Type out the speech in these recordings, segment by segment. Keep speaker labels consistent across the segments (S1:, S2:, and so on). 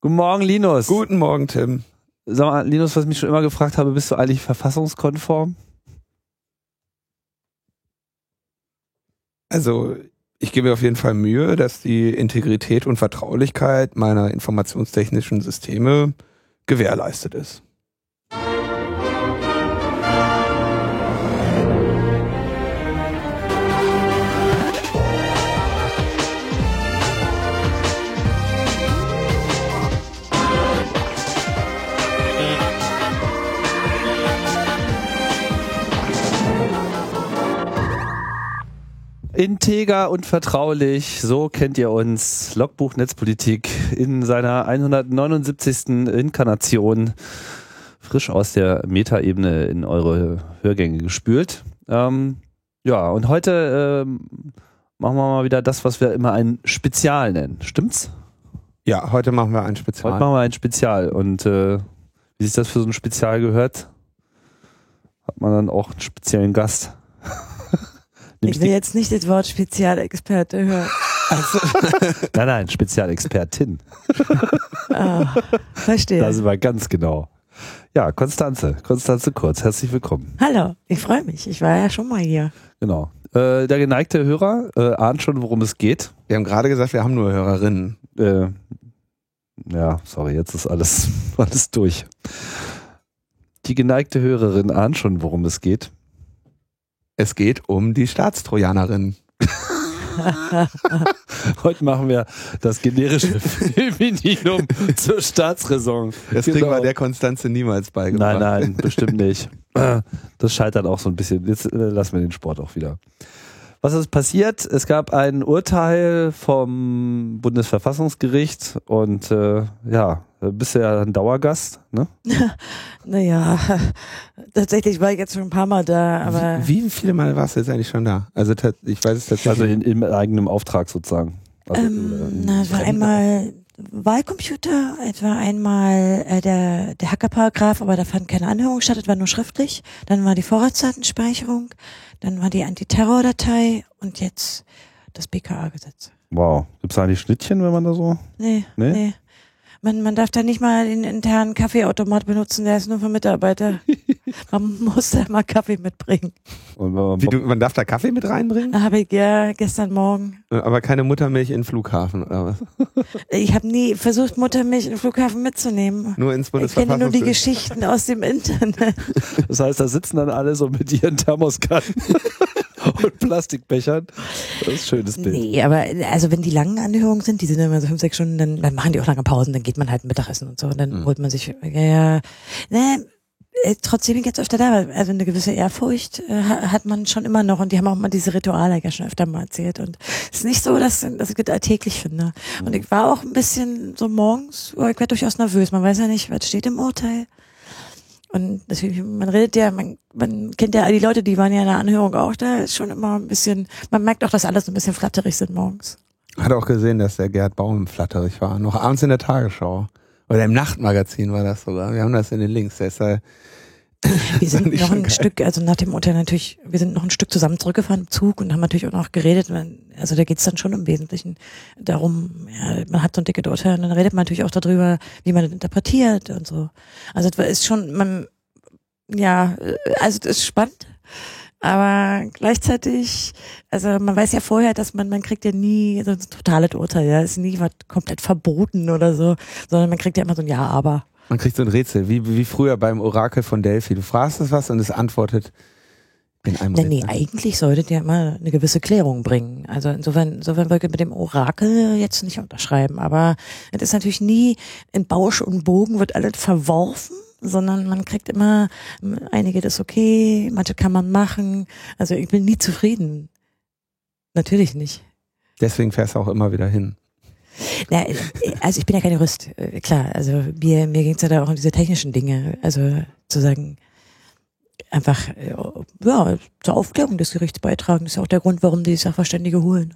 S1: Guten Morgen, Linus.
S2: Guten Morgen, Tim.
S1: Sag mal, Linus, was ich mich schon immer gefragt habe, bist du eigentlich verfassungskonform?
S2: Also, ich gebe mir auf jeden Fall Mühe, dass die Integrität und Vertraulichkeit meiner informationstechnischen Systeme gewährleistet ist.
S1: Integer und vertraulich, so kennt ihr uns. Logbuch Netzpolitik in seiner 179. Inkarnation frisch aus der Metaebene in eure Hörgänge gespült. Ähm, ja, und heute ähm, machen wir mal wieder das, was wir immer ein Spezial nennen. Stimmt's?
S2: Ja, heute machen wir ein Spezial.
S1: Heute machen wir ein Spezial. Und äh, wie sich das für so ein Spezial gehört, hat man dann auch einen speziellen Gast.
S3: Ich will jetzt nicht das Wort Spezialexperte hören.
S1: Also, nein, nein, Spezialexpertin.
S3: Ah, verstehe.
S1: Da sind wir ganz genau. Ja, Konstanze, Konstanze Kurz, herzlich willkommen.
S3: Hallo, ich freue mich. Ich war ja schon mal hier.
S1: Genau. Äh, der geneigte Hörer äh, ahnt schon, worum es geht.
S2: Wir haben gerade gesagt, wir haben nur Hörerinnen.
S1: Äh, ja, sorry, jetzt ist alles, alles durch. Die geneigte Hörerin ahnt schon, worum es geht.
S2: Es geht um die Staatstrojanerin.
S1: Heute machen wir das generische Femininum zur Staatsräson.
S2: Das genau. kriegen wir der Konstanze niemals beigebracht.
S1: Nein, nein, bestimmt nicht. Das scheitert auch so ein bisschen. Jetzt äh, lassen wir den Sport auch wieder. Was ist passiert? Es gab ein Urteil vom Bundesverfassungsgericht und äh, ja, bist du ja ein Dauergast, ne?
S3: naja, tatsächlich war ich jetzt schon ein paar Mal da, aber.
S2: Wie, wie viele Mal warst du jetzt eigentlich schon da? Also ich weiß es tatsächlich.
S1: Also in, im eigenen Auftrag sozusagen. Also,
S3: ähm, na, es war einmal Wahlcomputer, es war einmal äh, der, der Hackerparagraph, aber da fand keine Anhörung statt, es war nur schriftlich. Dann war die Vorratsdatenspeicherung. Dann war die Antiterror-Datei und jetzt das BKA-Gesetz.
S1: Wow. Gibt es eigentlich Schnittchen, wenn man da so?
S3: Nee. Nee? nee. Man, man darf da nicht mal den internen Kaffeeautomat benutzen, der ist nur für Mitarbeiter. man muss da mal Kaffee mitbringen.
S2: Wie, du, man darf da Kaffee mit reinbringen?
S3: Habe ich ja gestern Morgen.
S2: Aber keine Muttermilch in den Flughafen, oder was?
S3: Ich habe nie versucht, Muttermilch in den Flughafen mitzunehmen.
S2: Nur ins
S3: Ich kenne nur die Geschichten aus dem Internet.
S1: Das heißt, da sitzen dann alle so mit ihren Thermoskannen. und Plastikbechern. Das ist ein schönes Bild.
S3: Nee, aber also wenn die langen Anhörungen sind, die sind immer so fünf, sechs Stunden, dann, dann machen die auch lange Pausen, dann geht man halt Mittagessen und so und dann mhm. holt man sich, ja, ja, ne, äh, trotzdem bin ich jetzt öfter da, also eine gewisse Ehrfurcht äh, hat man schon immer noch und die haben auch mal diese Rituale ja schon öfter mal erzählt und es ist nicht so, dass, dass ich das alltäglich finde. Und ich war auch ein bisschen so morgens, oh, ich werde durchaus nervös, man weiß ja nicht, was steht im Urteil. Und deswegen, man redet ja, man, man kennt ja all die Leute, die waren ja in der Anhörung auch da, ist schon immer ein bisschen, man merkt auch, dass alle so ein bisschen flatterig sind morgens.
S2: Hat auch gesehen, dass der Gerd Baum flatterig war. Noch abends in der Tagesschau. Oder im Nachtmagazin war das sogar. Wir haben das in den Links. Der ist ja
S3: wir sind noch ein. Stück, also nach dem Urteil natürlich, wir sind noch ein Stück zusammen zurückgefahren im Zug und haben natürlich auch noch geredet. Also da geht's dann schon im Wesentlichen darum, ja, man hat so ein dicke Urteil und dann redet man natürlich auch darüber, wie man das interpretiert und so. Also das ist schon, man, ja, also das ist spannend. Aber gleichzeitig, also man weiß ja vorher, dass man, man kriegt ja nie so ein totales Urteil, ja, ist nie was komplett verboten oder so, sondern man kriegt ja immer so ein Ja, aber.
S2: Man kriegt so ein Rätsel, wie, wie früher beim Orakel von Delphi. Du fragst es was und es antwortet in einem
S3: nee, nee, eigentlich solltet ihr immer eine gewisse Klärung bringen. Also insofern, insofern wollte ich mit dem Orakel jetzt nicht unterschreiben. Aber es ist natürlich nie in Bausch und Bogen wird alles verworfen, sondern man kriegt immer, einige das okay, manche kann man machen. Also ich bin nie zufrieden. Natürlich nicht.
S2: Deswegen fährst du auch immer wieder hin.
S3: Na, also ich bin ja kein Jurist, äh, klar. Also mir, mir ging es ja da auch um diese technischen Dinge. Also zu sagen, einfach äh, ja, zur Aufklärung des Gerichts beitragen. Das ist ja auch der Grund, warum die Sachverständige holen.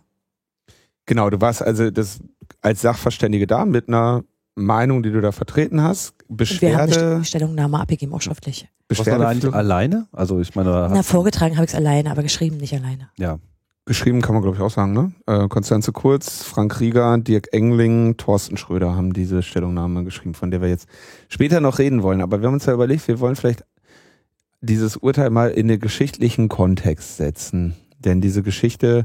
S2: Genau, du warst also das als Sachverständige da mit einer Meinung, die du da vertreten hast, Beschwerde.
S3: Wir haben Stellungnahme abgegeben, auch schriftlich.
S1: Beschwerde alleine? Also ich meine.
S3: Na, vorgetragen habe ich es alleine, aber geschrieben nicht alleine.
S1: Ja.
S2: Geschrieben kann man, glaube ich, auch sagen, ne? Äh, Konstanze Kurz, Frank Rieger, Dirk Engling, Thorsten Schröder haben diese Stellungnahme geschrieben, von der wir jetzt später noch reden wollen. Aber wir haben uns ja überlegt, wir wollen vielleicht dieses Urteil mal in den geschichtlichen Kontext setzen. Denn diese Geschichte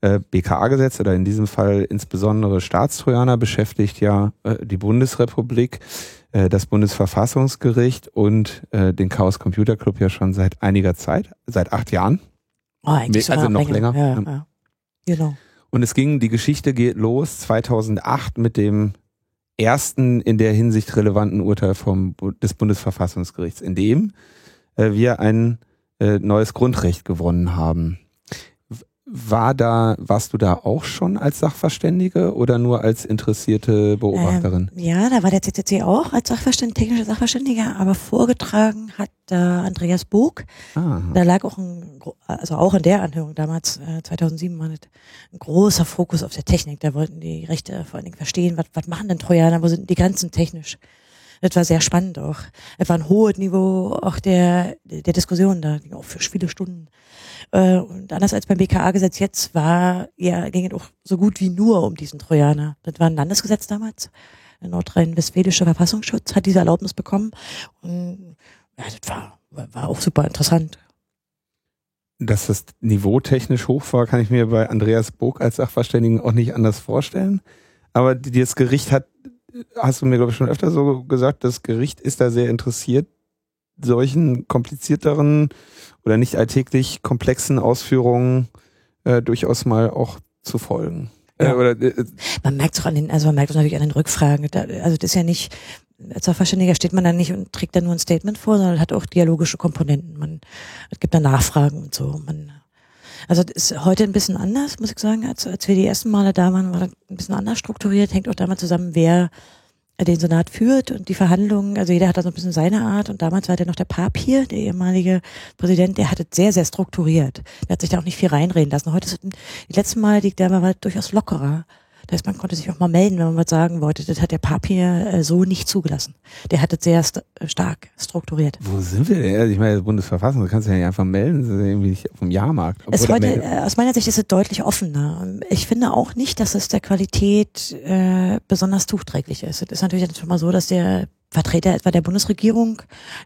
S2: äh, BKA-Gesetz oder in diesem Fall insbesondere Staatstrojaner beschäftigt ja äh, die Bundesrepublik, äh, das Bundesverfassungsgericht und äh, den Chaos Computer Club ja schon seit einiger Zeit, seit acht Jahren.
S3: Oh, eigentlich
S2: also noch länger.
S3: Ja,
S2: Ja.
S3: ja. Genau.
S2: Und es ging, die Geschichte geht los 2008 mit dem ersten in der Hinsicht relevanten Urteil vom, des Bundesverfassungsgerichts, in dem äh, wir ein äh, neues Grundrecht gewonnen haben. War da, warst du da auch schon als Sachverständige oder nur als interessierte Beobachterin?
S3: Ähm, ja, da war der CCC auch als Sachverständiger, technischer Sachverständiger, aber vorgetragen hat da Andreas Bog.
S2: ah,
S3: Da lag auch ein, also auch in der Anhörung damals, äh, 2007 war das ein großer Fokus auf der Technik. Da wollten die Rechte vor allen Dingen verstehen, was, was machen denn Trojaner, wo sind die Grenzen technisch? Das war sehr spannend auch. Es war ein hohes Niveau auch der, der Diskussion da, ging auch für viele Stunden. Äh, Und anders als beim BKA-Gesetz jetzt war, ja, ging es auch so gut wie nur um diesen Trojaner. Das war ein Landesgesetz damals. Der nordrhein-westfälische Verfassungsschutz hat diese Erlaubnis bekommen. Und ja, das war, war auch super interessant.
S2: dass das Niveau technisch hoch war, kann ich mir bei Andreas Bog als Sachverständigen auch nicht anders vorstellen. Aber das Gericht hat, hast du mir glaube ich schon öfter so gesagt, das Gericht ist da sehr interessiert, solchen komplizierteren oder nicht alltäglich komplexen Ausführungen äh, durchaus mal auch zu folgen.
S3: Ja.
S2: Äh, oder, äh,
S3: Man merkt es auch an den, also man merkt es natürlich an den Rückfragen. Da, also das ist ja nicht, als Sachverständiger steht man da nicht und trägt dann nur ein Statement vor, sondern hat auch dialogische Komponenten. Man, es gibt da Nachfragen und so. Man, also das ist heute ein bisschen anders, muss ich sagen, als, als wir die ersten Male da waren, war das ein bisschen anders strukturiert, hängt auch damit zusammen, wer den Senat führt und die Verhandlungen, also jeder hat da so ein bisschen seine Art und damals war der noch der Papier, der ehemalige Präsident, der hat es sehr, sehr strukturiert. Der hat sich da auch nicht viel reinreden lassen. Heute ist es, die letzten Mal, die da war, war durchaus lockerer. Das heißt, man konnte sich auch mal melden, wenn man was sagen wollte. Das hat der Papier äh, so nicht zugelassen. Der hat es sehr st äh, stark strukturiert.
S2: wo sind wir denn? Also Ich meine, das Bundesverfassung, du kannst ja nicht einfach melden, das ist ja irgendwie nicht auf dem Jahrmarkt.
S3: Es heute, äh, aus meiner Sicht ist es deutlich offener. Ich finde auch nicht, dass es der Qualität äh, besonders tuchträglich ist. Es ist natürlich jetzt schon mal so, dass der Vertreter etwa der Bundesregierung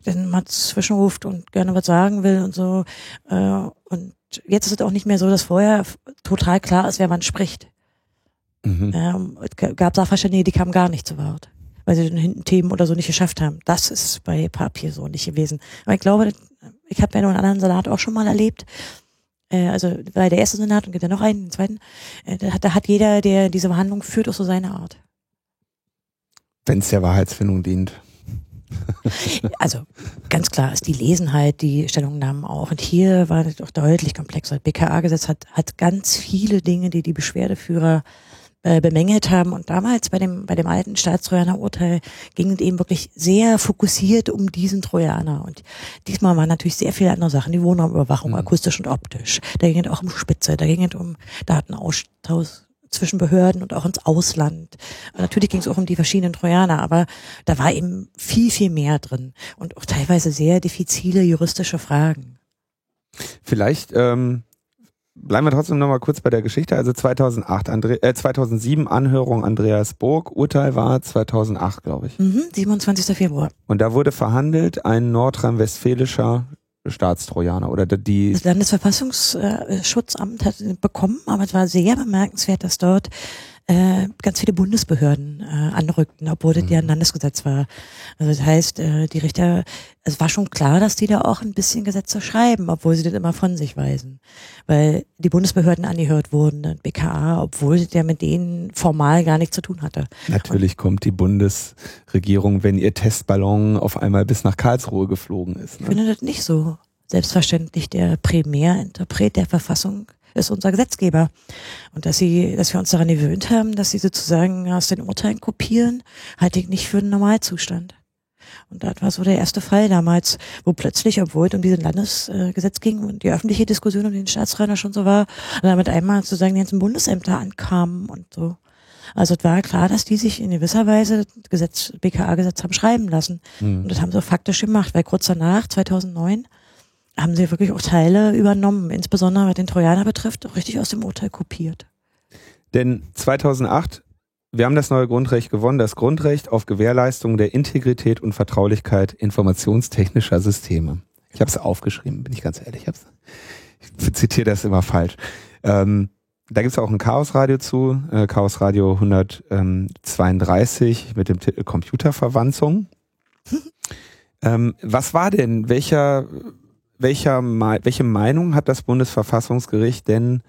S3: dann mal zwischenruft und gerne was sagen will und so. Äh, und jetzt ist es auch nicht mehr so, dass vorher total klar ist, wer wann spricht.
S2: Mhm.
S3: Ähm, es gab Sachverständige, die kamen gar nicht zu Wort, weil sie dann hinten Themen oder so nicht geschafft haben. Das ist bei Papier so nicht gewesen. Aber ich glaube, ich habe ja noch einen anderen Senat auch schon mal erlebt. Äh, also bei der erste Senat und gibt ja noch einen, den zweiten. Äh, da, hat, da hat jeder, der diese Verhandlung führt, auch so seine Art.
S2: Wenn es der Wahrheitsfindung dient.
S3: Also ganz klar ist die Lesenheit, die Stellungnahmen auch. Und hier war das doch deutlich komplexer. Das BKA-Gesetz hat, hat ganz viele Dinge, die die Beschwerdeführer äh, bemängelt haben. Und damals bei dem, bei dem alten Staatstrojaner-Urteil ging es eben wirklich sehr fokussiert um diesen Trojaner. Und diesmal waren natürlich sehr viele andere Sachen. Die Wohnraumüberwachung,
S2: Mhm.
S3: akustisch und optisch. Da ging es auch um Spitze, da ging es um Datenaustausch zwischen Behörden und auch ins Ausland. Und natürlich ging es auch um die verschiedenen Trojaner, aber da war eben viel, viel mehr drin und auch teilweise sehr diffizile juristische Fragen.
S2: Vielleicht ähm, bleiben wir trotzdem noch mal kurz bei der Geschichte. Also 2008, Andre äh, 2007 Anhörung Andreas Burg, Urteil war 2008, glaube ich.
S3: Mhm, 27. Februar.
S2: Und da wurde verhandelt ein nordrhein-westfälischer Staatstrojaner oder die
S3: Das Landesverfassungsschutzamt hat bekommen, aber es war sehr bemerkenswert, dass dort äh, ganz viele Bundesbehörden äh, anrückten, obwohl das ja ein Landesgesetz war. Also das heißt, äh, die Richter, es war schon klar, dass die da auch ein bisschen Gesetze schreiben, obwohl sie das immer von sich weisen. Weil die Bundesbehörden angehört wurden, BKA, obwohl ja mit denen formal gar nichts zu tun hatte.
S2: natürlich kommt die Bundesregierung, wenn ihr Testballon auf einmal bis nach Karlsruhe geflogen ist.
S3: Ich
S2: Ne?
S3: finde das nicht so selbstverständlich. Der Primärinterpret der Verfassung ist unser Gesetzgeber. Und dass sie, dass wir uns daran gewöhnt haben, dass sie sozusagen aus den Urteilen kopieren, halte ich nicht für einen Normalzustand. Und das war so der erste Fall damals, wo plötzlich, obwohl es um diesen Landesgesetz ging und die öffentliche Diskussion um den Staatsräuber schon so war, dann mit einmal sozusagen die ganzen Bundesämter ankamen und so. Also es war klar, dass die sich in gewisser Weise das Gesetz, BKA-Gesetz haben schreiben lassen.
S2: Hm.
S3: Und das haben sie auch faktisch gemacht, weil kurz danach, 2009, haben sie wirklich auch Teile übernommen, insbesondere was den Trojaner betrifft, auch richtig aus dem Urteil kopiert.
S2: Denn 2008, wir haben das neue Grundrecht gewonnen, das Grundrecht auf Gewährleistung der Integrität und Vertraulichkeit informationstechnischer Systeme. Ich habe es aufgeschrieben, bin ich ganz ehrlich. Ich, ich zitiere das immer falsch. Ähm, da gibt es auch ein Chaosradio zu, äh, Chaos Radio 132 mit dem Titel Computerverwanzung. ähm, was war denn, welcher, welcher, welche Meinung hat das Bundesverfassungsgericht denn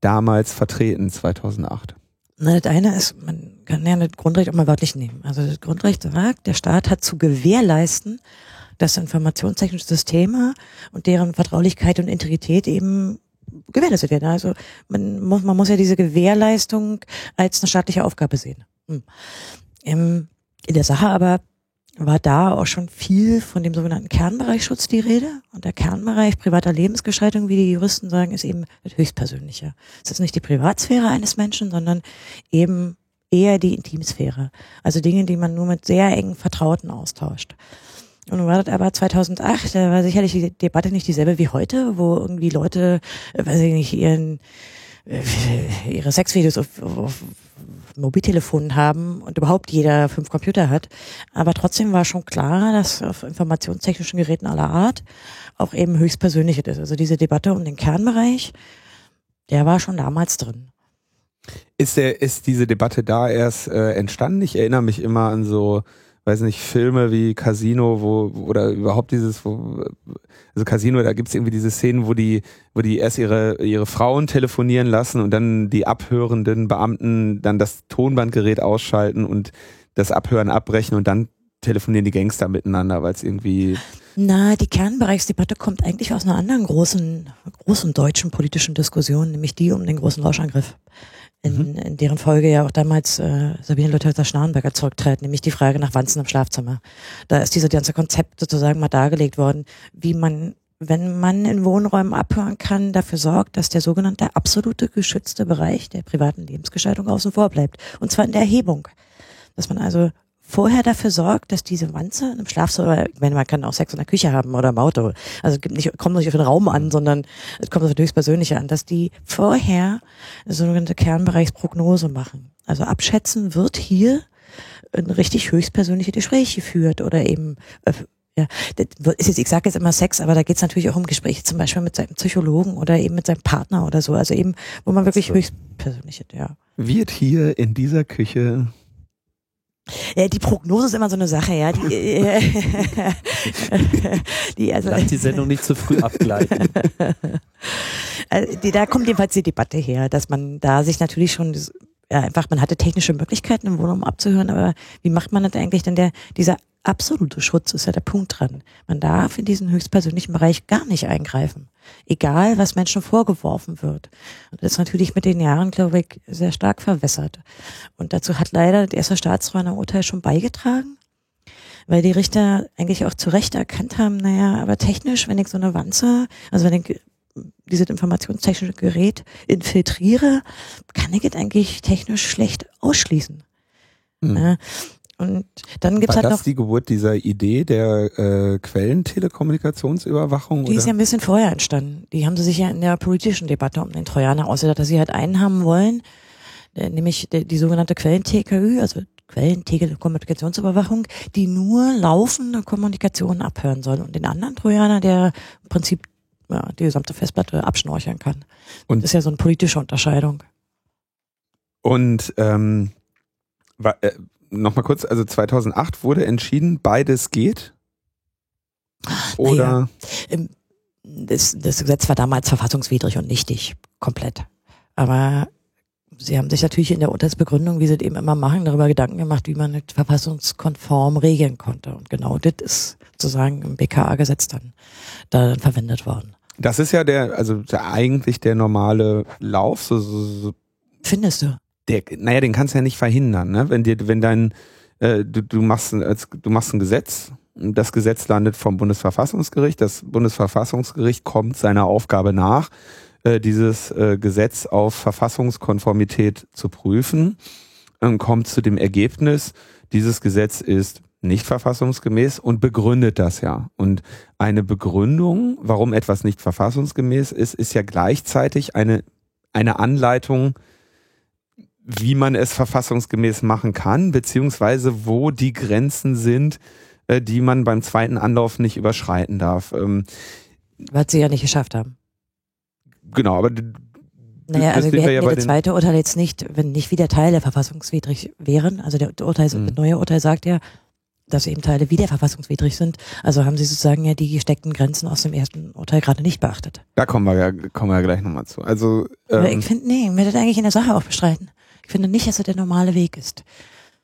S2: damals vertreten, 2008?
S3: Na, das eine ist, man kann ja das Grundrecht auch mal wörtlich nehmen. Also das Grundrecht sagt, der Staat hat zu gewährleisten, dass informationstechnische Systeme und deren Vertraulichkeit und Integrität eben gewährleistet werden. Also man muss, man muss ja diese Gewährleistung als eine staatliche Aufgabe sehen. Hm. In der Sache aber war da auch schon viel von dem sogenannten Kernbereichschutz die Rede. Und der Kernbereich privater Lebensgestaltung, wie die Juristen sagen, ist eben das höchstpersönliche. Es ist nicht die Privatsphäre eines Menschen, sondern eben eher die Intimsphäre. Also Dinge, die man nur mit sehr engen Vertrauten austauscht. Und nun war das aber 2008, da war sicherlich die Debatte nicht dieselbe wie heute, wo irgendwie Leute, äh, weiß ich nicht, ihren, äh, ihre Sexvideos auf, auf Mobiltelefonen haben und überhaupt jeder fünf Computer hat. Aber trotzdem war schon klar, dass auf informationstechnischen Geräten aller Art auch eben höchstpersönliches ist. Also diese Debatte um den Kernbereich, der war schon damals drin.
S2: Ist der, ist diese Debatte da erst äh, entstanden? Ich erinnere mich immer an so weiß nicht, Filme wie Casino, wo, oder überhaupt dieses, wo, also Casino, da gibt's irgendwie diese Szenen, wo die, wo die erst ihre, ihre Frauen telefonieren lassen und dann die abhörenden Beamten dann das Tonbandgerät ausschalten und das Abhören abbrechen und dann telefonieren die Gangster miteinander, weil es irgendwie.
S3: Na, die Kernbereichsdebatte kommt eigentlich aus einer anderen großen, großen deutschen politischen Diskussion, nämlich die um den großen Lauschangriff in, mhm. in deren Folge ja auch damals äh, Sabine Luther-Schnarrenberger zurücktrat, nämlich die Frage nach Wanzen im Schlafzimmer. Da ist dieses ganze Konzept sozusagen mal dargelegt worden, wie man, wenn man in Wohnräumen abhören kann, dafür sorgt, dass der sogenannte absolute geschützte Bereich der privaten Lebensgestaltung außen vor bleibt. Und zwar in der Erhebung. Dass man also vorher dafür sorgt, dass diese Wanze im Schlafzimmer, ich meine, man kann auch Sex in der Küche haben oder im Auto, also es nicht, kommt nicht auf den Raum an, sondern es kommt auf das Persönliche an, dass die vorher eine sogenannte Kernbereichsprognose machen. Also abschätzen, wird hier ein richtig höchstpersönliche Gespräch geführt oder eben äh, ja, das ist jetzt, ich sage jetzt immer Sex, aber da geht es natürlich auch um Gespräche, zum Beispiel mit seinem Psychologen oder eben mit seinem Partner oder so. Also eben, wo man wirklich so. höchstpersönliche, ja.
S2: Wird hier in dieser Küche
S3: ja, die Prognose ist immer so eine Sache, ja. Die, äh,
S1: die, also, Lass die Sendung nicht zu früh abgleiten.
S3: also, die, da kommt jedenfalls die Debatte her, dass man da sich natürlich schon ja, einfach, man hatte technische Möglichkeiten im Wohnraum abzuhören, aber wie macht man das eigentlich denn der, dieser absolute Schutz ist ja der Punkt dran. Man darf in diesen höchstpersönlichen Bereich gar nicht eingreifen. Egal, was Menschen vorgeworfen wird. Und das ist natürlich mit den Jahren, glaube ich, sehr stark verwässert. Und dazu hat leider das erste Staatstrojaner Urteil schon beigetragen, weil die Richter eigentlich auch zu Recht erkannt haben, naja, aber technisch, wenn ich so eine Wanze, also wenn ich dieses informationstechnische Gerät infiltriere, kann ich es eigentlich technisch schlecht ausschließen. Mhm. Und dann gibt's
S2: War
S3: halt
S2: das
S3: noch
S2: die Geburt dieser Idee der äh, Quellentelekommunikationsüberwachung?
S3: Die ist ja ein bisschen vorher entstanden. Die haben sie sich ja in der politischen Debatte um den Trojaner ausgedacht, dass sie halt einen haben wollen, nämlich die, die sogenannte Quellen-TKÜ, also Quellen-Telekommunikationsüberwachung, die nur laufende Kommunikation abhören soll und den anderen Trojaner, der im Prinzip ja, die gesamte Festplatte abschnorcheln kann. Und das ist ja so eine politische Unterscheidung.
S2: Und ähm, äh, nochmal kurz, also 2008 wurde entschieden, beides geht? Oder?
S3: Naja, das, das Gesetz war damals verfassungswidrig und nichtig, komplett. Aber sie haben sich natürlich in der Urteilsbegründung, wie sie es eben immer machen, darüber Gedanken gemacht, wie man es verfassungskonform regeln konnte. Und genau das ist sozusagen im BKA-Gesetz dann, da verwendet worden.
S2: Das ist ja der, also der, eigentlich der normale Lauf. So, so, so.
S3: Findest du?
S2: Der, naja, den kannst du ja nicht verhindern, ne? Wenn dir, wenn dein, äh, du, du machst, du machst ein Gesetz, das Gesetz landet vom Bundesverfassungsgericht, das Bundesverfassungsgericht kommt seiner Aufgabe nach, äh, dieses äh, Gesetz auf Verfassungskonformität zu prüfen, und kommt zu dem Ergebnis, dieses Gesetz ist nicht verfassungsgemäß und begründet das ja. Und eine Begründung, warum etwas nicht verfassungsgemäß ist, ist ja gleichzeitig eine, eine Anleitung, wie man es verfassungsgemäß machen kann, beziehungsweise wo die Grenzen sind, äh, die man beim zweiten Anlauf nicht überschreiten darf. Ähm,
S3: Was sie ja nicht geschafft haben.
S2: genau, aber
S3: Naja, also wir
S2: wir
S3: hätten
S2: ja
S3: das zweite Urteil jetzt nicht, wenn nicht wieder Teile verfassungswidrig wären. Also der Urteil,
S2: Mhm.
S3: das neue Urteil sagt ja, dass eben Teile wieder verfassungswidrig sind. Also haben sie sozusagen ja die gesteckten Grenzen aus dem ersten Urteil gerade nicht beachtet.
S2: da kommen wir ja, kommen wir ja gleich nochmal zu. Also ähm,
S3: ich finde, nee, werde das eigentlich in der Sache auch bestreiten. Ich finde nicht, dass das der normale Weg ist.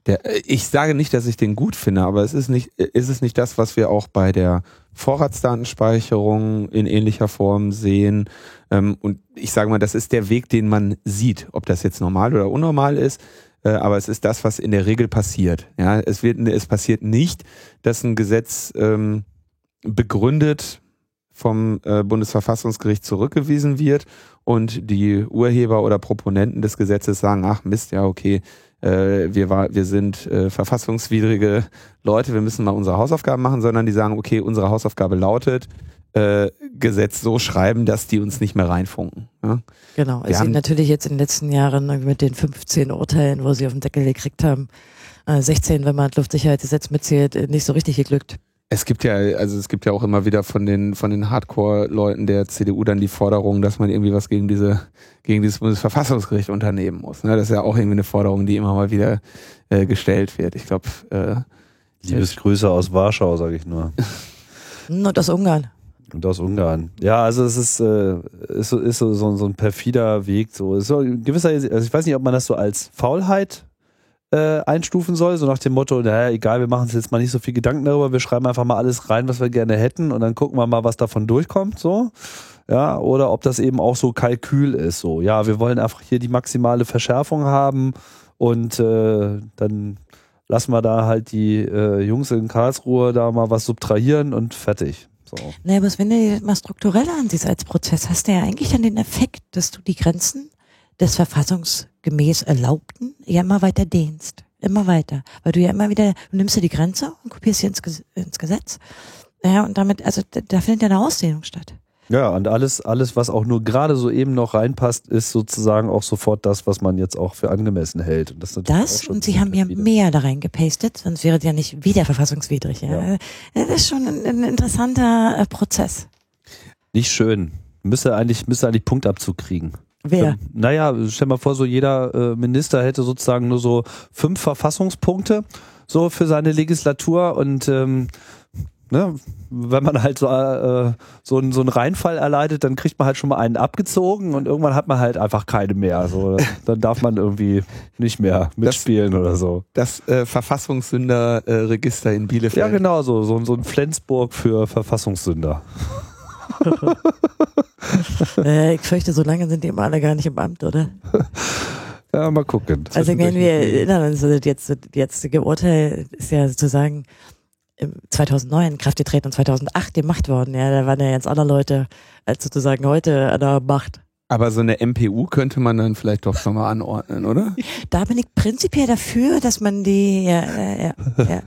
S2: Der, äh, ich sage nicht, dass ich den gut finde, aber es ist nicht, äh, ist es nicht das, was wir auch bei der Vorratsdatenspeicherung in ähnlicher Form sehen. Ähm, und ich sage mal, das ist der Weg, den man sieht, ob das jetzt normal oder unnormal ist. Äh, aber es ist das, was in der Regel passiert. Ja, es wird, es passiert nicht, dass ein Gesetz ähm, begründet vom äh, Bundesverfassungsgericht zurückgewiesen wird und die Urheber oder Proponenten des Gesetzes sagen, ach Mist, ja okay, äh, wir, war, wir sind äh, verfassungswidrige Leute, wir müssen mal unsere Hausaufgaben machen, sondern die sagen, okay, unsere Hausaufgabe lautet, äh, Gesetz so schreiben, dass die uns nicht mehr reinfunken. Ja?
S3: Genau.
S2: Wir
S3: Es sind natürlich jetzt in den letzten Jahren mit den 15 Urteilen, wo sie auf den Deckel gekriegt haben, äh, 16, wenn man das Luftsicherheitsgesetz mitzählt, äh, nicht so richtig geglückt.
S2: Es gibt ja, also es gibt ja auch immer wieder von den von den Hardcore-Leuten der CDU dann die Forderung, dass man irgendwie was gegen diese gegen dieses Bundesverfassungsgericht unternehmen muss. Ne? Das ist ja auch irgendwie eine Forderung, die immer mal wieder äh, gestellt wird. Ich glaube, äh,
S1: Liebesgrüße aus Warschau, sage ich nur.
S3: Und aus Ungarn.
S1: Und aus Ungarn. Ja, also es ist, äh, ist, so- ist so, so, so ein perfider Weg. So, ist so ein gewisser, also ich weiß nicht, ob man das so als Faulheit äh, einstufen soll, so nach dem Motto, naja, egal, wir machen uns jetzt mal nicht so viel Gedanken darüber, wir schreiben einfach mal alles rein, was wir gerne hätten und dann gucken wir mal, was davon durchkommt, so. Ja, oder ob das eben auch so Kalkül ist, so. Ja, wir wollen einfach hier die maximale Verschärfung haben und äh, dann lassen wir da halt die äh, Jungs in Karlsruhe da mal was subtrahieren und fertig. So.
S3: Nee, aber wenn du das mal strukturell ansiehst als Prozess, hast du ja eigentlich dann den Effekt, dass du die Grenzen des verfassungsgemäß Erlaubten ja immer weiter dehnst. Immer weiter. Weil du ja immer wieder, du nimmst dir die Grenze und kopierst sie ins, ins Gesetz. Ja, und damit, also da, findet ja eine Ausdehnung statt.
S1: Ja, und alles, alles, was auch nur gerade so eben noch reinpasst, ist sozusagen auch sofort das, was man jetzt auch für angemessen hält. Und das,
S3: Das und sie haben ja mehr da reingepastet, sonst wäre es ja nicht wieder verfassungswidrig. Ja.
S1: Ja.
S3: Das ist schon ein, ein interessanter äh, Prozess.
S1: Nicht schön. Müsste eigentlich, müsste eigentlich Punktabzug kriegen.
S3: Wer?
S1: Ähm, Naja, stell mal vor, so jeder äh, Minister hätte sozusagen nur so fünf Verfassungspunkte so für seine Legislatur und ähm, ne, wenn man halt so, äh, so, einen, so einen Reinfall erleidet, dann kriegt man halt schon mal einen abgezogen und irgendwann hat man halt einfach keine mehr. So, dann darf man irgendwie nicht mehr mitspielen oder so.
S2: das äh, Verfassungssünderregister in Bielefeld.
S1: Ja, genau so. So, so ein Flensburg für Verfassungssünder.
S3: äh, ich fürchte, so lange sind die immer alle gar nicht im Amt, oder?
S1: Ja, mal gucken.
S3: Also wenn wir erinnern uns, das jetzt, das jetzige Urteil ist ja sozusagen im 2009 in Kraft getreten und 2008 gemacht worden. Ja, da waren ja jetzt andere Leute als sozusagen heute an der Macht.
S2: Aber so eine MPU könnte man dann vielleicht doch schon mal anordnen, oder?
S3: Da bin ich prinzipiell dafür, dass man die, ja, ja, ja.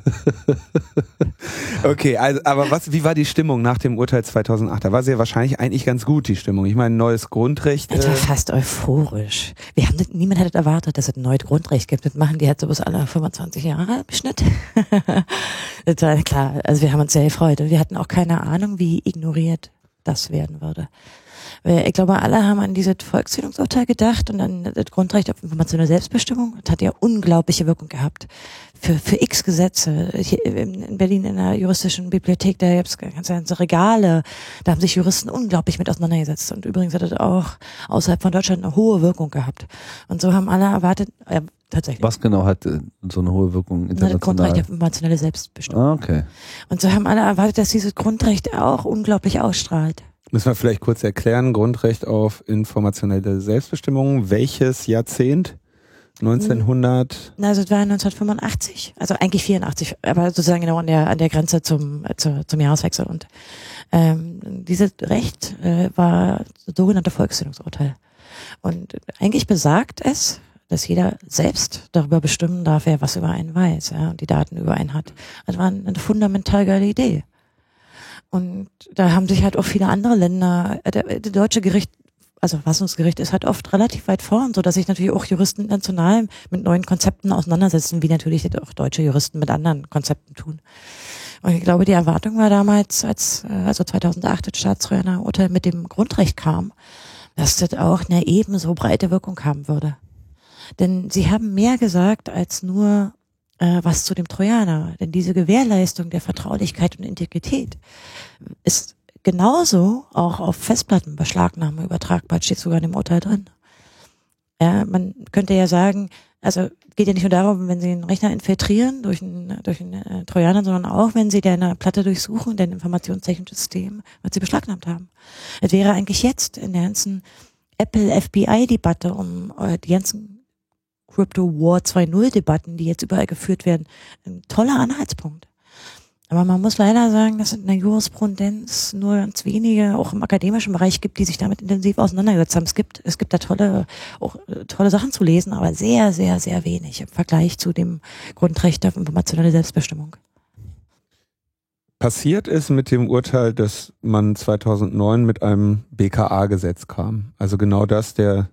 S2: Okay, also, aber was, wie war die Stimmung nach dem Urteil 2008? Da war sie ja wahrscheinlich eigentlich ganz gut, die Stimmung. Ich meine, neues Grundrecht.
S3: Das war
S2: Äh,
S3: fast euphorisch. Wir haben niemand hätte erwartet, dass es ein neues Grundrecht gibt. Das machen die halt so bis alle 25 Jahre im Schnitt. das war klar. Also wir haben uns sehr gefreut und wir hatten auch keine Ahnung, wie ignoriert das werden würde. Weil Ich glaube, alle haben an dieses Volkszählungsurteil gedacht und an das Grundrecht auf informationelle Selbstbestimmung. Das hat ja unglaubliche Wirkung gehabt. Für, für x Gesetze. Hier in in Berlin in der juristischen Bibliothek, da gibt's ganze, ganze Regale. Da haben sich Juristen unglaublich mit auseinandergesetzt. Und übrigens hat das auch außerhalb von Deutschland eine hohe Wirkung gehabt. Und so haben alle erwartet, äh, tatsächlich.
S1: Was genau hat äh, so eine hohe Wirkung
S3: Na, das Grundrecht
S1: international?
S3: auf informationelle Selbstbestimmung.
S1: Ah, okay.
S3: Und so haben alle erwartet, dass dieses Grundrecht auch unglaublich ausstrahlt.
S2: Müssen wir vielleicht kurz erklären, Grundrecht auf informationelle Selbstbestimmung. Welches Jahrzehnt? 1900?
S3: Na, Also es war 1985, also eigentlich 84, aber sozusagen genau an der an der Grenze zum äh, zu, zum Jahreswechsel und ähm, dieses Recht äh, war sogenannte Volkszählungsurteil und eigentlich besagt es, dass jeder selbst darüber bestimmen darf, wer was über einen weiß, ja, und die Daten über einen hat. Das war eine fundamental geile Idee. Und da haben sich halt auch viele andere Länder, äh, der, der deutsche Gericht, also Verfassungsgericht ist halt oft relativ weit vorn, so dass sich natürlich auch Juristen international mit neuen Konzepten auseinandersetzen, wie natürlich auch deutsche Juristen mit anderen Konzepten tun. Und ich glaube, die Erwartung war damals, als äh, also 2008 das Staatstrojaner Urteil mit dem Grundrecht kam, dass das auch eine ebenso breite Wirkung haben würde. Denn sie haben mehr gesagt als nur äh, was zu dem Trojaner. Denn diese Gewährleistung der Vertraulichkeit und Integrität ist genauso auch auf Festplattenbeschlagnahme übertragbar, steht sogar in dem Urteil drin. Ja, man könnte ja sagen, also geht ja nicht nur darum, wenn Sie einen Rechner infiltrieren durch einen, durch einen äh, Trojaner, sondern auch, wenn Sie deine Platte durchsuchen, dein informationstechnisches System, was Sie beschlagnahmt haben. Es wäre eigentlich jetzt in der ganzen Apple-FBI-Debatte um äh, die ganzen Crypto War 2.0 Debatten, die jetzt überall geführt werden, ein toller Anhaltspunkt. Aber man muss leider sagen, dass es in der Jurisprudenz nur ganz wenige, auch im akademischen Bereich gibt, die sich damit intensiv auseinandergesetzt haben. Es gibt, es gibt da tolle, auch äh, tolle Sachen zu lesen, aber sehr, sehr, sehr wenig im Vergleich zu dem Grundrecht auf informationelle Selbstbestimmung.
S2: Passiert ist mit dem Urteil, dass man 2009 mit einem BKA-Gesetz kam. Also genau das, der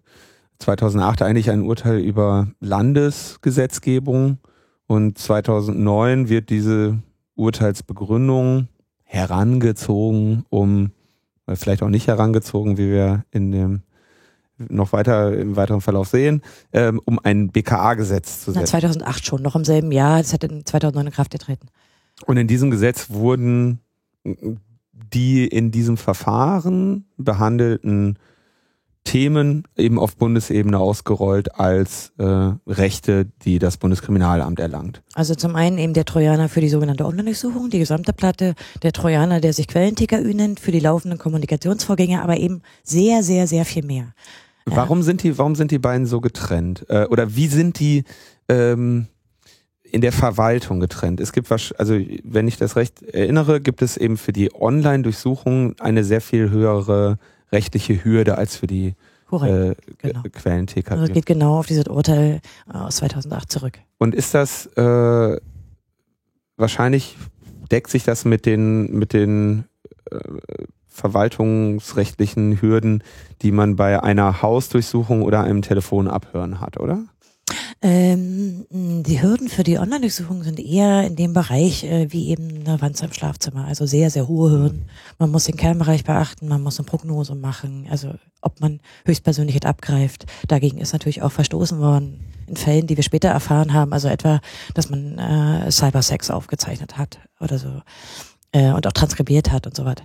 S2: 2008 eigentlich ein Urteil über Landesgesetzgebung und 2009 wird diese Urteilsbegründung herangezogen, um äh, vielleicht auch nicht herangezogen, wie wir in dem noch weiter im weiteren Verlauf sehen, ähm, um ein BKA-Gesetz zu setzen.
S3: Na, 2008 schon, noch im selben Jahr, das hat in 2009 in Kraft getreten.
S2: Und in diesem Gesetz wurden die in diesem Verfahren behandelten Themen eben auf Bundesebene ausgerollt als äh, Rechte, die das Bundeskriminalamt erlangt.
S3: Also zum einen eben der Trojaner für die sogenannte Online-Durchsuchung, die gesamte Platte, der Trojaner, der sich Quellen-TKÜ nennt, für die laufenden Kommunikationsvorgänge, aber eben sehr, sehr, sehr viel mehr.
S2: Warum sind die, warum sind die beiden so getrennt? Äh, oder wie sind die ähm, in der Verwaltung getrennt? Es gibt was, also wenn ich das recht erinnere, gibt es eben für die Online-Durchsuchung eine sehr viel höhere rechtliche Hürde als für die äh, genau. Quellen TKP.
S3: Also geht genau auf dieses Urteil äh, aus 2008 zurück.
S2: Und ist das äh, wahrscheinlich deckt sich das mit den mit den äh, verwaltungsrechtlichen Hürden, die man bei einer Hausdurchsuchung oder einem Telefonabhören hat, oder?
S3: Ähm, die Hürden für die Online-Durchsuchung sind eher in dem Bereich äh, wie eben eine Wand im Schlafzimmer. Also sehr, sehr hohe Hürden. Man muss den Kernbereich beachten, man muss eine Prognose machen, also ob man höchstpersönlich abgreift. Dagegen ist natürlich auch verstoßen worden in Fällen, die wir später erfahren haben. Also etwa, dass man äh, Cybersex aufgezeichnet hat oder so äh, und auch transkribiert hat und so weiter.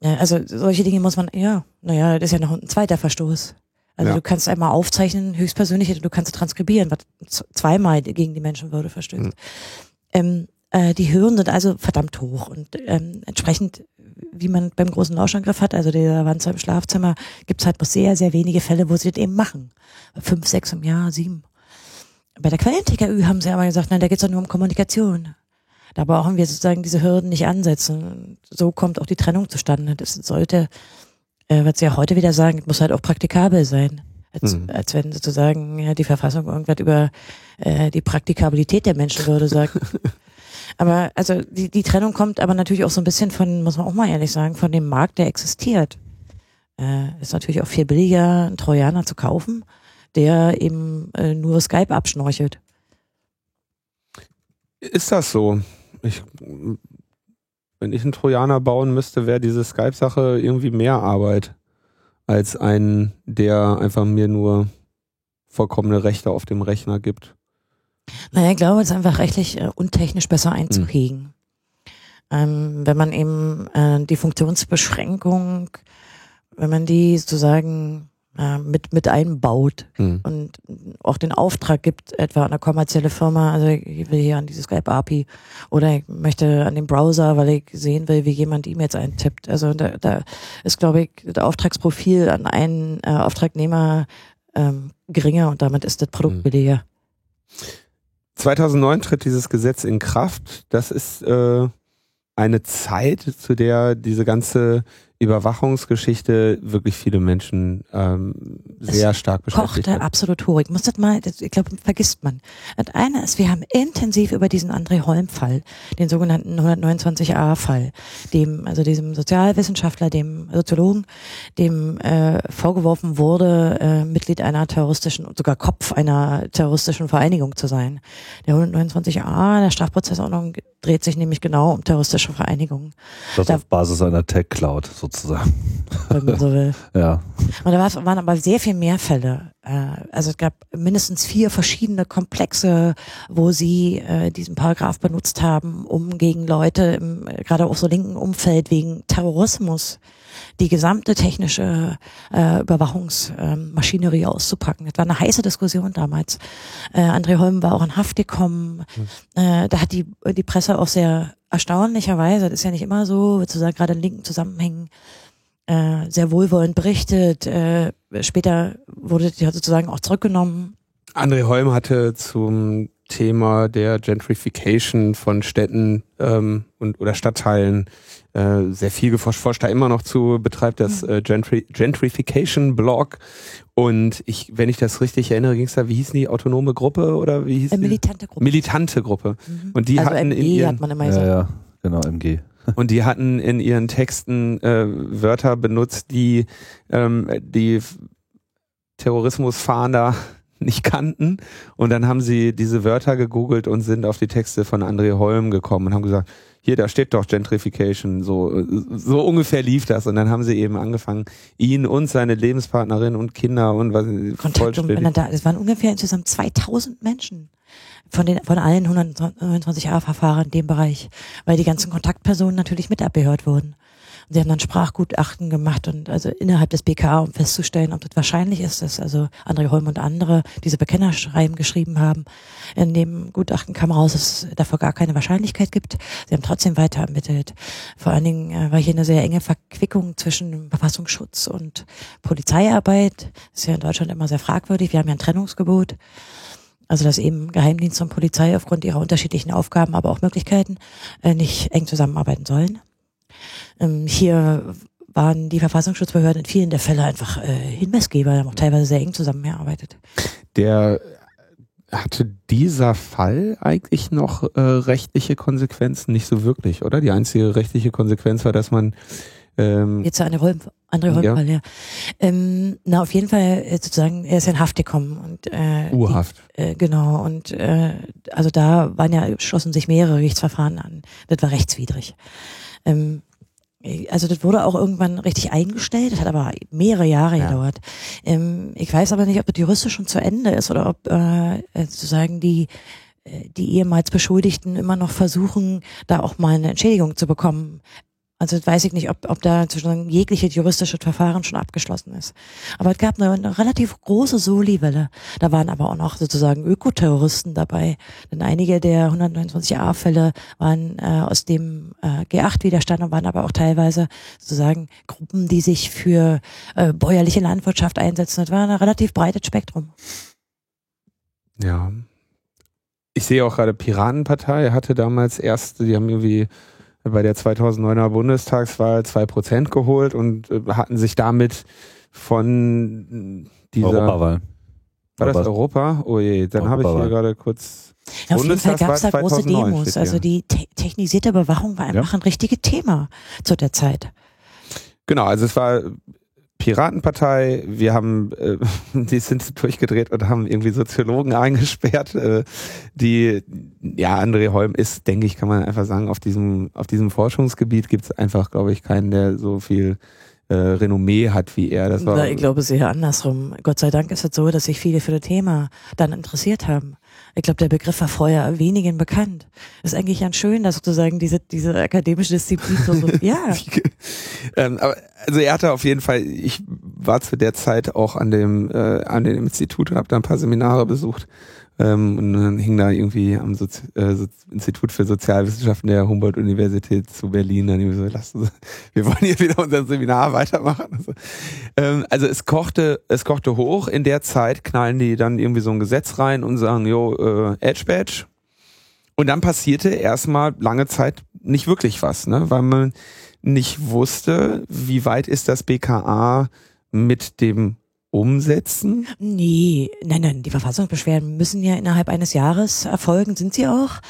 S3: Äh, also solche Dinge muss man, ja, naja, das ist ja noch ein zweiter Verstoß. Also ja. du kannst einmal aufzeichnen, höchstpersönlich, du kannst transkribieren, was zweimal gegen die Menschenwürde verstößt. Mhm. Ähm, äh, die Hürden sind also verdammt hoch und ähm, entsprechend, wie man beim großen Lauschangriff hat, also der Wanze im Schlafzimmer, gibt's halt noch sehr, sehr wenige Fälle, wo sie das eben machen. Fünf, sechs im Jahr, sieben. Bei der Quellen-TKÜ haben sie aber gesagt, nein, da geht's doch nur um Kommunikation. Da brauchen wir sozusagen diese Hürden nicht ansetzen. So kommt auch die Trennung zustande. Das sollte äh, was sie ja heute wieder sagen, muss halt auch praktikabel sein. Als, mhm. als wenn sozusagen ja, die Verfassung irgendwas über äh, die Praktikabilität der Menschenwürde sagt. aber also die, die Trennung kommt aber natürlich auch so ein bisschen von, muss man auch mal ehrlich sagen, von dem Markt, der existiert. Äh, ist natürlich auch viel billiger, einen Trojaner zu kaufen, der eben äh, nur Skype abschnorchelt.
S2: Ist das so? Ich wenn ich einen Trojaner bauen müsste, wäre diese Skype-Sache irgendwie mehr Arbeit als ein, der einfach mir nur vollkommene Rechte auf dem Rechner gibt.
S3: Naja, ich glaube, es ist einfach rechtlich äh, und technisch besser einzuhegen. Mhm. Ähm, wenn man eben äh, die Funktionsbeschränkung, wenn man die sozusagen äh, mit, mit einbaut mhm. und auch den Auftrag gibt, etwa an eine kommerzielle Firma, also ich will hier an diese Skype-API oder ich möchte an den Browser, weil ich sehen will, wie jemand E-Mails eintippt. Also da, da ist, glaube ich, das Auftragsprofil an einen äh, Auftragnehmer ähm, geringer und damit ist das Produkt mhm. billiger.
S2: 2009 tritt dieses Gesetz in Kraft. Das ist äh, eine Zeit, zu der diese ganze Überwachungsgeschichte wirklich viele Menschen ähm, sehr
S3: Es
S2: stark beschäftigt
S3: kochte
S2: hat.
S3: absolut hoch. Ich muss das mal, das, ich glaube, vergisst man. Das eine ist, wir haben intensiv über diesen André Holm-Fall, den sogenannten 129a-Fall, dem, also diesem Sozialwissenschaftler, dem Soziologen, dem äh, vorgeworfen wurde, äh, Mitglied einer terroristischen, sogar Kopf einer terroristischen Vereinigung zu sein. Der 129a der Strafprozessordnung dreht sich nämlich genau um terroristische Vereinigungen,
S1: Das
S3: Da-
S1: auf Basis einer Tech-Cloud sozusagen.
S3: Wenn man so will.
S1: Ja.
S3: Und da war- waren aber sehr viel mehr Fälle. Äh, Also es gab mindestens vier verschiedene Komplexe, wo sie äh, diesen Paragraph benutzt haben, um gegen Leute, im, gerade auch so linken Umfeld, wegen Terrorismus die gesamte technische äh, Überwachungsmaschinerie auszupacken. Das war eine heiße Diskussion damals. Äh, André Holm war auch in Haft gekommen. Äh, da hat die, die Presse auch sehr erstaunlicherweise, das ist ja nicht immer so, sozusagen gerade in linken Zusammenhängen, äh, sehr wohlwollend berichtet. Äh, später wurde die sozusagen auch zurückgenommen.
S2: André Holm hatte zum Thema der Gentrification von Städten ähm, und oder Stadtteilen äh, sehr viel geforscht, forscht da immer noch zu, betreibt das äh, Gentri Gentrification Blog und ich, wenn ich das richtig erinnere, ging es da, wie hieß die autonome Gruppe oder wie hieß
S3: Äh,
S2: die?
S3: militante Gruppe.
S2: Militante Gruppe.
S3: Mhm.
S2: Und die
S3: also
S2: hatten in
S3: MG
S2: ihren,
S3: hat man immer
S1: Ja,
S3: gesagt.
S1: ja, genau, MG.
S2: Und die hatten in ihren Texten äh, Wörter benutzt, die ähm, die Terrorismusfahnder nicht kannten. Und dann haben sie diese Wörter gegoogelt und sind auf die Texte von André Holm gekommen und haben gesagt, hier, da steht doch Gentrification. So, so ungefähr lief das. Und dann haben sie eben angefangen, ihn und seine Lebenspartnerin und Kinder und was
S3: Kontakt es waren ungefähr insgesamt 2000 Menschen von den von allen 129 A-Verfahren in dem Bereich, weil die ganzen Kontaktpersonen natürlich mit abgehört wurden. Sie haben dann Sprachgutachten gemacht und also innerhalb des BKA, um festzustellen, ob das wahrscheinlich ist, dass also André Holm und andere diese Bekennerschreiben geschrieben haben. In dem Gutachten kam raus, dass es dafür gar keine Wahrscheinlichkeit gibt. Sie haben trotzdem weiter ermittelt. Vor allen Dingen äh, war hier eine sehr enge Verquickung zwischen Verfassungsschutz und Polizeiarbeit. Das ist ja in Deutschland immer sehr fragwürdig. Wir haben ja ein Trennungsgebot. Also dass eben Geheimdienst und Polizei aufgrund ihrer unterschiedlichen Aufgaben, aber auch Möglichkeiten äh, nicht eng zusammenarbeiten sollen. Ähm, hier waren die Verfassungsschutzbehörden in vielen der Fälle einfach äh, Hinweisgeber, haben auch teilweise sehr eng zusammengearbeitet.
S2: Der hatte dieser Fall eigentlich noch äh, rechtliche Konsequenzen? Nicht so wirklich, oder? Die einzige rechtliche Konsequenz war, dass man ähm,
S3: Jetzt eine Holm, andere
S2: Ja.
S3: Holmfall, ja. Ähm, na, auf jeden Fall äh, sozusagen, er ist in Haft gekommen und äh,
S2: Urhaft.
S3: Die, äh, genau, und äh, also da waren ja, schlossen sich mehrere Gerichtsverfahren an. Das war rechtswidrig. Ähm, also das wurde auch irgendwann richtig eingestellt, das hat aber mehrere Jahre
S2: Ja.
S3: gedauert. Ähm, ich weiß aber nicht, ob das juristisch schon zu Ende ist oder ob äh, sozusagen die äh, die ehemals Beschuldigten immer noch versuchen, da auch mal eine Entschädigung zu bekommen. Also weiß ich nicht, ob, ob da sozusagen jegliche juristische Verfahren schon abgeschlossen ist. Aber es gab eine, eine relativ große Soli-Welle. Da waren aber auch noch sozusagen Ökoterroristen dabei. Denn einige der 129a-Fälle waren äh, aus dem äh, G8-Widerstand und waren aber auch teilweise sozusagen Gruppen, die sich für äh, bäuerliche Landwirtschaft einsetzen. Das war ein relativ breites Spektrum.
S2: Ja. Ich sehe auch gerade Piratenpartei hatte damals erst, die haben irgendwie bei der 2009er Bundestagswahl zwei Prozent geholt und äh, hatten sich damit von dieser
S1: Europawahl.
S2: war das Europa? Oh je, dann habe ich hier gerade kurz
S3: Ja, auf jeden Fall gab es da
S2: Bundestagswahl
S3: große
S2: 2009
S3: Demos. Also die te technisierte Überwachung war einfach ein richtiges Thema zu der Zeit.
S2: Genau, also es war Piratenpartei, wir haben, äh, die sind durchgedreht und haben irgendwie Soziologen eingesperrt, äh, die, ja, André Holm ist, denke ich, kann man einfach sagen, auf diesem, auf diesem Forschungsgebiet gibt es einfach, glaube ich, keinen, der so viel äh, Renommee hat wie er. Das war,
S3: Na, ich glaube, es ist eher andersrum. Gott sei Dank ist es so, dass sich viele für das Thema dann interessiert haben. Ich glaube, der Begriff war vorher wenigen bekannt. Ist eigentlich ganz schön, dass sozusagen diese, diese akademische Disziplin so, so ja.
S2: ähm, aber, also er hatte auf jeden Fall, ich war zu der Zeit auch an dem, äh, an dem Institut und habe da ein paar Seminare besucht. Ähm, und dann hing da irgendwie am Sozi äh, Institut für Sozialwissenschaften der Humboldt-Universität zu Berlin dann irgendwie so, lassen Sie, wir wollen hier wieder unser Seminar weitermachen. Also, ähm, also es kochte, es kochte hoch. In der Zeit knallen die dann irgendwie so ein Gesetz rein und sagen, jo, äh, Edge Badge. Und dann passierte erstmal lange Zeit nicht wirklich was, ne? Weil man nicht wusste, wie weit ist das BKA mit dem Umsetzen?
S3: Nee, nein, nein, die Verfassungsbeschwerden müssen ja innerhalb eines Jahres erfolgen, sind sie auch.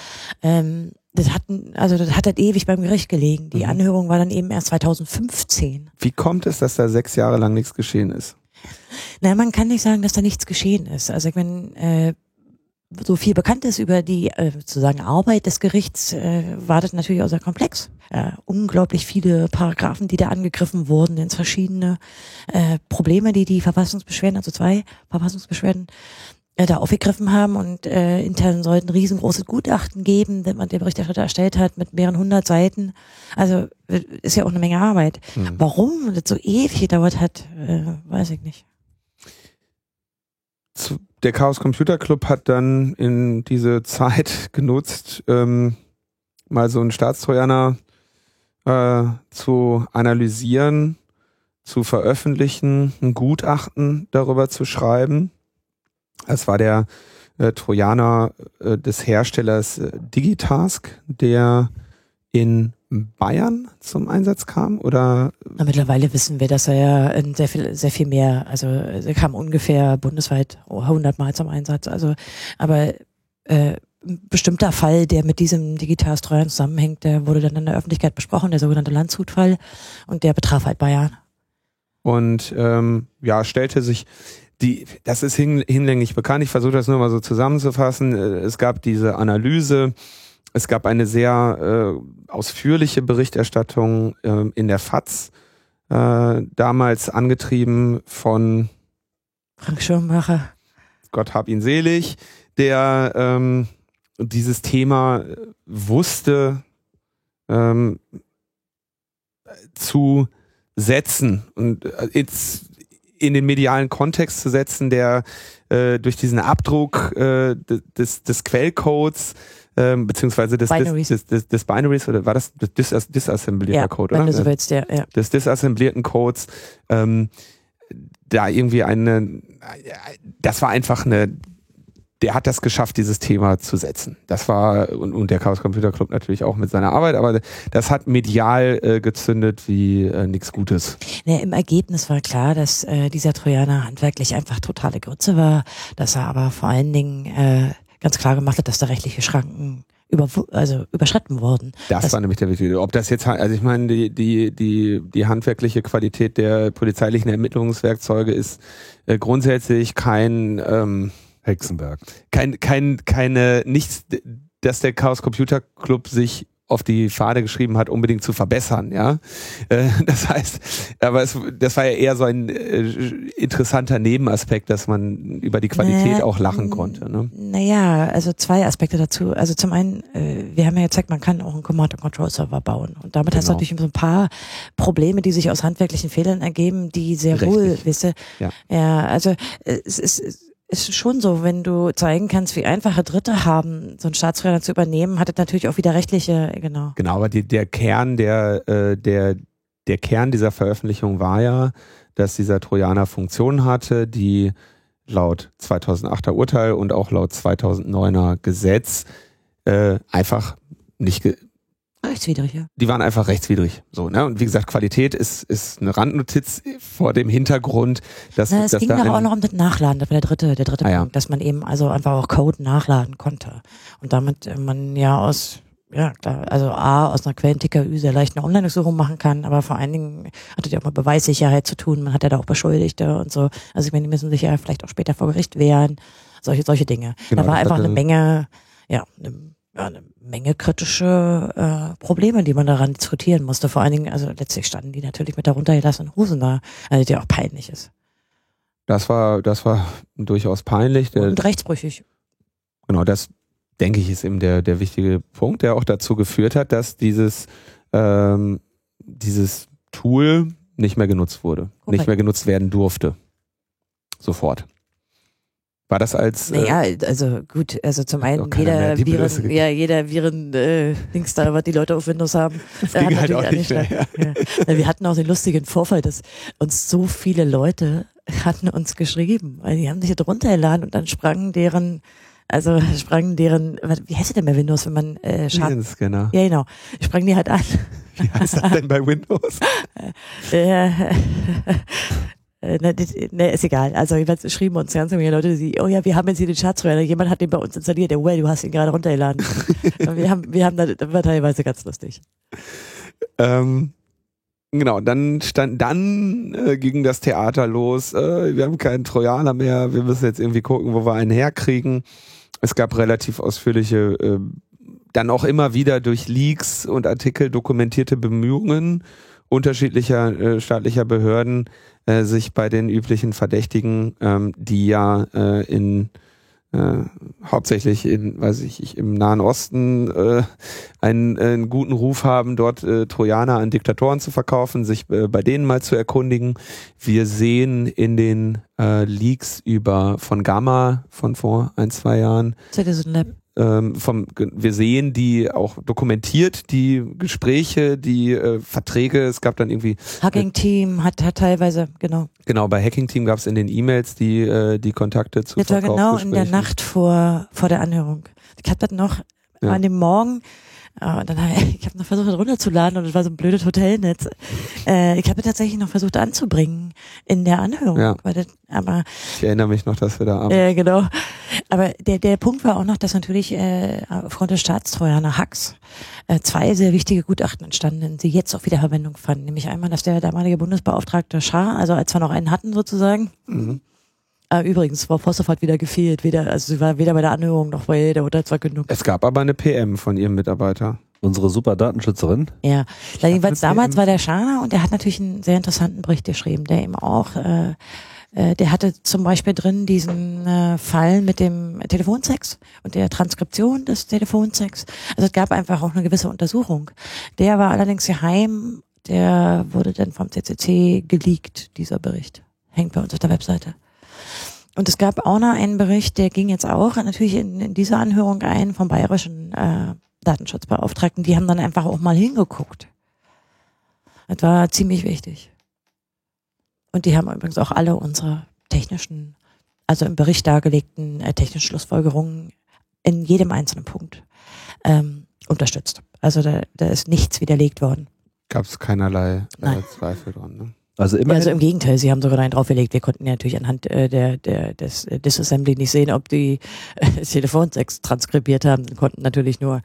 S3: Ähm, das hatten, also das hat halt ewig beim Gericht gelegen. Die
S2: Mhm.
S3: Anhörung war dann eben erst 2015.
S2: Wie kommt es, dass da sechs Jahre lang nichts geschehen ist?
S3: Na, man kann nicht sagen, dass da nichts geschehen ist. Also ich meine, äh, so viel bekannt ist über die äh, sozusagen Arbeit des Gerichts, äh, war das natürlich auch sehr komplex. Äh, unglaublich viele Paragraphen, die da angegriffen wurden, ins verschiedene äh, Probleme, die die Verfassungsbeschwerden, also zwei Verfassungsbeschwerden, äh, da aufgegriffen haben und äh, intern sollten riesengroße Gutachten geben, das man der Berichterstatter erstellt hat mit mehreren hundert Seiten. Also ist ja auch eine Menge Arbeit.
S2: Hm.
S3: Warum das so ewig gedauert hat, äh, weiß ich nicht.
S2: zu, der Chaos Computer Club hat dann in diese Zeit genutzt, ähm, mal so einen Staatstrojaner äh, zu analysieren, zu veröffentlichen, ein Gutachten darüber zu schreiben. Es war der äh, Trojaner äh, des Herstellers äh, Digitask, der in Bayern zum Einsatz kam oder
S3: Na, mittlerweile wissen wir, dass er ja in sehr viel, sehr viel mehr, also er kam ungefähr bundesweit 100 Mal zum Einsatz. Also, aber äh, ein bestimmter Fall, der mit diesem Digitalstreuern zusammenhängt, der wurde dann in der Öffentlichkeit besprochen, der sogenannte Landshutfall, und der betraf halt Bayern.
S2: und ähm, ja, stellte sich die, das ist hin, hinlänglich bekannt. Ich versuche das nur mal so zusammenzufassen. Äh, Es gab diese Analyse, es gab eine sehr äh, ausführliche Berichterstattung äh, in der FAZ, äh, damals angetrieben von
S3: Frank Schirmacher.
S2: Gott hab ihn selig, der ähm, dieses Thema wusste ähm, zu setzen und äh, jetzt in den medialen Kontext zu setzen, der äh, durch diesen Abdruck äh, des, des Quellcodes ähm, beziehungsweise des,
S3: Binaries.
S2: des, des, des Binaries oder war das das dis disassemblierter
S3: Ja,
S2: Code,
S3: wenn
S2: oder?
S3: du so willst, ja, ja.
S2: des disassemblierten Codes ähm, da irgendwie eine, das war einfach eine, der hat das geschafft, dieses Thema zu setzen. Das war, und, und der Chaos Computer Club natürlich auch mit seiner Arbeit, aber das hat medial äh, gezündet wie äh, nichts Gutes.
S3: Nee, Im Ergebnis war klar, dass äh, dieser Trojaner handwerklich einfach totale Grütze war, dass er aber vor allen Dingen äh, ganz klar gemacht hat, dass da rechtliche Schranken über, also überschritten wurden.
S2: Das,
S3: Das-
S2: war nämlich der wichtige. Ob das jetzt, also ich meine, die, die, die, die handwerkliche Qualität der polizeilichen Ermittlungswerkzeuge ist äh, grundsätzlich kein, ähm,
S1: Hexenberg.
S2: kein, kein, keine, nichts, dass der Chaos Computer Club sich auf die Fahne geschrieben hat, unbedingt zu verbessern, ja. Äh, das heißt, aber es, das war ja eher so ein äh, interessanter Nebenaspekt, dass man über die Qualität
S3: Naja,
S2: auch lachen konnte. Ne?
S3: Naja, also zwei Aspekte dazu. Also zum einen, äh, wir haben ja gezeigt, man kann auch einen Command-and-Control-Server bauen. Und damit hast du
S2: Genau.
S3: natürlich so ein paar Probleme, die sich aus handwerklichen Fehlern ergeben, die sehr wohl,
S2: Rechtlich.
S3: weißt du,
S2: Ja.
S3: ja, also es ist, ist schon so, wenn du zeigen kannst, wie einfache Dritte haben, so einen Staatstrojaner zu übernehmen, hat es natürlich auch wieder rechtliche, genau.
S2: Genau, aber die, der Kern der, äh, der, der Kern dieser Veröffentlichung war ja, dass dieser Trojaner Funktionen hatte, die laut 2008er Urteil und auch laut 2009er Gesetz äh, einfach nicht,
S3: Rechtswidrig, ja.
S2: die waren einfach rechtswidrig. So, ne? Und wie gesagt, Qualität ist, ist eine Randnotiz vor dem Hintergrund, dass,
S3: Na, es
S2: dass
S3: ging
S2: da
S3: auch noch um das Nachladen, das war der dritte, der dritte
S2: Ah, ja.
S3: Punkt, dass man eben also einfach auch Code nachladen konnte. Und damit äh, man ja aus, ja klar, also A, aus einer Quellen-TKÜ sehr leicht eine Online-Durchsuchung machen kann, aber vor allen Dingen hat das ja auch mit Beweissicherheit zu tun, man hat ja da auch Beschuldigte und so. Also ich meine, die müssen sich ja vielleicht auch später vor Gericht wehren, solche, solche Dinge.
S2: Genau,
S3: da war einfach
S2: hatte-
S3: eine Menge, ja, eine, ja, eine Menge kritische äh, Probleme, die man daran diskutieren musste. Vor allen Dingen, also letztlich standen die natürlich mit darunter gelassenen Hosen da, also die auch peinlich ist.
S2: das war, das war durchaus peinlich. Der,
S3: Und rechtsbrüchig.
S2: Genau, das denke ich ist eben der, der wichtige Punkt, der auch dazu geführt hat, dass dieses, ähm, dieses Tool nicht mehr genutzt wurde,
S3: Korrekt.
S2: nicht mehr genutzt werden durfte. Sofort. War das als äh,
S3: Naja, also gut, also zum einen, jeder Viren, ja, jeder Viren, äh, Dings da, was die Leute auf Windows haben, äh,
S2: ging halt auch nicht mehr,
S3: angeschlagen. Ja. Ja, Wir hatten auch den lustigen Vorfall, dass uns so viele Leute hatten uns geschrieben, weil die haben sich das runtergeladen und dann sprangen deren, also sprangen deren, wie heißt denn bei Windows, wenn man äh, Schad
S2: Scanner?
S3: Ja, genau. Sprangen die halt an.
S2: Wie heißt das denn bei Windows?
S3: Äh, äh, ne, ne, ist egal. Also jedenfalls schrieben uns ganz viele Leute, die, oh ja, wir haben jetzt hier den Schatzrechner. Jemand hat den bei uns installiert. Ja, well, du hast ihn gerade runtergeladen. Wir haben, wir haben da, das war teilweise ganz lustig.
S2: Ähm, genau, dann stand, dann äh, ging das Theater los. Äh, wir haben keinen Trojaner mehr. Wir müssen jetzt irgendwie gucken, wo wir einen herkriegen. Es gab relativ ausführliche, äh, dann auch immer wieder durch Leaks und Artikel dokumentierte Bemühungen unterschiedlicher äh, staatlicher Behörden, äh, sich bei den üblichen Verdächtigen, ähm, die ja äh, in äh, hauptsächlich in, weiß ich, im Nahen Osten äh, einen, äh, einen guten Ruf haben, dort äh, Trojaner an Diktatoren zu verkaufen, sich äh, bei denen mal zu erkundigen. Wir sehen in den äh, Leaks über von Gamma von vor ein, zwei Jahren,
S3: Citizen Lab.
S2: Ähm, vom, wir sehen die auch dokumentiert, die Gespräche, die äh, Verträge. Es gab dann irgendwie
S3: Hugging Team hat, hat teilweise, genau.
S2: Genau, bei Hacking Team gab es in den E-Mails die, äh, die Kontakte zu
S3: Das war genau in der. Nacht vor, vor der Anhörung. Ich hab das noch
S2: Ja.
S3: an dem Morgen, äh, dann hab ich, ich habe noch versucht, das runterzuladen und es war so ein blödes Hotelnetz. Äh, ich habe tatsächlich noch versucht anzubringen in der Anhörung.
S2: Ja.
S3: Weil das, aber
S2: Ich erinnere mich noch, dass wir da am
S3: äh, genau. Aber der, der Punkt war auch noch, dass natürlich äh, aufgrund des Staatstrojaner Hacks äh, zwei sehr wichtige Gutachten entstanden sind, die jetzt auch wieder Verwendung fanden. Nämlich einmal, dass der damalige Bundesbeauftragte Schar, also als wir noch einen hatten sozusagen,
S2: Mhm.
S3: Äh, übrigens, Frau Vossoff hat wieder gefehlt, weder, also sie war weder bei der Anhörung noch bei der Urteilsverkündung.
S2: Es gab aber eine PM von ihrem Mitarbeiter.
S1: Unsere super Datenschützerin.
S3: Ja, da jedenfalls damals
S2: PM.
S3: war der Schar und der hat natürlich einen sehr interessanten Bericht geschrieben, der eben auch, äh, äh, der hatte zum Beispiel drin diesen äh, Fall mit dem Telefonsex und der Transkription des Telefonsex. Also es gab einfach auch eine gewisse Untersuchung. Der war allerdings geheim, der wurde dann vom CCC geleakt, dieser Bericht. Hängt bei uns auf der Webseite. Und es gab auch noch einen Bericht, der ging jetzt auch natürlich in, in diese Anhörung ein vom bayerischen äh, Datenschutzbeauftragten. Die haben dann einfach auch mal hingeguckt. Das war ziemlich wichtig. Und die haben übrigens auch alle unsere technischen, also im Bericht dargelegten äh, technischen Schlussfolgerungen in jedem einzelnen Punkt ähm, unterstützt. Also da, da ist nichts widerlegt worden.
S2: Gab es keinerlei äh. Zweifel dran. Ne?
S1: Also
S3: Ja,
S1: immerhin,
S3: also im Gegenteil, sie haben sogar einen draufgelegt. Wir konnten ja natürlich anhand äh, der, der, des äh, Disassembly nicht sehen, ob die äh, Telefonsex transkribiert haben. Sie konnten natürlich nur,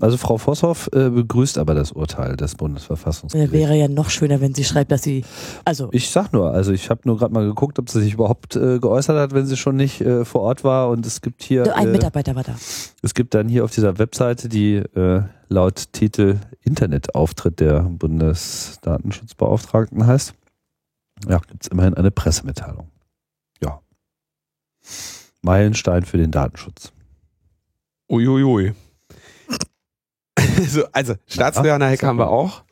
S1: also Frau Vosshoff äh, begrüßt aber das Urteil des Bundesverfassungsgerichts.
S3: wäre ja noch schöner, wenn sie schreibt, dass sie, also
S1: Ich sag nur, also ich habe nur gerade mal geguckt, ob sie sich überhaupt äh, geäußert hat, wenn sie schon nicht äh, vor Ort war. Und es gibt hier,
S3: ein
S1: äh,
S3: Mitarbeiter war da.
S1: es gibt dann hier auf dieser Webseite, die äh, laut Titel Internetauftritt der Bundesdatenschutzbeauftragten heißt, ja, gibt es immerhin eine Pressemitteilung. Ja. Meilenstein für den Datenschutz.
S2: Uiuiui. so, also Staatstrojaner-Hack haben wir auch.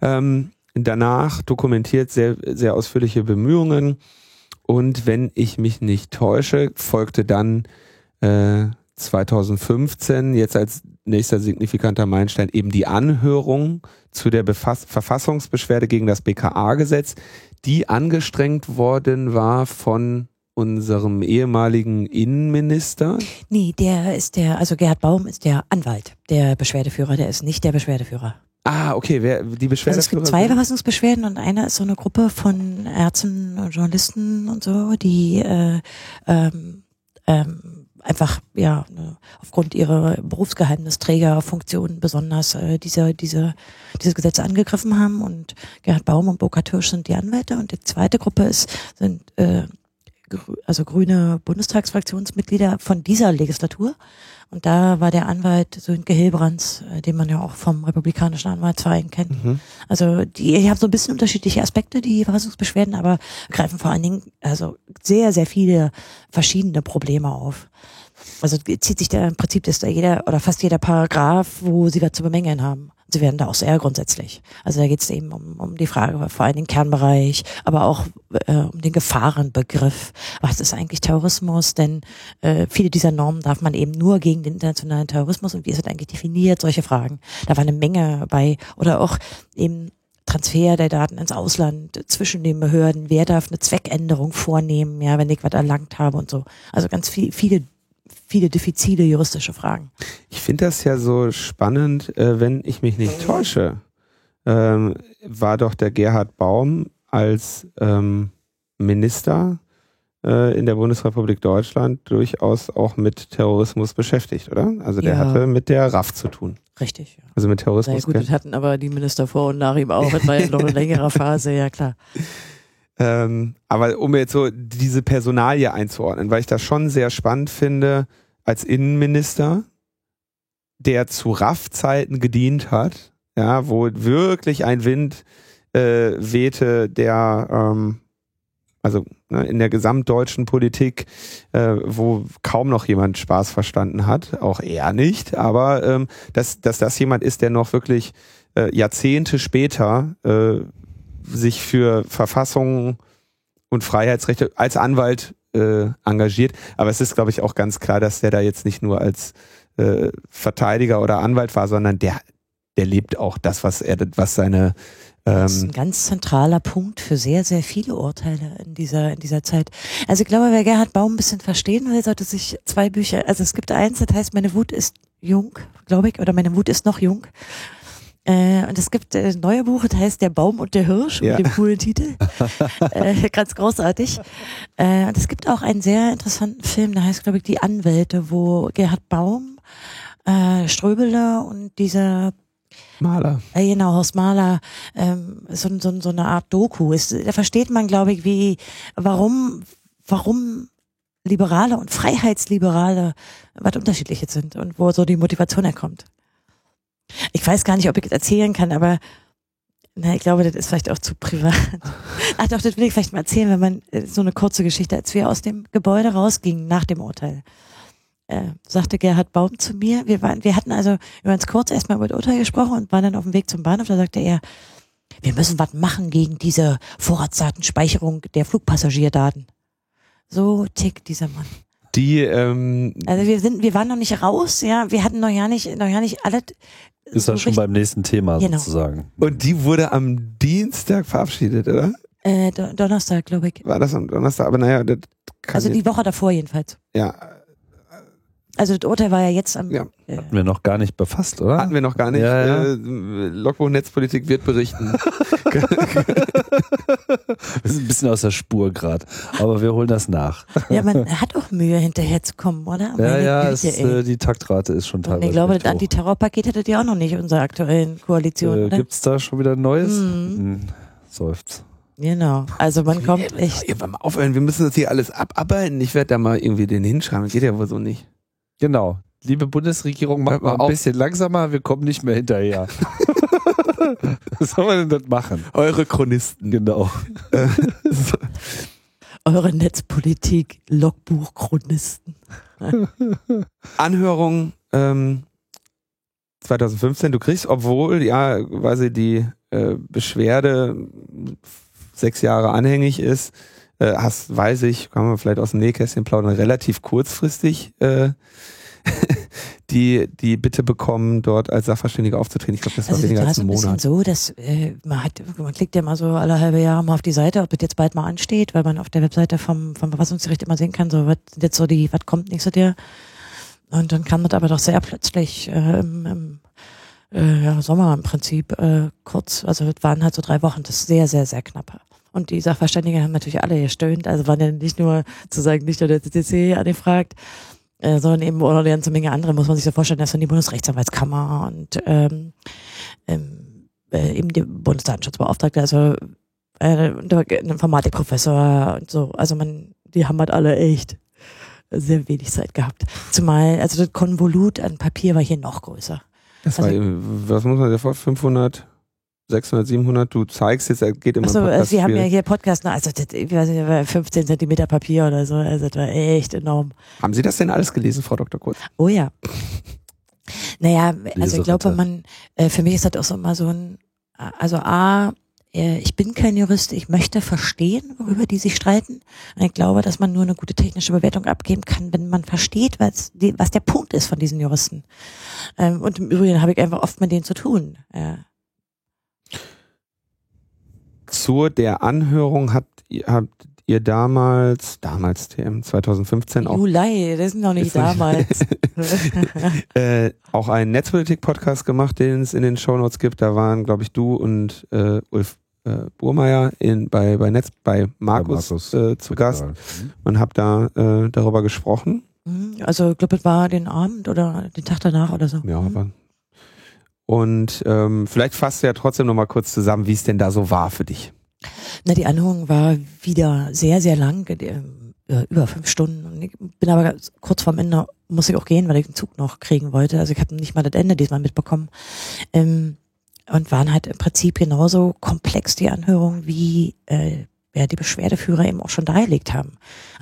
S2: Ähm, danach dokumentiert sehr, sehr ausführliche Bemühungen. Und wenn ich mich nicht täusche, folgte dann äh, 2015, jetzt als nächster signifikanter Meilenstein, eben die Anhörung zu der Befass Verfassungsbeschwerde gegen das BKA-Gesetz, die angestrengt worden war von unserem ehemaligen Innenminister.
S3: Nee, der ist der, also Gerhard Baum ist der Anwalt, der Beschwerdeführer, der ist nicht der Beschwerdeführer.
S2: Ah, okay, wer die Beschwerde
S3: Also es gibt zwei Verfassungsbeschwerden und einer ist so eine Gruppe von Ärzten und Journalisten und so, die äh, ähm, ähm, einfach ja ne, aufgrund ihrer Berufsgeheimnisträgerfunktion besonders äh, diese diese dieses Gesetz angegriffen haben und Gerhard Baum und Burkhard Hirsch sind die Anwälte und die zweite Gruppe ist sind äh, also grüne Bundestagsfraktionsmitglieder von dieser Legislatur und da war der Anwalt Sönke Hilbrands, äh, den man ja auch vom republikanischen Anwaltsverein kennt.
S2: Mhm.
S3: Also die, die haben so ein bisschen unterschiedliche Aspekte, die Verfassungsbeschwerden, aber greifen vor allen Dingen also sehr, sehr viele verschiedene Probleme auf. Also zieht sich da im Prinzip ist da jeder oder fast jeder Paragraph, wo sie was zu bemängeln haben. Sie werden da auch sehr grundsätzlich. Also da geht es eben um, um die Frage, vor allem den Kernbereich, aber auch äh, um den Gefahrenbegriff. Was ist eigentlich Terrorismus? Denn äh, viele dieser Normen darf man eben nur gegen den internationalen Terrorismus und wie ist es eigentlich definiert? Solche Fragen. Da war eine Menge bei. Oder auch eben Transfer der Daten ins Ausland zwischen den Behörden. Wer darf eine Zweckänderung vornehmen, ja, wenn ich was erlangt habe und so. Also ganz viel, viele viele diffizile juristische Fragen.
S2: Ich finde das ja so spannend, äh, wenn ich mich nicht täusche, ähm, war doch der Gerhard Baum als ähm, Minister äh, in der Bundesrepublik Deutschland durchaus auch mit Terrorismus beschäftigt, oder? Also der
S3: Ja.
S2: hatte mit der RAF zu tun.
S3: Richtig. Ja.
S2: Also mit
S3: Na ja,
S2: Terrorismus.
S3: gut, das hatten aber die Minister vor und nach ihm auch. Das war ja noch eine längere Phase, ja klar.
S2: Ähm, aber um jetzt so diese Personalie einzuordnen, weil ich das schon sehr spannend finde, als Innenminister, der zu RAF-Zeiten gedient hat, ja, wo wirklich ein Wind äh, wehte, der ähm, also ne, in der gesamtdeutschen Politik, äh, wo kaum noch jemand Spaß verstanden hat, auch er nicht, aber ähm, dass, dass das jemand ist, der noch wirklich äh, Jahrzehnte später äh, sich für Verfassung und Freiheitsrechte als Anwalt äh, engagiert. Aber es ist, glaube ich, auch ganz klar, dass der da jetzt nicht nur als äh, Verteidiger oder Anwalt war, sondern der, der lebt auch das, was er, was seine
S3: Das ist
S2: ähm,
S3: ein ganz zentraler Punkt für sehr, sehr viele Urteile in dieser, in dieser Zeit. Also ich glaube, wer Gerhard Baum ein bisschen verstehen will, sollte sich zwei Bücher, also es gibt eins, das heißt, meine Wut ist jung, glaube ich, oder meine Wut ist noch jung. Äh, und es gibt äh, ein neues Buch, das heißt Der Baum und der Hirsch
S2: Ja.
S3: mit dem coolen Titel. äh, ganz großartig. Äh, und es gibt auch einen sehr interessanten Film, der heißt, glaube ich, Die Anwälte, wo Gerhard Baum, äh, Ströbele und dieser
S2: Maler.
S3: ja, genau, Horst Mahler, ähm, so, so, so eine Art Doku ist. Da versteht man, glaube ich, wie, warum, warum Liberale und Freiheitsliberale was unterschiedliches sind und wo so die Motivation herkommt. Ich weiß gar nicht, ob ich das erzählen kann, aber na, ich glaube, das ist vielleicht auch zu privat. Ach doch, das will ich vielleicht mal erzählen, wenn man äh, so eine kurze Geschichte, als wir aus dem Gebäude rausgingen nach dem Urteil. Äh, sagte Gerhard Baum zu mir, wir waren, wir hatten also ganz kurz erstmal über das Urteil gesprochen und waren dann auf dem Weg zum Bahnhof, da sagte er, wir müssen was machen gegen diese Vorratsdatenspeicherung der Flugpassagierdaten. So tickt dieser Mann.
S2: Die, ähm,
S3: Also wir sind, wir waren noch nicht raus, ja, wir hatten noch ja nicht, noch ja nicht alle.
S1: Ist ja
S3: so
S1: schon beim nächsten Thema
S3: Genau.
S1: sozusagen.
S2: und die wurde am Dienstag verabschiedet, oder?
S3: äh, Do- Donnerstag, glaube ich.
S2: War das am Donnerstag? Aber naja, das kann
S3: Also die Woche davor jedenfalls.
S2: ja,
S3: Also das Urteil war ja jetzt am.
S2: Ja.
S3: Äh,
S1: Hatten wir noch gar nicht befasst, oder?
S2: hatten wir noch gar nicht.
S1: Ja, ja.
S2: Äh, Logbuch Netzpolitik wird berichten.
S1: Wir sind ein bisschen aus der Spur gerade, aber wir holen das nach.
S3: ja, man hat auch Mühe, hinterher zu kommen, oder?
S1: Ja,
S3: Meine
S1: ja,
S3: Güte,
S1: es ist,
S3: ey.
S1: äh, die Taktrate ist schon
S3: Und
S1: teilweise.
S3: ich glaube, das. Antiterrorpaket hättet ihr auch noch nicht in unserer aktuellen Koalition,
S1: Äh,
S3: oder?
S1: gibt's da schon wieder Neues?
S3: Mhm.
S1: Hm, Seufzt.
S3: Genau. Also man kommt echt.
S2: Irgendwann mal aufhören, wir müssen das hier alles abarbeiten. Ich werde da mal irgendwie den hinschreiben. Geht ja wohl so nicht.
S1: Genau. Liebe Bundesregierung, macht
S2: mal
S1: mal ein
S2: auf.
S1: bisschen langsamer, wir kommen nicht mehr hinterher. Was soll man denn das machen?
S2: Eure Chronisten.
S1: Genau.
S3: Eure Netzpolitik, Logbuchchronisten.
S2: Anhörung ähm, 2015. Du kriegst, obwohl ja quasi die äh, Beschwerde sechs Jahre anhängig ist, äh, hast, weiß ich, kann man vielleicht aus dem Nähkästchen plaudern, relativ kurzfristig äh, die, die Bitte bekommen, dort als Sachverständiger aufzutreten. Ich glaube, das war
S3: Also
S2: weniger
S3: da
S2: als ein Monat.
S3: so, dass äh, man hat, man klickt ja mal so alle halbe Jahre mal auf die Seite, ob das jetzt bald mal ansteht, weil man auf der Webseite vom, vom Verfassungsgericht immer sehen kann, so was jetzt so die, was kommt nächstes Jahr. Und dann kam das aber doch sehr plötzlich äh, im, im äh, ja, Sommer im Prinzip äh, kurz, also es waren halt so drei Wochen, das ist sehr, sehr, sehr knapp. Und die Sachverständigen haben natürlich alle gestöhnt, also waren ja nicht nur, zu sagen, nicht nur der CCC angefragt, äh, sondern eben noch eine ganze Menge andere, muss man sich so vorstellen, das sind die Bundesrechtsanwaltskammer und ähm, ähm, äh, eben der Bundesdatenschutzbeauftragte, also äh, ein Informatikprofessor und so. Also man, die haben halt alle echt sehr wenig Zeit gehabt. Zumal, also das Konvolut an Papier war hier noch größer.
S2: Das
S3: also-
S2: war, was muss man dir vor? 500, 600, 700? Du zeigst jetzt, geht immer
S3: Achso, also
S2: Podcast
S3: Sie haben
S2: viel.
S3: ja hier Podcast, ne, also das, ich weiß nicht, war 15 Zentimeter Papier oder so, also das war echt enorm.
S2: Haben Sie das denn alles gelesen, Frau Dr. Kurz?
S3: Oh ja. Naja, also ich glaube, man, äh, für mich ist das auch so immer so ein, also A, äh, ich bin kein Jurist, ich möchte verstehen, worüber die sich streiten. Und ich glaube, dass man nur eine gute technische Bewertung abgeben kann, wenn man versteht, was, die, was der Punkt ist von diesen Juristen. Ähm, und im Übrigen habe ich einfach oft mit denen zu tun. Ja.
S2: Zu der Anhörung habt, ihr- habt ihr damals, damals TM 2015 auch,
S3: Juli, das ist noch nicht
S2: Ist nicht-
S3: damals.
S2: äh, auch einen Netzpolitik-Podcast gemacht, den es in den Shownotes gibt. Da waren, glaube ich, du und äh, Ulf äh, Burmeier in, bei, bei Netz, bei Markus,
S1: Markus.
S2: äh, zu Gast und habe da äh, darüber gesprochen.
S3: Mhm, also ich glaube, es war den Abend oder den Tag danach oder so.
S2: Ja,
S3: Mhm.
S2: aber und ähm, vielleicht fasst du ja trotzdem noch mal kurz zusammen, wie es denn da so war für dich.
S3: Na, die Anhörung war wieder sehr, sehr lang, äh, über fünf Stunden. Und ich bin aber kurz vorm Ende, muss ich auch gehen, weil ich den Zug noch kriegen wollte. Also ich habe nicht mal das Ende diesmal mitbekommen. Ähm, und waren halt im Prinzip genauso komplex, die Anhörung, wie äh, ja, die Beschwerdeführer eben auch schon dargelegt haben.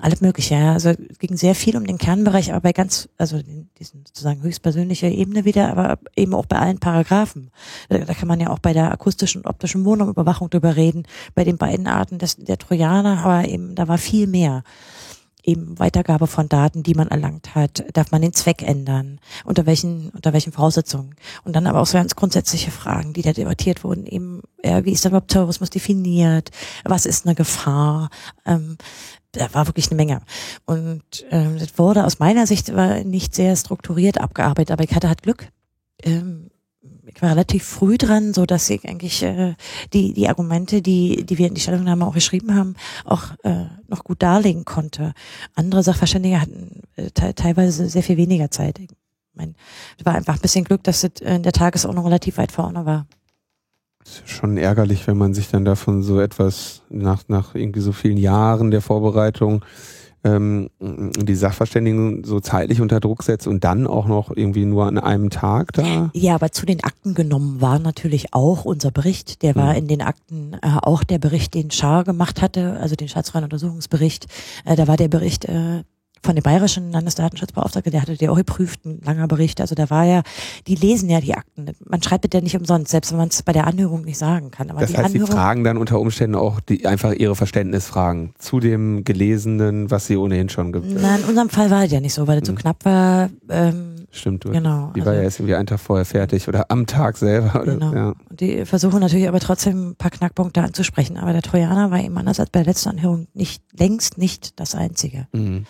S3: Alles Mögliche. Ja. Also ging sehr viel um den Kernbereich, aber bei ganz, also diesen sozusagen höchstpersönliche Ebene wieder, aber eben auch bei allen Paragraphen. Da, kann man ja auch bei der akustischen und optischen Wohnungsüberwachung drüber reden, bei den beiden Arten des, der Trojaner, aber eben da war viel mehr. Eben Weitergabe von Daten, die man erlangt hat, darf man den Zweck ändern, unter welchen, unter welchen Voraussetzungen. Und dann aber auch so ganz grundsätzliche Fragen, die da debattiert wurden, eben, ja, wie ist überhaupt Terrorismus definiert? Was ist eine Gefahr? Ähm, da war wirklich eine Menge. Und ähm, das wurde aus meiner Sicht war nicht sehr strukturiert abgearbeitet, aber ich hatte halt Glück. Ähm, ich war relativ früh dran, so dass ich eigentlich äh, die die Argumente, die die wir in die Stellungnahme auch geschrieben haben, auch äh, noch gut darlegen konnte. Andere Sachverständige hatten äh, te teilweise sehr viel weniger Zeit. Ich mein, es war einfach ein bisschen Glück, dass es in der Tagesordnung relativ weit vorne war.
S2: Ist schon ärgerlich, wenn man sich dann davon so etwas nach, nach irgendwie so vielen Jahren der Vorbereitung ähm, die Sachverständigen so zeitlich unter Druck setzt und dann auch noch irgendwie nur an einem Tag da.
S3: Ja, aber zu den Akten genommen war natürlich auch unser Bericht. Der war
S2: Mhm.
S3: in den Akten äh, auch der Bericht, den Schar gemacht hatte, also den staatsfreien Untersuchungsbericht. Äh, da war der Bericht äh, von dem bayerischen Landesdatenschutzbeauftragten, der hatte der auch geprüft, ein langer Bericht. Also da war ja, die lesen ja die Akten. Man schreibt ja nicht umsonst, selbst wenn man es bei der Anhörung nicht sagen kann. Aber
S2: Das
S3: die
S2: heißt, die
S3: Anhörung,
S2: fragen dann unter Umständen auch die, einfach ihre Verständnisfragen zu dem Gelesenen, was sie ohnehin schon ge
S3: na, in unserem Fall war es ja nicht so, weil es so
S2: Mhm.
S3: knapp war. Ähm,
S2: Stimmt, du.
S3: genau.
S2: Die war
S3: also-
S2: ja erst irgendwie einen Tag vorher fertig oder am Tag selber. Oder,
S3: Genau.
S2: ja.
S3: Und die versuchen natürlich aber trotzdem ein paar Knackpunkte anzusprechen. Aber der Trojaner war eben anders als bei der letzten Anhörung nicht, längst nicht das einzige.
S2: Mhm.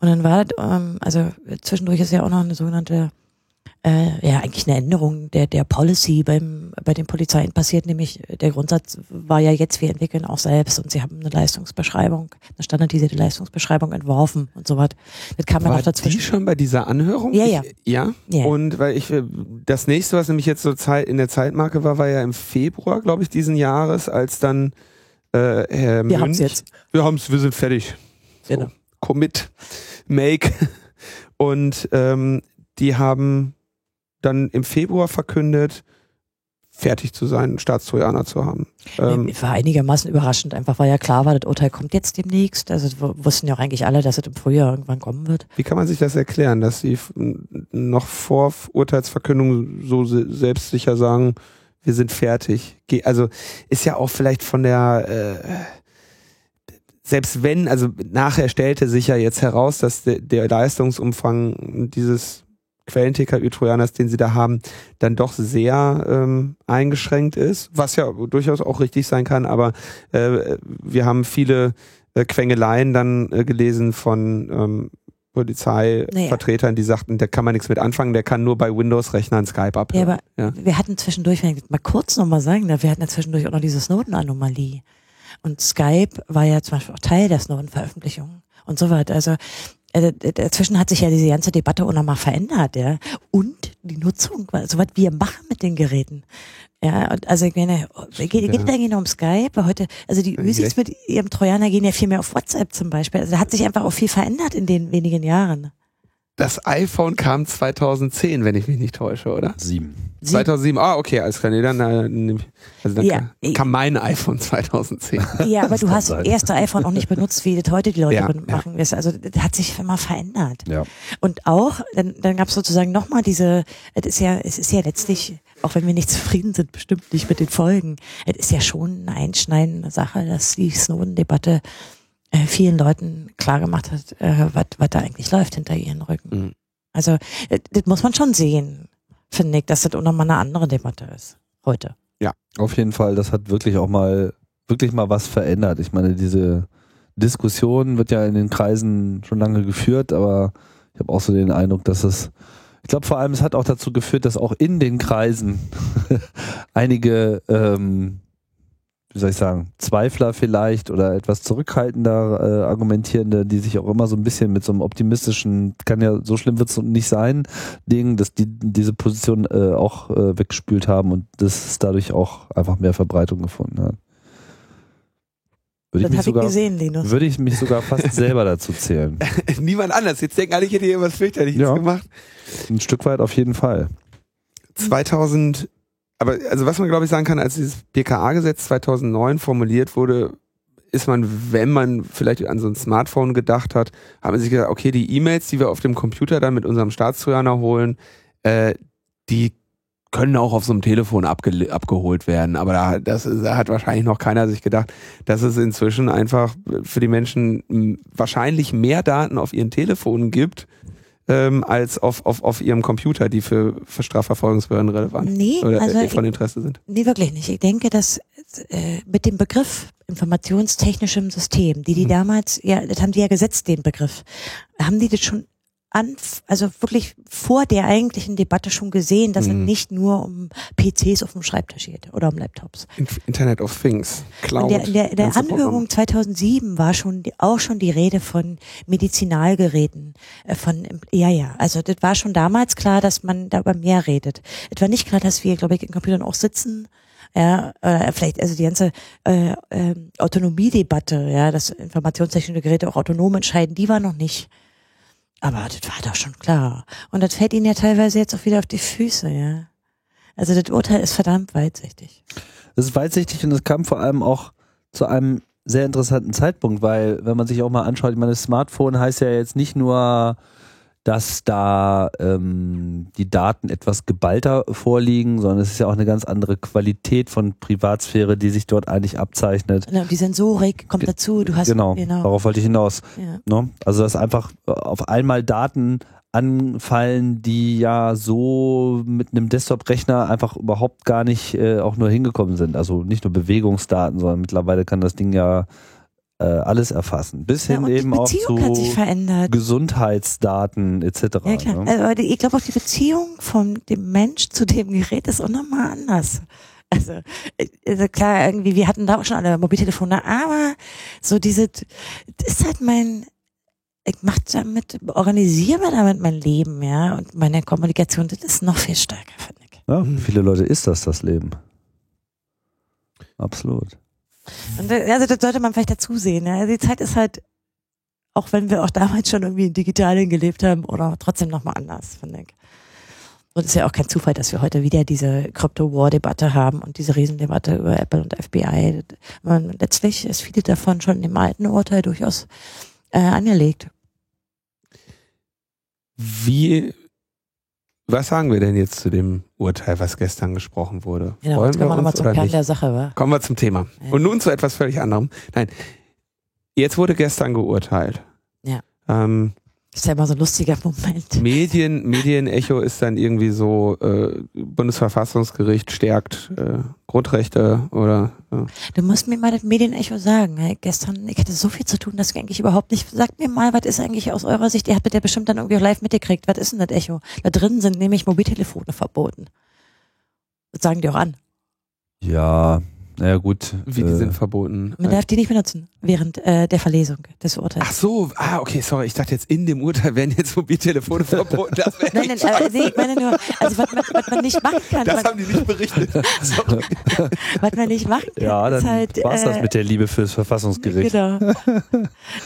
S3: Und dann war, ähm, also zwischendurch ist ja auch noch eine sogenannte, äh, ja, eigentlich eine Änderung der, der Policy beim, bei den Polizeien passiert, nämlich äh, der Grundsatz war ja jetzt, wir entwickeln auch selbst und sie haben eine Leistungsbeschreibung, eine standardisierte Leistungsbeschreibung entworfen und so was. Das kam ja noch dazwischen.
S2: die schon bei dieser Anhörung?
S3: Ja, ja.
S2: Ich, ja.
S3: Ja.
S2: Und weil ich äh, das nächste, was nämlich jetzt so Zeit in der Zeitmarke war, war ja im Februar, glaube ich, diesen Jahres, als dann äh, Herr
S3: Wir haben's
S2: Münch-
S3: jetzt.
S2: Wir haben's, wir sind fertig. So,
S3: Genau.
S2: Commit, Make. Und ähm, die haben dann im Februar verkündet, fertig zu sein, Staatstrojaner zu haben. Ähm,
S3: war einigermaßen überraschend, einfach weil ja klar war, das Urteil kommt jetzt demnächst. Also wussten ja auch eigentlich alle, dass es im Frühjahr irgendwann kommen wird.
S2: Wie kann man sich das erklären, dass sie noch vor Urteilsverkündung so se- selbstsicher sagen, wir sind fertig? Also ist ja auch vielleicht von der, äh, selbst wenn, also nachher stellte sich ja jetzt heraus, dass de, der Leistungsumfang dieses Quellen-TKÜ-Trojaners, den sie da haben, dann doch sehr ähm, eingeschränkt ist, was ja durchaus auch richtig sein kann, aber äh, wir haben viele äh, Quengeleien dann äh, gelesen von ähm, Polizeivertretern, die sagten, da kann man nichts mit anfangen, der kann nur bei Windows-Rechnern Skype
S3: Ja,
S2: abhören.
S3: aber
S2: Ja.
S3: wir hatten zwischendurch, wenn ich mal kurz nochmal sagen wir hatten ja zwischendurch auch noch diese Snowden-Anomalie. Und Skype war ja zum Beispiel auch Teil der Snowden-Veröffentlichung und so weiter. Also äh, dazwischen hat sich ja diese ganze Debatte auch nochmal verändert, ja. Und die Nutzung, so was wir machen mit den Geräten. Ja, und also ich meine, geht, geht
S2: Ja.
S3: da nicht nur um Skype, weil heute, also die Ösis mit ihrem Trojaner gehen ja viel mehr auf WhatsApp zum Beispiel. Also da hat sich einfach auch viel verändert in den wenigen Jahren.
S2: Das iPhone kam 2010, wenn ich mich nicht täusche, oder?
S1: Sieben.
S3: Sie-
S2: 2007, ah, okay, alles klar. Nee, dann, äh, also dann
S3: Ja.
S2: kam, kam mein iPhone 2010.
S3: Ja, aber du hast
S1: sein.
S3: das erste iPhone auch nicht benutzt, wie das heute die Leute
S2: Ja, ja.
S3: machen. Das, also das hat sich immer verändert.
S1: Ja.
S3: Und auch, dann, dann gab es sozusagen nochmal diese, es ist ja, es ist ja letztlich, auch wenn wir nicht zufrieden sind, bestimmt nicht mit den Folgen, es ist ja schon eine einschneidende Sache, dass die Snowden-Debatte äh, vielen Leuten klargemacht hat, äh, was da eigentlich läuft hinter ihren Rücken.
S2: Mhm.
S3: Also äh, das muss man schon sehen, finde ich, dass das auch nochmal eine andere Debatte ist heute.
S1: Auf jeden Fall, das hat wirklich auch mal, wirklich mal was verändert. Ich meine, diese Diskussion wird ja in den Kreisen schon lange geführt, aber ich habe auch so den Eindruck, dass es, ich glaube vor allem, es hat auch dazu geführt, dass auch in den Kreisen einige, ähm, wie soll ich sagen, Zweifler vielleicht oder etwas zurückhaltender äh, Argumentierende, die sich auch immer so ein bisschen mit so einem optimistischen, kann ja so schlimm wird es nicht sein, Ding, dass die diese Position äh, auch äh, weggespült haben und das dadurch auch einfach mehr Verbreitung gefunden hat. Würde
S3: das
S1: ich, mich
S3: habe ich gesehen, Linus.
S1: würde ich mich sogar fast selber dazu zählen.
S2: Niemand anders. Jetzt denken alle, ich hätte hier was fürchterliches
S1: Ja.
S2: gemacht.
S1: Ein Stück weit auf jeden Fall.
S2: 2000, aber also was man glaube ich sagen kann, als dieses BKA-Gesetz 2009 formuliert wurde, ist man, wenn man vielleicht an so ein Smartphone gedacht hat, hat man sich gedacht, okay, die E-Mails, die wir auf dem Computer dann mit unserem Staatstrojaner holen, äh, die können auch auf so einem Telefon abge abgeholt werden. Aber da, das, da hat wahrscheinlich noch keiner sich gedacht, dass es inzwischen einfach für die Menschen m, wahrscheinlich mehr Daten auf ihren Telefonen gibt, ähm, als auf, auf, auf ihrem Computer, die für, für Strafverfolgungsbehörden relevant
S3: Nee,
S2: oder
S3: also
S2: von Interesse sind.
S3: nee, wirklich nicht. Ich denke, dass äh, mit dem Begriff informationstechnischem System, die die
S2: Mhm.
S3: damals, ja, das haben die ja gesetzt, den Begriff, haben die das schon an, also wirklich vor der eigentlichen Debatte schon gesehen, dass
S2: Mhm.
S3: es nicht nur um PCs auf dem Schreibtisch geht oder um Laptops.
S2: In- Internet of Things, Cloud.
S3: Und der, in der, der
S2: ganze
S3: Anhörung 2007 war schon die, auch schon die Rede von Medizinalgeräten, äh, von ja ja, also das war schon damals klar, dass man da über mehr redet. Es war nicht klar, dass wir, glaube ich, in Computern auch sitzen. Ja, äh, vielleicht also die ganze äh, ähm, Autonomiedebatte, ja, dass informationstechnische Geräte auch autonom entscheiden, die war noch nicht. Aber das war doch schon klar. Und das fällt ihnen ja teilweise jetzt auch wieder auf die Füße, ja. Also das Urteil ist verdammt weitsichtig.
S1: Das ist weitsichtig und es kam vor allem auch zu einem sehr interessanten Zeitpunkt, weil wenn man sich auch mal anschaut, ich meine, Smartphone heißt ja jetzt nicht nur, dass da ähm, die Daten etwas geballter vorliegen, sondern es ist ja auch eine ganz andere Qualität von Privatsphäre, die sich dort eigentlich abzeichnet.
S3: Und die Sensorik kommt
S1: Ge-
S3: dazu. Du hast
S1: genau,
S3: genau.
S1: darauf wollte ich hinaus.
S3: Ja.
S1: Ne? Also dass einfach auf einmal Daten anfallen, die ja so mit einem Desktop-Rechner einfach überhaupt gar nicht äh, auch nur hingekommen sind. Also nicht nur Bewegungsdaten, sondern mittlerweile kann das Ding ja äh, alles erfassen. Bis hin eben auch
S3: Beziehung hat sich
S1: zu
S3: verändert.
S1: Gesundheitsdaten etc.
S3: Ja klar.
S1: Ne?
S3: Also, ich glaube auch die Beziehung von dem Mensch zu dem Gerät ist auch nochmal anders. Also, also klar, irgendwie, wir hatten da auch schon alle Mobiltelefone, aber so diese, das ist halt mein, ich mach damit, organisiere mir damit mein Leben, ja, und meine Kommunikation, das ist noch viel stärker, finde ich.
S1: Ja, viele Leute ist das das Leben. Absolut.
S3: Und also das sollte man vielleicht dazu sehen. Ja. Die Zeit ist halt, auch wenn wir auch damals schon irgendwie in Digitalien gelebt haben, oder trotzdem nochmal anders, finde ich. Und es ist ja auch kein Zufall, dass wir heute wieder diese Crypto-War-Debatte haben und diese Riesendebatte über Apple und FBI. Man, letztlich ist viele davon schon im alten Urteil durchaus äh, angelegt.
S2: Wie, was sagen wir denn jetzt zu dem Urteil, was gestern gesprochen wurde?
S3: Ja,
S2: Wollen
S3: jetzt
S2: wir
S3: kommen wir nochmal
S2: uns
S3: zum
S2: oder
S3: Kern
S2: nicht?
S3: der Sache, wa?
S2: Kommen wir zum Thema.
S3: Ja.
S2: Und nun zu etwas völlig anderem. Nein, jetzt wurde gestern geurteilt.
S3: Ja.
S2: Ähm,
S3: Ist ja immer so ein lustiger Moment.
S2: Medien, Medienecho ist dann irgendwie so, äh, Bundesverfassungsgericht stärkt äh, Grundrechte oder äh,
S3: Du musst mir mal das Medienecho sagen. Hey, gestern, ich hatte so viel zu tun, dass ich eigentlich überhaupt nicht. Sagt mir mal, was ist eigentlich aus eurer Sicht? Ihr habt das ja bestimmt dann irgendwie auch live mitgekriegt. Was ist denn das Echo? Da drin sind nämlich Mobiltelefone verboten. Das sagen die auch an.
S1: Ja, naja gut.
S2: wie die
S1: äh,
S2: sind verboten.
S3: Man darf die nicht benutzen während äh, der Verlesung des Urteils.
S2: Ach so, ah, okay, sorry, ich dachte jetzt in dem Urteil werden jetzt Mobiltelefone verboten. Das,
S3: Nein, nein,
S2: scheiße.
S3: nee, ich meine nur, also was man, was man nicht machen kann,
S2: das
S3: was,
S2: haben die nicht berichtet. Sorry.
S3: was man nicht machen kann,
S1: ja,
S3: ist
S1: dann
S3: halt.
S1: war's das
S3: äh,
S1: mit der Liebe fürs Verfassungsgericht.
S3: Genau.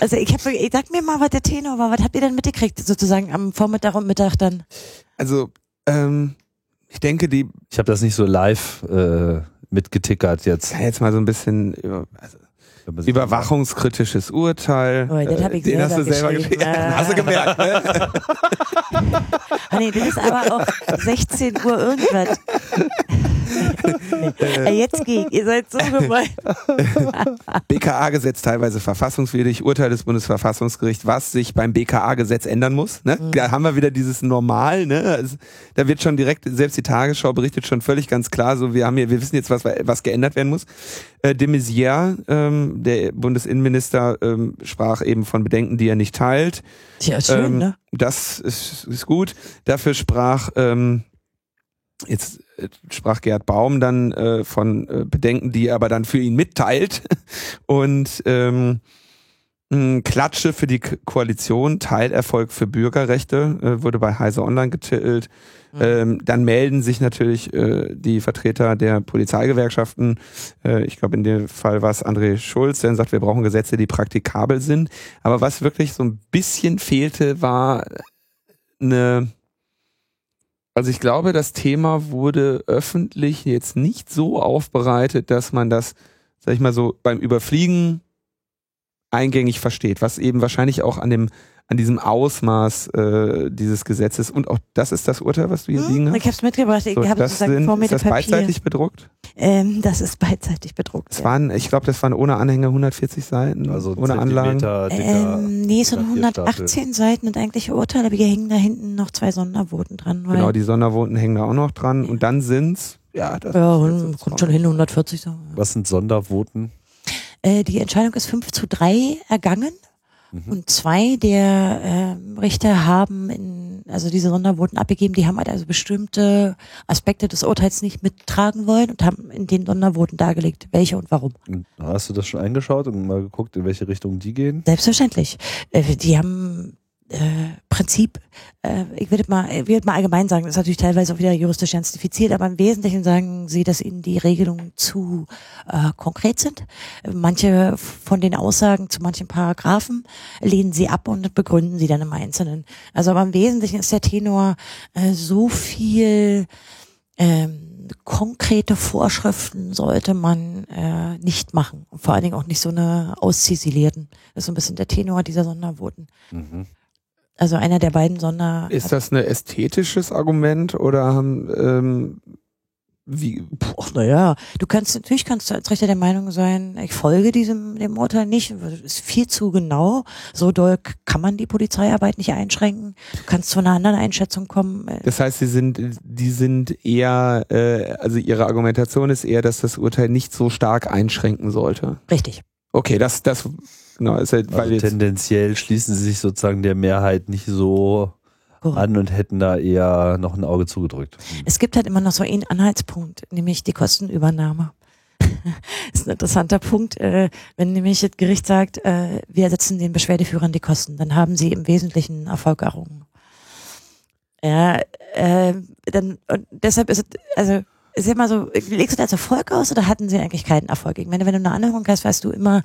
S3: Also ich habe, ich sag mir mal, was der Tenor war. Was habt ihr denn mitgekriegt, sozusagen am Vormittag und Mittag dann?
S2: Also, ähm, ich denke, die
S1: Ich habe das nicht so live äh, mitgetickert jetzt.
S2: jetzt mal so ein bisschen also, überwachungskritisches Urteil.
S3: Oh, das hab
S2: Äh,
S3: ich
S2: Den hast du
S3: selber geschrieben.
S2: geschrieben. Ja, hast du gemerkt, ne?
S3: Ah, nee, das ist aber auch 16 Uhr irgendwas. Ey, jetzt geht, ihr seid so gemein.
S2: BKA-Gesetz teilweise verfassungswidrig, Urteil des Bundesverfassungsgerichts, was sich beim BKA-Gesetz ändern muss. Ne?
S3: Mhm.
S2: Da haben wir wieder dieses Normal. Ne? Da wird schon direkt, selbst die Tagesschau berichtet schon völlig ganz klar, so wir haben hier, wir wissen jetzt, was, was geändert werden muss. Äh, de Maizière, ähm, der Bundesinnenminister, ähm, sprach eben von Bedenken, die er nicht teilt.
S3: Ist schön,
S2: Ähm,
S3: ne?
S2: Das ist, ist gut. Dafür sprach ähm, jetzt äh, sprach Gerd Baum dann äh, von äh, Bedenken, die er aber dann für ihn mitteilt und ähm, Klatsche für die Koalition, Teilerfolg für Bürgerrechte, äh, wurde bei Heise Online getitelt.
S3: Mhm.
S2: Ähm, dann melden sich natürlich äh, die Vertreter der Polizeigewerkschaften. Äh, ich glaube, in dem Fall war es André Schulz, der sagt, wir brauchen Gesetze, die praktikabel sind. Aber was wirklich so ein bisschen fehlte, war eine also ich glaube, das Thema wurde öffentlich jetzt nicht so aufbereitet, dass man das, sag ich mal so, beim Überfliegen eingängig versteht, was eben wahrscheinlich auch an dem an diesem Ausmaß äh, dieses Gesetzes und auch das ist das Urteil, was du hier liegen
S3: Hm,
S2: hast.
S3: ich hab's mitgebracht. Ich
S2: So,
S3: habe
S2: das
S3: sozusagen
S2: sind,
S3: vor mir
S2: ist das
S3: Papier.
S2: beidseitig bedruckt?
S3: Ähm, das ist beidseitig bedruckt.
S2: Das
S3: ja.
S2: waren, ich glaube, das waren ohne Anhänge 140 Seiten,
S1: Also
S2: ohne Anlagen.
S1: Zentimeter
S3: Ähm, nee, es sind
S1: A4-Stapel.
S3: 118 Seiten und eigentliche Urteile, aber hier hängen da hinten noch zwei Sondervoten dran. Weil,
S2: Genau, die Sondervoten hängen da auch noch dran und dann sind's, ja, das
S3: ja, kommt schon hin, 140 so.
S1: Was sind Sondervoten?
S3: Äh, die Entscheidung ist 5 zu 3 ergangen.
S1: Mhm.
S3: Und zwei der ähm, Richter haben in, also diese Sondervoten abgegeben, die haben halt also bestimmte Aspekte des Urteils nicht mittragen wollen und haben in den Sondervoten dargelegt, welche und warum.
S1: Hast du das schon eingeschaut und mal geguckt, in welche Richtung die gehen?
S3: Selbstverständlich. Äh, die haben äh, Prinzip, äh, ich würde mal, ich würde mal allgemein sagen, das ist natürlich teilweise auch wieder juristisch diffizil, aber im Wesentlichen sagen sie, dass ihnen die Regelungen zu äh, konkret sind. Manche von den Aussagen zu manchen Paragraphen lehnen sie ab und begründen sie dann im Einzelnen. Also aber im Wesentlichen ist der Tenor äh, so viel ähm, konkrete Vorschriften sollte man äh, nicht machen. Und vor allen Dingen auch nicht so eine ausziselierten. Das ist so ein bisschen der Tenor dieser Sondervoten.
S1: Mhm.
S3: Also einer der beiden Sonder...
S2: Ist das ein ästhetisches Argument oder ähm, wie
S3: Ach, naja, du kannst, natürlich kannst du als Richter der Meinung sein, ich folge diesem, dem Urteil nicht, ist viel zu genau. So doll kann man die Polizeiarbeit nicht einschränken. Du kannst zu einer anderen Einschätzung kommen. äh,
S2: das heißt, sie sind die sind eher äh, also ihre Argumentation ist eher, dass das Urteil nicht so stark einschränken sollte.
S3: Richtig.
S2: Okay, das das genau ist halt, weil
S1: Also tendenziell schließen sie sich sozusagen der Mehrheit nicht so
S3: Korrekt.
S1: an und hätten da eher noch ein Auge zugedrückt.
S3: Es gibt halt immer noch so einen Anhaltspunkt, nämlich die Kostenübernahme. ist ein interessanter Punkt. Äh, wenn nämlich das Gericht sagt, äh, wir ersetzen den Beschwerdeführern die Kosten, dann haben sie im Wesentlichen Erfolg errungen. Ja, äh, dann, und deshalb ist es, also, ist ja immer so, legst du das als Erfolg aus oder hatten sie eigentlich keinen Erfolg? Ich meine, wenn du eine Anhörung hast, weißt du immer,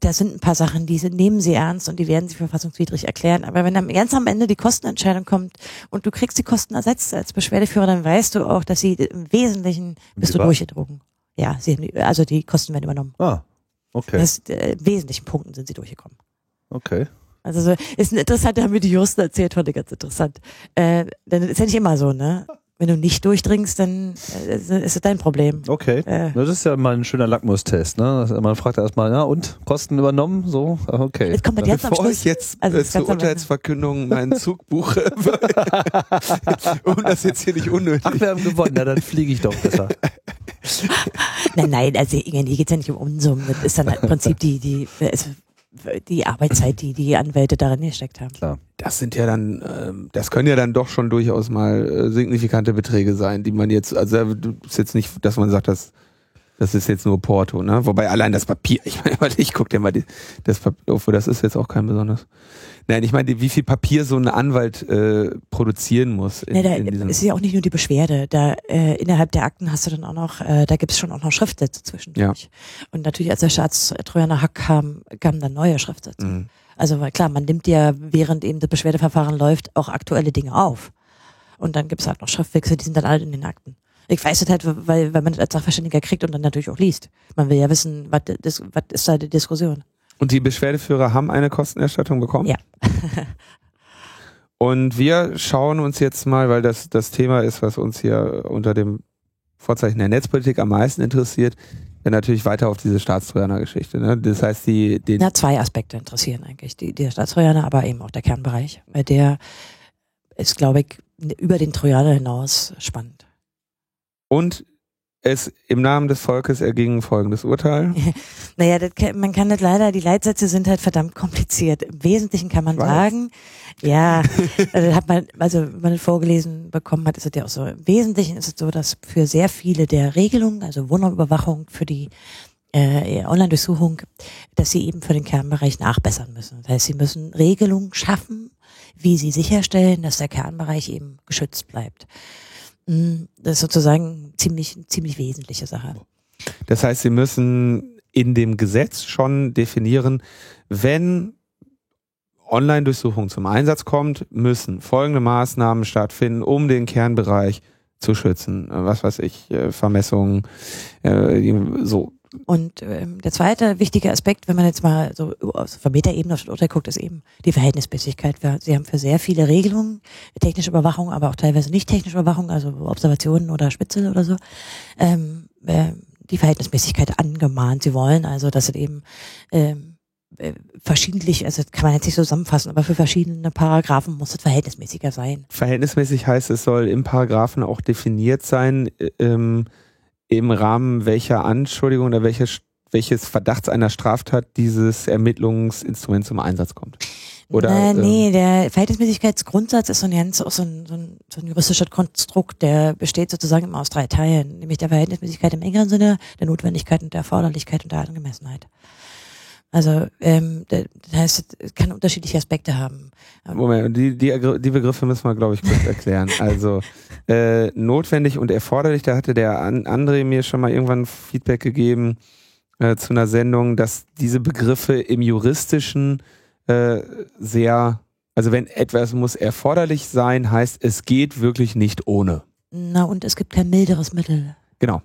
S3: da sind ein paar Sachen, die sind, nehmen sie ernst und die werden sie verfassungswidrig erklären. Aber wenn dann ganz am Ende die Kostenentscheidung kommt und du kriegst die Kosten ersetzt als Beschwerdeführer, dann weißt du auch, dass sie im Wesentlichen bist du durchgedrungen. Ja, sie haben die, also die Kosten werden übernommen.
S1: Ah, okay,
S3: Das, äh, in wesentlichen Punkten sind sie durchgekommen.
S1: okay.
S3: Also so, ist ein interessanter, haben mir die Juristen erzählt, fand ich ganz interessant. Äh, denn ist ja nicht immer so, ne? Wenn du nicht durchdringst, dann äh, ist es dein Problem.
S1: Okay.
S3: Äh,
S1: Das ist ja mal ein schöner Lackmustest, ne? Man fragt erstmal, ja, und Kosten übernommen? So, Ah, okay.
S3: jetzt kommt man jetzt am
S2: Bevor
S3: Schluss.
S2: ich jetzt
S3: Also
S2: äh,
S3: das
S2: zur. Urteilsverkündung meinen Zug buche, um das jetzt hier nicht unnötig.
S1: Ach, wir haben gewonnen, na dann fliege ich doch besser.
S3: Nein, nein, also hier geht's ja nicht um Unsummen. Das ist dann halt im Prinzip die, die, ist die Arbeitszeit, die die Anwälte darin gesteckt haben.
S2: Das sind ja dann, ähm, das können ja dann doch schon durchaus mal äh, signifikante Beträge sein, die man jetzt, also du- ist jetzt nicht, dass man sagt, das, das ist jetzt nur Porto, ne? Wobei allein das Papier, ich meine, ich guck dir mal die, das Papier, obwohl das ist jetzt auch kein besonders. Nein, ich meine, wie viel Papier so ein Anwalt äh, produzieren muss. In,
S3: Nee, da ist ja auch nicht nur die Beschwerde. Da äh, innerhalb der Akten hast du dann auch noch, äh, da gibt's schon auch noch Schriftsätze zwischendurch. Und natürlich, als der Staatstrojaner Hack kam, kamen dann neue Schriftsätze.
S2: Mhm.
S3: Also klar, man nimmt ja, während eben das Beschwerdeverfahren läuft, auch aktuelle Dinge auf. Und dann gibt's halt noch Schriftwechsel, die sind dann alle in den Akten. Ich weiß das halt, weil, weil man das als Sachverständiger kriegt und dann natürlich auch liest. Man will ja wissen, was ist da die Diskussion.
S2: Und die Beschwerdeführer haben eine Kostenerstattung bekommen?
S3: Ja.
S2: Und wir schauen uns jetzt mal, weil das das Thema ist, was uns hier unter dem Vorzeichen der Netzpolitik am meisten interessiert, wäre natürlich weiter auf diese Staatstrojaner-Geschichte. Ne? Das heißt, die, die
S3: Na, zwei Aspekte interessieren eigentlich. Die, der Staatstrojaner, aber eben auch der Kernbereich. Weil der ist, glaube ich, über den Trojaner hinaus spannend.
S2: und es im Namen des Volkes erging folgendes Urteil.
S3: Naja, das kann, man kann das leider, die Leitsätze sind halt verdammt kompliziert. Im Wesentlichen kann man sagen, ja, also hat man, also wenn man das vorgelesen bekommen hat, ist es ja auch so. Im Wesentlichen ist es so, dass für sehr viele der Regelungen, also Wohnraumüberwachung für die äh, Online-Durchsuchung, dass sie eben für den Kernbereich nachbessern müssen. Das heißt, sie müssen Regelungen schaffen, wie sie sicherstellen, dass der Kernbereich eben geschützt bleibt. Mm, Das ist sozusagen ziemlich, ziemlich wesentliche Sache.
S2: Das heißt, sie müssen in dem Gesetz schon definieren, wenn Online-Durchsuchung zum Einsatz kommt, müssen folgende Maßnahmen stattfinden, um den Kernbereich zu schützen. Äh, Was weiß ich, äh, Vermessungen, äh, so.
S3: Und ähm, der zweite wichtige Aspekt, wenn man jetzt mal so aus von Metaebene auf das Urteil guckt, ist eben die Verhältnismäßigkeit. Sie haben für sehr viele Regelungen, technische Überwachung, aber auch teilweise nicht technische Überwachung, also Observationen oder Spitzel oder so, ähm, äh, die Verhältnismäßigkeit angemahnt. Sie wollen also, dass es eben ähm, äh, verschiedentlich, also kann man jetzt nicht zusammenfassen, aber für verschiedene Paragraphen muss es verhältnismäßiger sein.
S2: Verhältnismäßig heißt, es soll im Paragraphen auch definiert sein, äh, ähm, im Rahmen welcher Anschuldigung oder welches, welches Verdachts einer Straftat dieses Ermittlungsinstrument zum Einsatz kommt. Oder,
S3: äh,
S2: ähm,
S3: nee, der Verhältnismäßigkeitsgrundsatz ist so ein ganz so ein, so ein, so ein juristisches Konstrukt, der besteht sozusagen immer aus drei Teilen, nämlich der Verhältnismäßigkeit im engeren Sinne, der Notwendigkeit und der Erforderlichkeit und der Angemessenheit. Also ähm, das heißt, es kann unterschiedliche Aspekte haben.
S2: Moment, die, die, die Begriffe müssen wir, glaube ich, kurz erklären. Also äh, notwendig und erforderlich, da hatte der An André mir schon mal irgendwann Feedback gegeben äh, zu einer Sendung, dass diese Begriffe im juristischen äh, sehr, also wenn etwas muss erforderlich sein, heißt es geht wirklich nicht ohne.
S3: Na und es gibt kein milderes Mittel.
S2: Genau.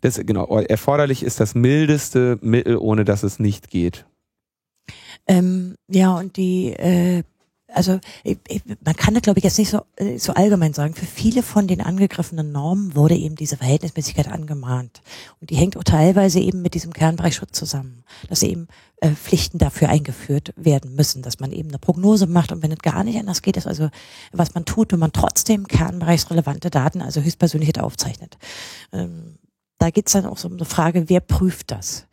S2: Das, genau, erforderlich ist das mildeste Mittel, ohne dass es nicht geht.
S3: Ähm, ja, und die, äh, also man kann das, glaube ich, jetzt nicht so, äh, so allgemein sagen. Für viele von den angegriffenen Normen wurde eben diese Verhältnismäßigkeit angemahnt. Und die hängt auch teilweise eben mit diesem Kernbereich Schutz zusammen, dass eben äh, Pflichten dafür eingeführt werden müssen, dass man eben eine Prognose macht und wenn es gar nicht anders geht, ist also, was man tut, wenn man trotzdem kernbereichsrelevante Daten, also höchstpersönliche aufzeichnet. Ähm, da geht's dann auch so um eine Frage, wer prüft das?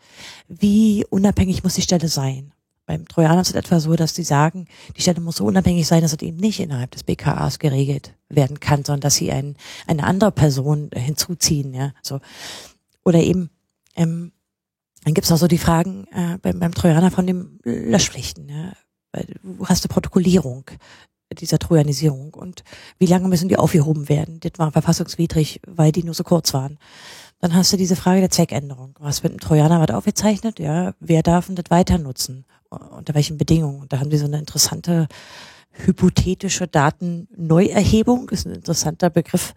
S3: Wie unabhängig muss die Stelle sein? Beim Trojaner ist es etwa so, dass die sagen, die Stelle muss so unabhängig sein, dass es eben nicht innerhalb des BKAs geregelt werden kann, sondern dass sie ein, eine andere Person äh, hinzuziehen, ja. So. Oder eben, ähm, dann gibt's auch so die Fragen äh, beim, beim Trojaner von den Löschpflichten, ja. Weil du hast eine Protokollierung dieser Trojanisierung und wie lange müssen die aufgehoben werden? Das war verfassungswidrig, weil die nur so kurz waren. Dann hast du diese Frage der Zweckänderung. Was mit einem Trojaner was aufgezeichnet? Ja, wer darf denn das weiter nutzen? Unter welchen Bedingungen? Und da haben die so eine interessante hypothetische Datenneuerhebung, ist ein interessanter Begriff.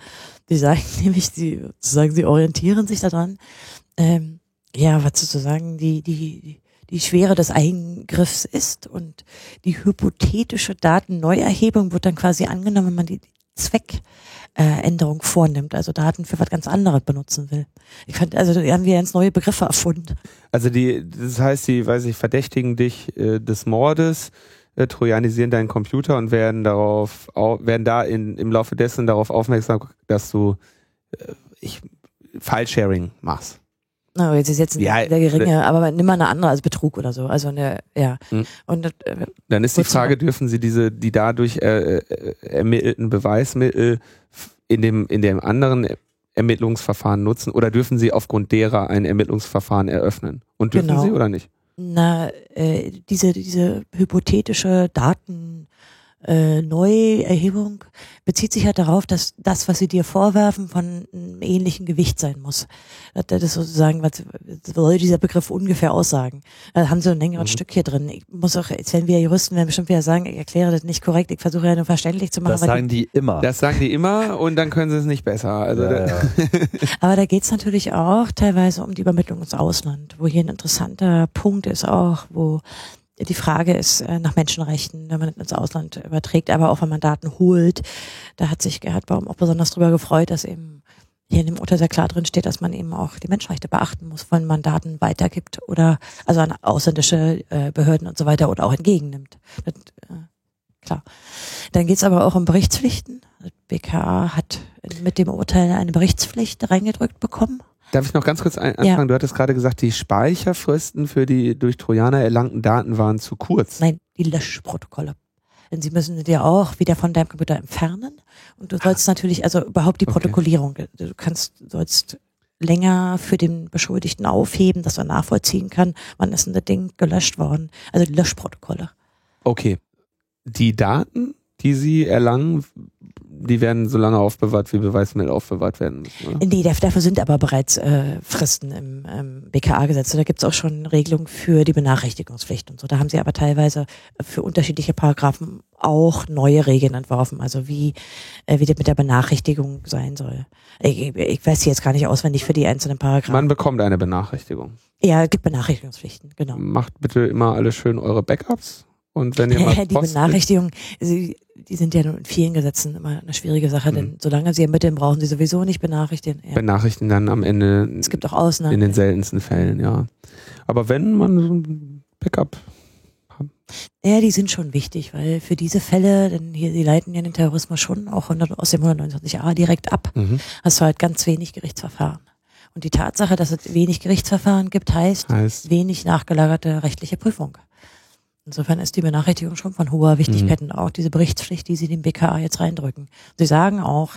S3: Die sagen nämlich, die sozusagen, sie orientieren sich daran, ähm, ja, was sozusagen die, die, die Schwere des Eingriffs ist und die hypothetische Datenneuerhebung wird dann quasi angenommen, wenn man die Zweck äh, Änderung vornimmt, also Daten für was ganz anderes benutzen will. Ich fand, also haben wir ganz neue Begriffe erfunden.
S2: Also die, das heißt, die, weiß ich, verdächtigen dich äh, des Mordes, äh, trojanisieren deinen Computer und werden darauf, au, werden da in, im Laufe dessen darauf aufmerksam, dass du äh, ich, File-Sharing machst.
S3: Na, jetzt ist jetzt ein
S2: Ja,
S3: sehr geringe, aber nimm mal eine andere als Betrug oder so. Also eine, ja.
S2: Hm.
S3: Und äh,
S2: Dann ist die Frage, dürfen sie diese, die dadurch äh, äh, ermittelten Beweismittel in dem, in dem anderen Ermittlungsverfahren nutzen oder dürfen sie aufgrund derer ein Ermittlungsverfahren eröffnen? Und dürfen
S3: Genau.
S2: sie oder nicht?
S3: na, äh, diese, diese hypothetische Daten äh, Neuerhebung bezieht sich halt darauf, dass das, was sie dir vorwerfen, von einem ähnlichen Gewicht sein muss. Das ist sozusagen, was soll dieser Begriff ungefähr aussagen. Da haben sie ein längeres
S2: Mhm.
S3: Stück hier drin. Ich muss auch, jetzt werden wir Juristen werden bestimmt wieder sagen, ich erkläre das nicht korrekt, ich versuche ja nur verständlich zu machen.
S1: Das sagen die immer.
S2: Das sagen die immer und dann können sie es nicht besser. Also
S1: Ja,
S2: da,
S1: ja.
S3: Aber da geht's natürlich auch teilweise um die Übermittlung ins Ausland, wo hier ein interessanter Punkt ist auch, wo die Frage ist äh, nach Menschenrechten, wenn man ins Ausland überträgt, aber auch wenn man Daten holt. Da hat sich Gerhard Baum auch besonders drüber gefreut, dass eben hier in dem Urteil sehr klar drin steht, dass man eben auch die Menschenrechte beachten muss, wenn man Daten weitergibt oder also an ausländische äh, Behörden und so weiter oder auch entgegennimmt. Das, äh, klar. Dann geht's aber auch um Berichtspflichten. Das BKA hat mit dem Urteil eine Berichtspflicht reingedrückt bekommen.
S2: Darf ich noch ganz kurz anfangen?
S3: Ja.
S2: Du hattest gerade gesagt, die Speicherfristen für die durch Trojaner erlangten Daten waren zu kurz.
S3: Nein, die Löschprotokolle. Denn sie müssen dir auch wieder von deinem Computer entfernen. Und du sollst natürlich, also überhaupt die
S2: Okay.
S3: Protokollierung, du kannst, sollst länger für den Beschuldigten aufheben, dass er nachvollziehen kann, wann ist denn das Ding gelöscht worden. Also die Löschprotokolle.
S2: Okay. Die Daten, die sie erlangen, die werden so lange aufbewahrt, wie Beweismittel aufbewahrt werden müssen, oder?
S3: Nee, dafür sind aber bereits äh, Fristen im ähm, BKA-Gesetz. Da gibt's auch schon Regelungen für die Benachrichtigungspflicht und so. Da haben sie aber teilweise für unterschiedliche Paragraphen auch neue Regeln entworfen, also wie, äh, wie das mit der Benachrichtigung sein soll. Ich, ich weiß die jetzt gar nicht auswendig für die einzelnen Paragraphen.
S2: Man bekommt eine Benachrichtigung.
S3: ja, es gibt Benachrichtigungspflichten, genau.
S2: Macht bitte immer alle schön eure Backups. Und wenn ihr mal
S3: die
S2: Post
S3: Benachrichtigungen, sie, die sind ja in vielen Gesetzen immer eine schwierige Sache,
S2: Mhm.
S3: denn solange sie ermitteln, brauchen sie sowieso nicht benachrichtigen. Ja.
S2: benachrichten dann am Ende
S3: es gibt auch Ausnahmen.
S2: in den seltensten Fällen, ja. Aber wenn man so ein Backup
S3: Ja, die sind schon wichtig, weil für diese Fälle, denn hier, die leiten ja den Terrorismus schon auch 100, aus dem 129a direkt ab,
S2: mhm.
S3: hast du halt ganz wenig Gerichtsverfahren. Und die Tatsache, dass es wenig Gerichtsverfahren gibt, heißt
S2: heißt,
S3: wenig nachgelagerte rechtliche Prüfung. Insofern ist die Benachrichtigung schon von hoher Wichtigkeit und auch diese Berichtspflicht, die sie dem BKA jetzt reindrücken. Sie sagen auch,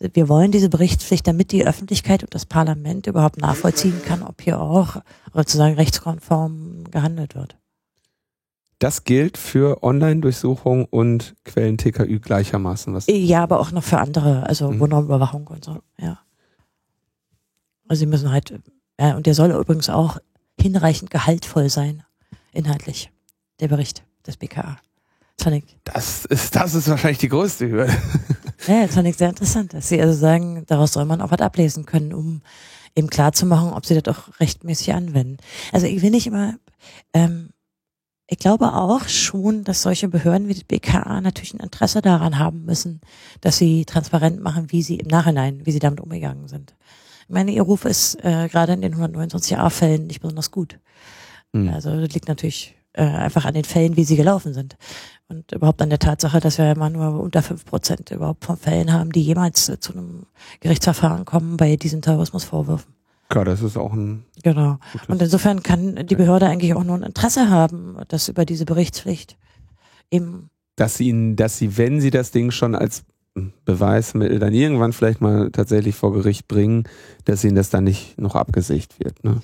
S3: wir wollen diese Berichtspflicht, damit die Öffentlichkeit und das Parlament überhaupt nachvollziehen kann, ob hier auch sozusagen rechtskonform gehandelt wird.
S2: das gilt für Online-Durchsuchung und Quellen-TKÜ gleichermaßen. Was
S3: Ja, aber auch noch für andere, also
S2: Mhm.
S3: Wohnraumüberwachung und so, ja. Also sie müssen halt, ja, und der soll übrigens auch hinreichend gehaltvoll sein, inhaltlich, der Bericht des BKA. Ich,
S2: das ist, das ist wahrscheinlich die größte Hürde.
S3: ja, das fand ich sehr interessant, dass sie also sagen, daraus soll man auch was ablesen können, um eben klarzumachen, ob sie das auch rechtmäßig anwenden. Also ich will nicht immer, ähm, ich glaube auch schon, dass solche Behörden wie das BKA natürlich ein Interesse daran haben müssen, dass sie transparent machen, wie sie im Nachhinein, wie sie damit umgegangen sind. Ich meine, ihr Ruf ist äh, gerade in den 129a-Fällen nicht besonders gut.
S2: Hm.
S3: Also das liegt natürlich äh, einfach an den Fällen, wie sie gelaufen sind. Und überhaupt an der Tatsache, dass wir immer nur unter fünf Prozent überhaupt von Fällen haben, die jemals äh, zu einem Gerichtsverfahren kommen bei diesen Terrorismusvorwürfen.
S2: Klar, das ist auch ein
S3: Genau. Und insofern kann die Behörde eigentlich auch nur ein Interesse haben, dass über diese Berichtspflicht eben
S2: dass sie ihnen, dass sie, wenn sie das Ding schon als Beweismittel dann irgendwann vielleicht mal tatsächlich vor Gericht bringen, dass ihnen das dann nicht noch abgesägt wird. Ne?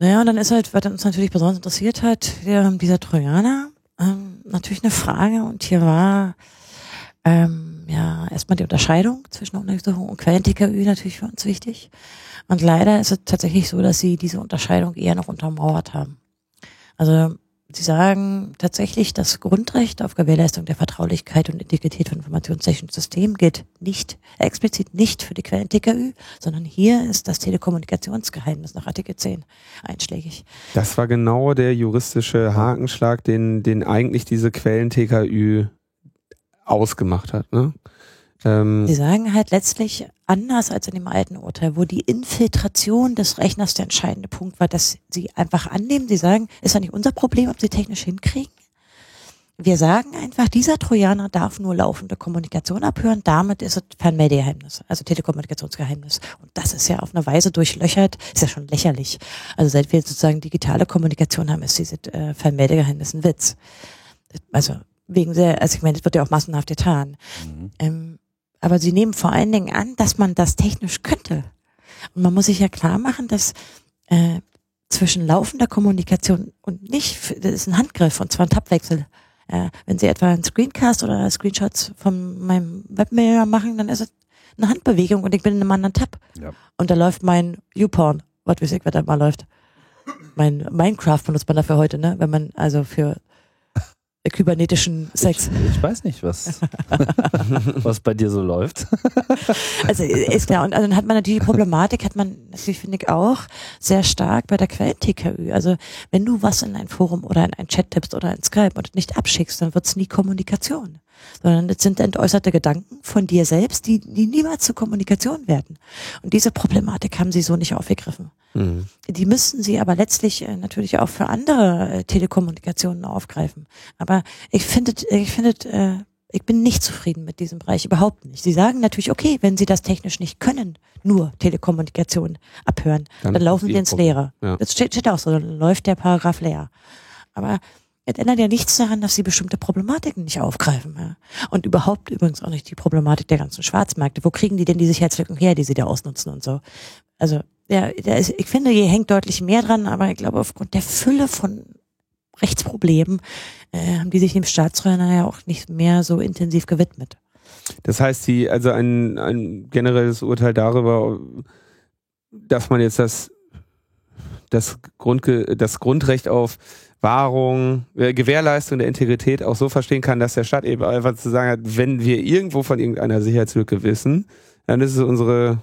S3: Naja, und dann ist halt, was uns natürlich besonders interessiert hat, der, dieser Trojaner, ähm, natürlich eine Frage. Und hier war ähm, ja erstmal die Unterscheidung zwischen Untersuchung und Quellen-TKÜ natürlich für uns wichtig. Und leider ist es tatsächlich so, dass sie diese Unterscheidung eher noch untermauert haben. Also sie sagen tatsächlich, das Grundrecht auf Gewährleistung der Vertraulichkeit und Integrität von informationstechnischen Systemen gilt nicht, explizit nicht für die Quellen-TKÜ, sondern hier ist das Telekommunikationsgeheimnis nach Artikel 10 einschlägig.
S2: Das war genau der juristische Hakenschlag, den, den eigentlich diese Quellen-TKÜ ausgemacht hat. Ne? Ähm,
S3: Sie sagen halt letztlich, anders als in dem alten Urteil, wo die Infiltration des Rechners der entscheidende Punkt war, dass sie einfach annehmen, sie sagen, ist ja nicht unser Problem, ob sie technisch hinkriegen. Wir sagen einfach, dieser Trojaner darf nur laufende Kommunikation abhören, damit ist es Fernmeldegeheimnis, also Telekommunikationsgeheimnis. Und das ist ja auf eine Weise durchlöchert, ist ja schon lächerlich. Also seit wir sozusagen digitale Kommunikation haben, ist dieses äh, Fernmeldegeheimnis ein Witz. Also wegen der, also ich meine, das wird ja auch massenhaft getan.
S1: Mhm.
S3: Ähm, aber sie nehmen vor allen Dingen an, dass man das technisch könnte. Und man muss sich ja klar machen, dass äh, zwischen laufender Kommunikation und nicht, das ist ein Handgriff und zwar ein Tabwechsel. Äh, wenn Sie etwa einen Screencast oder Screenshots von meinem Webmail machen, dann ist es eine Handbewegung und ich bin in einem anderen Tab.
S1: Ja.
S3: Und da läuft mein YouPorn, was weiß ich, was da mal läuft. Mein Minecraft benutzt man dafür heute, ne? Wenn man also für kybernetischen Sex.
S1: Ich, ich weiß nicht, was, was bei dir so läuft.
S3: Also ist klar. Und also dann hat man natürlich die Problematik, hat man natürlich, finde ich, auch sehr stark bei der Quellen-TKÜ. Also wenn du was in ein Forum oder in ein Chat tippst oder in Skype und nicht abschickst, dann wird's nie Kommunikation. Sondern es sind entäußerte Gedanken von dir selbst, die, die niemals zur Kommunikation werden. Und diese Problematik haben sie so nicht aufgegriffen. Mhm. Die müssten sie aber letztlich äh, natürlich auch für andere äh, Telekommunikationen aufgreifen. Aber ich finde, ich finde, äh, ich bin nicht zufrieden mit diesem Bereich, überhaupt nicht. Sie sagen natürlich, okay, wenn Sie das technisch nicht können, nur Telekommunikation abhören, dann, dann laufen Sie ins Leere. Ja. Das steht, steht auch so, dann läuft der Paragraph leer. Aber es ändert ja nichts daran, dass sie bestimmte Problematiken nicht aufgreifen. Ja. Und überhaupt übrigens auch nicht die Problematik der ganzen Schwarzmärkte. Wo kriegen die denn die Sicherheitslücken her, die sie da ausnutzen und so? Also, ja, ist, ich finde, hier hängt deutlich mehr dran, aber ich glaube, aufgrund der Fülle von Rechtsproblemen äh, haben die sich dem Staatstrojaner ja auch nicht mehr so intensiv gewidmet.
S2: Das heißt, sie, also ein, ein generelles Urteil darüber, dass man jetzt das, das, Grundge das Grundrecht auf Wahrung, äh, Gewährleistung der Integrität auch so verstehen kann, dass der Staat eben einfach zu sagen hat, wenn wir irgendwo von irgendeiner Sicherheitslücke wissen, dann ist es unsere,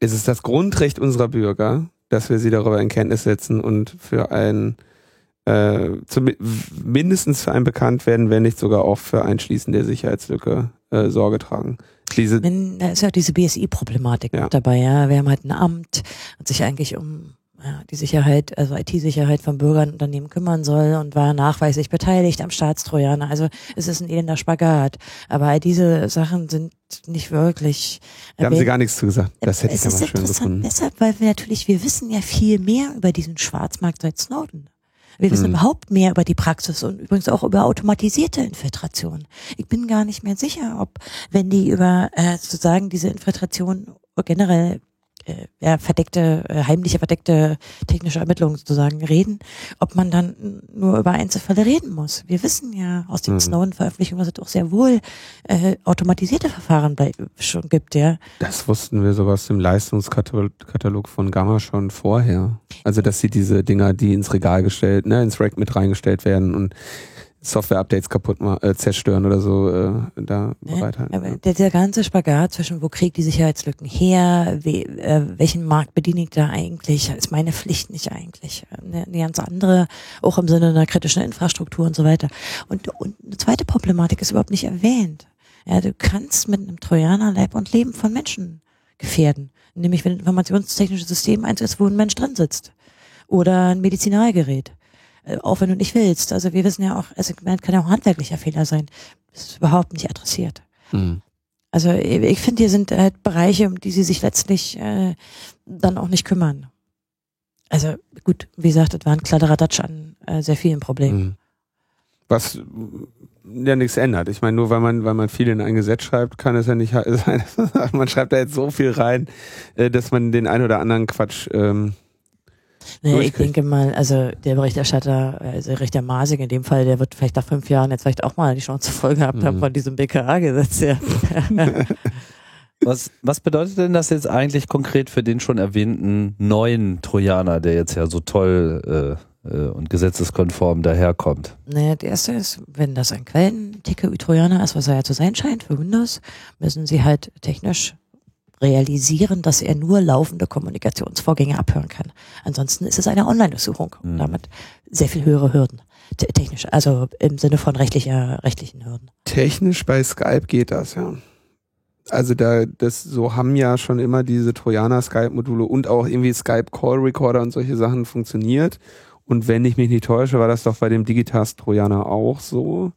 S2: ist es das Grundrecht unserer Bürger, dass wir sie darüber in Kenntnis setzen und für ein äh, zum, mindestens für ein Bekanntwerden, wenn nicht sogar auch für ein Schließen der Sicherheitslücke äh, Sorge tragen.
S3: Diese, wenn, da ist ja diese BSI-Problematik ja. dabei, ja. Wir haben halt ein Amt und sich eigentlich um ja, die Sicherheit, also IT-Sicherheit von Bürgern und Unternehmen kümmern soll und war nachweislich beteiligt am Staatstrojaner. Also es ist ein elender Spagat. Aber diese Sachen sind nicht wirklich.
S2: Da haben Sie gar nichts zu gesagt. Das hätte ich ja mal schön gefunden.
S3: Deshalb, weil wir natürlich, wir wissen ja viel mehr über diesen Schwarzmarkt seit Snowden. Wir wissen hm. überhaupt mehr über die Praxis und übrigens auch über automatisierte Infiltration. Ich bin gar nicht mehr sicher, ob, wenn die über äh, sozusagen diese Infiltration generell ja, verdeckte, äh, heimliche verdeckte technische Ermittlungen sozusagen reden, ob man dann nur über Einzelfälle reden muss. Wir wissen ja aus den mhm. Snowden-Veröffentlichungen, dass es doch sehr wohl äh, automatisierte Verfahren schon gibt, ja.
S2: Das wussten wir sogar aus dem Leistungskatalog von Gamma schon vorher. Also dass sie diese Dinger, die ins Regal gestellt, ne, ins Rack mit reingestellt werden und Software-Updates kaputt mal, äh, zerstören oder so äh, da
S3: ja, bereithalten. Aber der, der ganze Spagat zwischen wo kriegt die Sicherheitslücken her, we, äh, welchen Markt bediene ich da eigentlich, ist meine Pflicht nicht eigentlich. Eine, eine ganz andere, auch im Sinne einer kritischen Infrastruktur und so weiter. Und, und eine zweite Problematik ist überhaupt nicht erwähnt. Ja, du kannst mit einem Trojaner Leib und Leben von Menschen gefährden. Nämlich wenn ein informationstechnisches System eins ist, wo ein Mensch drin sitzt. Oder ein Medizinalgerät äh, auch wenn du nicht willst. Also wir wissen ja auch, also kann ja auch ein handwerklicher Fehler sein. Das ist überhaupt nicht adressiert. Mhm. Also ich finde, hier sind halt Bereiche, um die sie sich letztlich äh, dann auch nicht kümmern. Also gut, wie gesagt, das war ein Kladderadatsch an äh, sehr vielen Problemen. Mhm.
S2: Was ja nichts ändert. Ich meine, nur weil man, weil man viel in ein Gesetz schreibt, kann es ja nicht sein. man schreibt da jetzt so viel rein, äh, dass man den ein oder anderen Quatsch ähm,
S3: naja, ich denke mal, also der Berichterstatter, also Richter Masig in dem Fall, der wird vielleicht nach fünf Jahren jetzt vielleicht auch mal die Chance voll gehabt haben mhm. von diesem BKA-Gesetz. Ja.
S1: was, was bedeutet denn das jetzt eigentlich konkret für den schon erwähnten neuen Trojaner, der jetzt ja so toll äh, äh, und gesetzeskonform daherkommt?
S3: Naja, der erste ist, wenn das ein Quellen-TKÜ-Trojaner ist, was er ja zu sein scheint für Windows, müssen sie halt technisch realisieren, dass er nur laufende Kommunikationsvorgänge abhören kann. Ansonsten ist es eine Online-Durchsuchung und mhm. damit sehr viel höhere Hürden. Technisch, also im Sinne von rechtlicher, rechtlichen Hürden.
S2: Technisch bei Skype geht das, ja. Also da, das, so haben ja schon immer diese Trojaner Skype-Module und auch irgendwie Skype Call Recorder und solche Sachen funktioniert. Und wenn ich mich nicht täusche, war das doch bei dem Digitast Trojaner auch so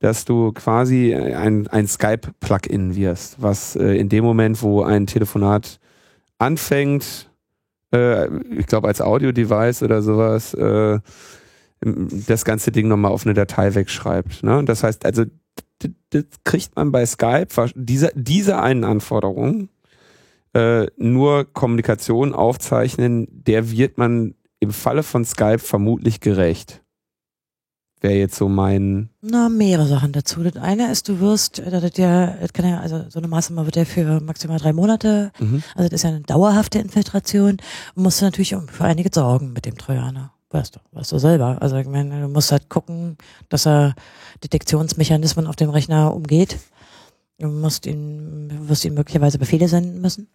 S2: dass du quasi ein, ein Skype-Plugin wirst, was äh, in dem Moment, wo ein Telefonat anfängt, äh, ich glaube als Audio-Device oder sowas, äh, das ganze Ding nochmal auf eine Datei wegschreibt. Ne? Das heißt, also das kriegt man bei Skype, diese, diese einen Anforderung, äh, nur Kommunikation aufzeichnen, der wird man im Falle von Skype vermutlich gerecht wäre jetzt so mein.
S3: Na, mehrere Sachen dazu. Das eine ist, du wirst, äh, das ja, das kann ja, also so eine Maßnahme wird ja für maximal drei Monate, mhm. also das ist ja eine dauerhafte Infiltration und musst du natürlich für einige sorgen mit dem Trojaner. Weißt du, weißt du selber. Also ich meine, du musst halt gucken, dass er Detektionsmechanismen auf dem Rechner umgeht. Du musst ihn, wirst ihm möglicherweise Befehle senden müssen.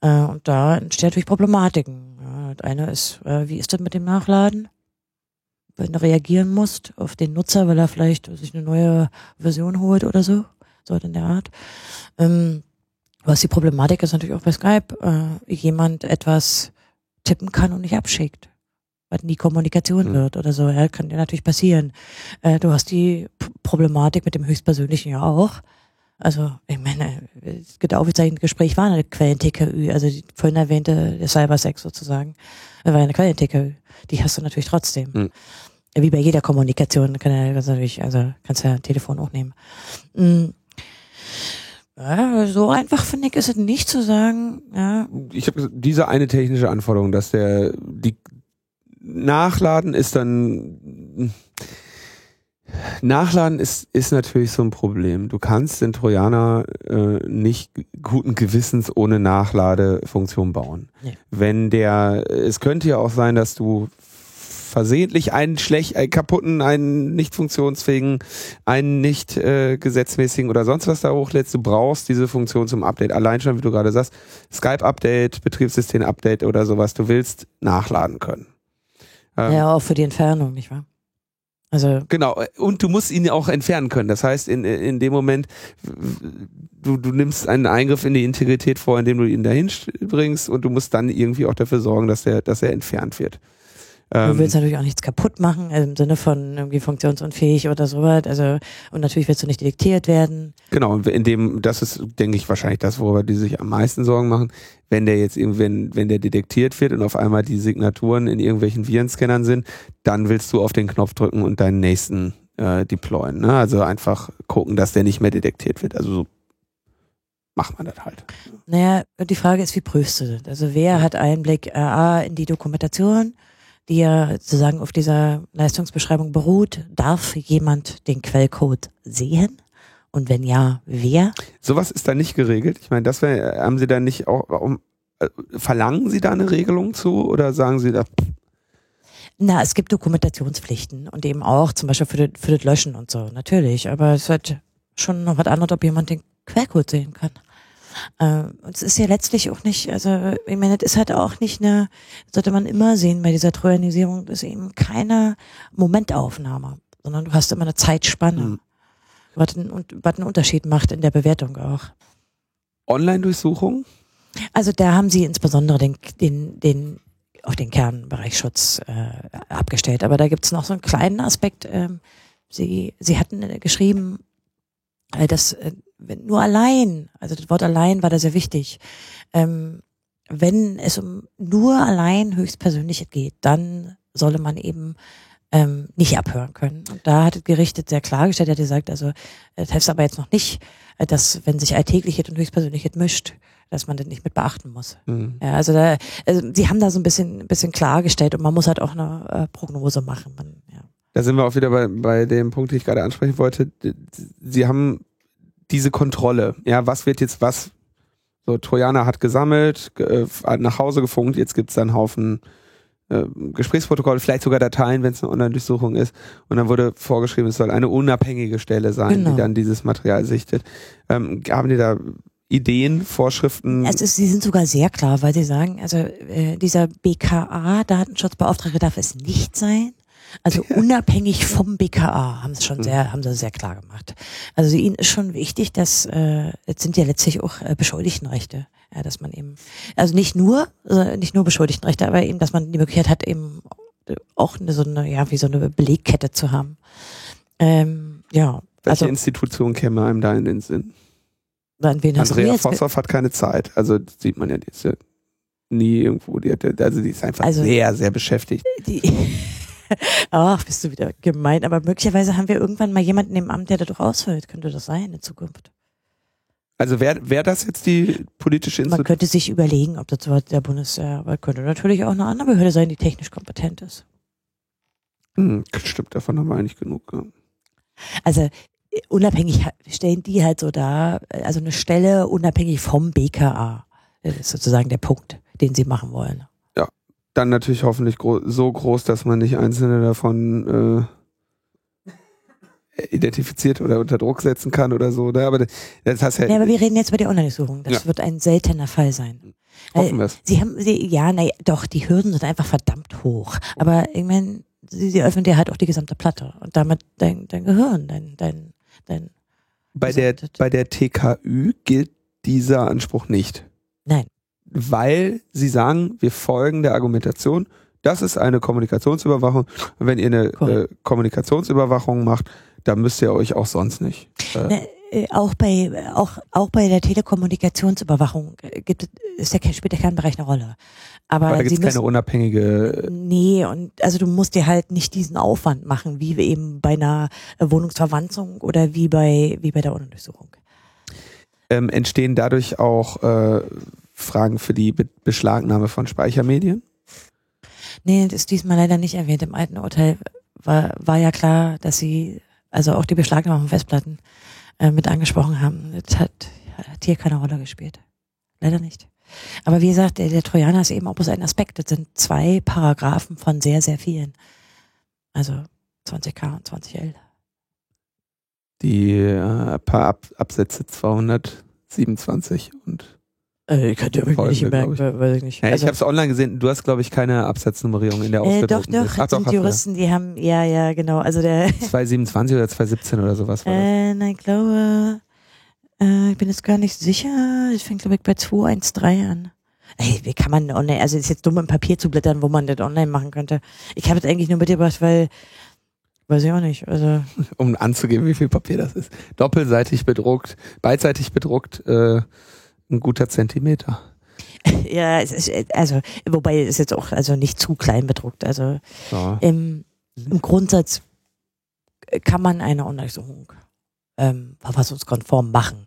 S3: Äh, und da entstehen natürlich Problematiken. das eine ist, äh, wie ist das mit dem Nachladen? Wenn du reagieren musst auf den Nutzer, weil er vielleicht sich eine neue Version holt oder so, so in der Art. Ähm, was die Problematik ist natürlich auch bei Skype, äh, jemand etwas tippen kann und nicht abschickt, weil nie Kommunikation
S2: Mhm.
S3: wird oder so. Ja, kann dir natürlich passieren. Äh, du hast die P Problematik mit dem höchstpersönlichen ja auch. Also, ich meine, das aufgezeichnete Gespräch war eine Quellen-TKÜ, also die vorhin erwähnte Cybersex sozusagen, war eine Quellen-TKÜ. Die hast du natürlich trotzdem.
S2: Mhm.
S3: Wie bei jeder Kommunikation kann ja kannst du natürlich, also kannst ja Telefon auch nehmen. Mhm. Ja, so einfach finde ich ist es nicht zu sagen, ja,
S2: ich habe diese eine technische Anforderung, dass der die Nachladen ist dann Nachladen ist ist natürlich so ein Problem. Du kannst den Trojaner äh, nicht guten Gewissens ohne Nachladefunktion bauen.
S3: Nee.
S2: Wenn der es könnte ja auch sein, dass du versehentlich einen schlecht, einen kaputten, einen nicht funktionsfähigen, einen nicht äh, gesetzmäßigen oder sonst was da hochlädst. Du brauchst diese Funktion zum Update. Allein schon, wie du gerade sagst, Skype-Update, Betriebssystem-Update oder sowas. Du willst nachladen können. Ähm,
S3: ja, auch für die Entfernung, nicht wahr? Also,
S2: Genau, und du musst ihn auch entfernen können. Das heißt, in, in dem Moment, du, du nimmst einen Eingriff in die Integrität vor, indem du ihn dahin bringst und du musst dann irgendwie auch dafür sorgen, dass er, dass er entfernt wird.
S3: Du
S2: Ähm,
S3: willst natürlich auch nichts kaputt machen, also im Sinne von irgendwie funktionsunfähig oder sowas. Also, und natürlich willst du nicht detektiert werden.
S2: Genau, und in dem, das ist, denke ich, wahrscheinlich das, worüber die sich am meisten Sorgen machen. Wenn der jetzt irgendwie, wenn, wenn der detektiert wird und auf einmal die Signaturen in irgendwelchen Virenscannern sind, dann willst du auf den Knopf drücken und deinen nächsten äh, deployen. Ne? Also einfach gucken, dass der nicht mehr detektiert wird. Also so macht man das halt.
S3: Naja, die Frage ist, wie prüfst du das? Also, wer hat Einblick äh, in die Dokumentation, die ja sozusagen auf dieser Leistungsbeschreibung beruht? Darf jemand den Quellcode sehen? Und wenn ja, wer?
S2: Sowas ist da nicht geregelt. Ich meine, das wär, haben Sie da nicht auch, um, äh, verlangen Sie da eine Regelung zu oder sagen Sie da,
S3: Na, es gibt Dokumentationspflichten und eben auch zum Beispiel für das, für das Löschen und so, natürlich. Aber es halt schon noch was anderes, ob jemand den Quellcode sehen kann. Äh, und es ist ja letztlich auch nicht, also ich meine, das ist halt auch nicht eine, sollte man immer sehen bei dieser Trojanisierung, das ist eben keine Momentaufnahme, sondern du hast immer eine Zeitspanne.
S2: Mhm.
S3: Was, einen, was einen Unterschied macht in der Bewertung auch.
S2: Online-Durchsuchung?
S3: Also da haben sie insbesondere den, den, den auf den Kernbereichsschutz äh, abgestellt. Aber da gibt es noch so einen kleinen Aspekt. Ähm, sie, sie hatten äh, geschrieben, äh, dass äh, wenn nur allein, also das Wort allein war da sehr wichtig, ähm, wenn es um nur allein höchstpersönliche geht, dann solle man eben ähm, nicht abhören können. Und da hat das Gericht das sehr klargestellt, er hat gesagt, also das heißt aber jetzt noch nicht, äh, dass wenn sich Alltägliches und Höchstpersönliches mischt, dass man das nicht mit beachten muss.
S2: Mhm.
S3: Ja, also da, also sie haben da so ein bisschen, ein bisschen klargestellt und man muss halt auch eine äh, Prognose machen. Man, ja.
S2: Da sind wir auch wieder bei, bei dem Punkt, den ich gerade ansprechen wollte. Sie haben diese Kontrolle. Ja, was wird jetzt was? So, Trojaner hat gesammelt, ge- äh, hat nach Hause gefunkt, jetzt gibt's dann einen Haufen äh, Gesprächsprotokolle, vielleicht sogar Dateien, wenn es eine Online-Durchsuchung ist. Und dann wurde vorgeschrieben, es soll eine unabhängige Stelle sein,
S3: Genau.
S2: die dann dieses Material sichtet. Ähm, haben die da Ideen, Vorschriften?
S3: Es ist, sie sind sogar sehr klar, weil sie sagen, also äh, dieser BKA, Datenschutzbeauftragte, darf es nicht sein. Also unabhängig vom BKA haben sie schon sehr, haben sie sehr klar gemacht. Also ihnen ist schon wichtig, dass äh, jetzt sind ja letztlich auch äh, Beschuldigtenrechte, ja, dass man eben, also nicht nur, äh, nicht nur Beschuldigtenrechte, aber eben, dass man die Möglichkeit hat, eben auch eine, so eine, ja, wie so eine Belegkette zu haben. Ähm, ja,
S2: Welche
S3: also
S2: Institution käme einem da in den Sinn?
S3: an wen
S2: Andrea? Vosshoff hat keine Zeit. Also sieht man ja, die ist ja nie irgendwo. Die hat, also die ist einfach
S3: Also-
S2: sehr, sehr beschäftigt.
S3: Die Ach, bist du wieder gemein. Aber möglicherweise haben wir irgendwann mal jemanden im Amt, der das doch ausfüllt. Könnte das sein in Zukunft?
S2: Also wäre wär das jetzt die politische
S3: Man
S2: Institution?
S3: könnte sich überlegen, ob das der Bundeswehr, aber könnte natürlich auch eine andere Behörde sein, die technisch kompetent ist.
S2: Hm, stimmt, davon haben wir eigentlich genug. Ja.
S3: Also äh, unabhängig stellen die halt so dar, äh, also eine Stelle unabhängig vom BKA. Das ist sozusagen der Punkt, den sie machen wollen.
S2: Dann natürlich hoffentlich gro so groß, dass man nicht einzelne davon äh, identifiziert oder unter Druck setzen kann oder so. Ne? Aber das- heißt ja,
S3: Ja, aber wir reden jetzt über die Online-Suchung. Das
S2: Ja.
S3: wird ein seltener Fall sein.
S2: hoffen wir es.
S3: Sie haben, sie, ja, naja, doch, die Hürden sind einfach verdammt hoch. Aber ich meine, sie, sie öffnen dir halt auch die gesamte Platte und damit dein, dein Gehirn, dein, dein, dein.
S2: Bei der, bei der TKÜ gilt dieser Anspruch nicht.
S3: Nein.
S2: Weil sie sagen, wir folgen der Argumentation, das ist eine Kommunikationsüberwachung. Und wenn ihr eine äh, Kommunikationsüberwachung macht, dann müsst ihr euch auch sonst nicht.
S3: Äh, ne, äh, auch bei auch auch bei der Telekommunikationsüberwachung äh, gibt ist der spielt der Kernbereich eine Rolle. Aber,
S2: Aber da gibt es keine unabhängige.
S3: Nee, und also du musst dir halt nicht diesen Aufwand machen, wie eben bei einer Wohnungsverwandzung oder wie bei wie bei der Untersuchung.
S2: Ähm, entstehen dadurch auch äh, Fragen für die Be Beschlagnahme von Speichermedien?
S3: Nee, das ist diesmal leider nicht erwähnt. Im alten Urteil war, war ja klar, dass sie also auch die Beschlagnahme von Festplatten äh, mit angesprochen haben. Das hat, hat hier keine Rolle gespielt. Leider nicht. Aber wie gesagt, der, der Trojaner ist eben auch bloß ein Aspekt. Das sind zwei Paragraphen von sehr, sehr vielen. Also 20k und 20l.
S2: Die äh, paar Ab Absätze 227 und
S3: äh, ich könnte ja mich nicht merken, weiß ich nicht.
S2: Ja, also, ich habe es online gesehen. Du hast, glaube ich, keine Absatznummerierung in der
S3: äh, Doch, doch. Ach, doch, Juristen, die haben, ja, ja, genau. Also der
S2: 227 oder 217 oder sowas war
S3: das. Äh, nein, ich glaube, äh, ich bin jetzt gar nicht sicher. Ich fängt, glaube ich, bei 213 an. Ey, wie kann man online, also ist jetzt dumm im Papier zu blättern, wo man das online machen könnte. Ich habe es eigentlich nur mitgebracht, weil Weiß ich auch nicht. Also
S2: um anzugeben, wie viel Papier das ist. Doppelseitig bedruckt, beidseitig bedruckt, äh, ein guter Zentimeter.
S3: Ja, ist, also, wobei es jetzt auch also nicht zu klein bedruckt. Also ja. im, im Grundsatz kann man eine Untersuchung ähm, verfassungskonform machen.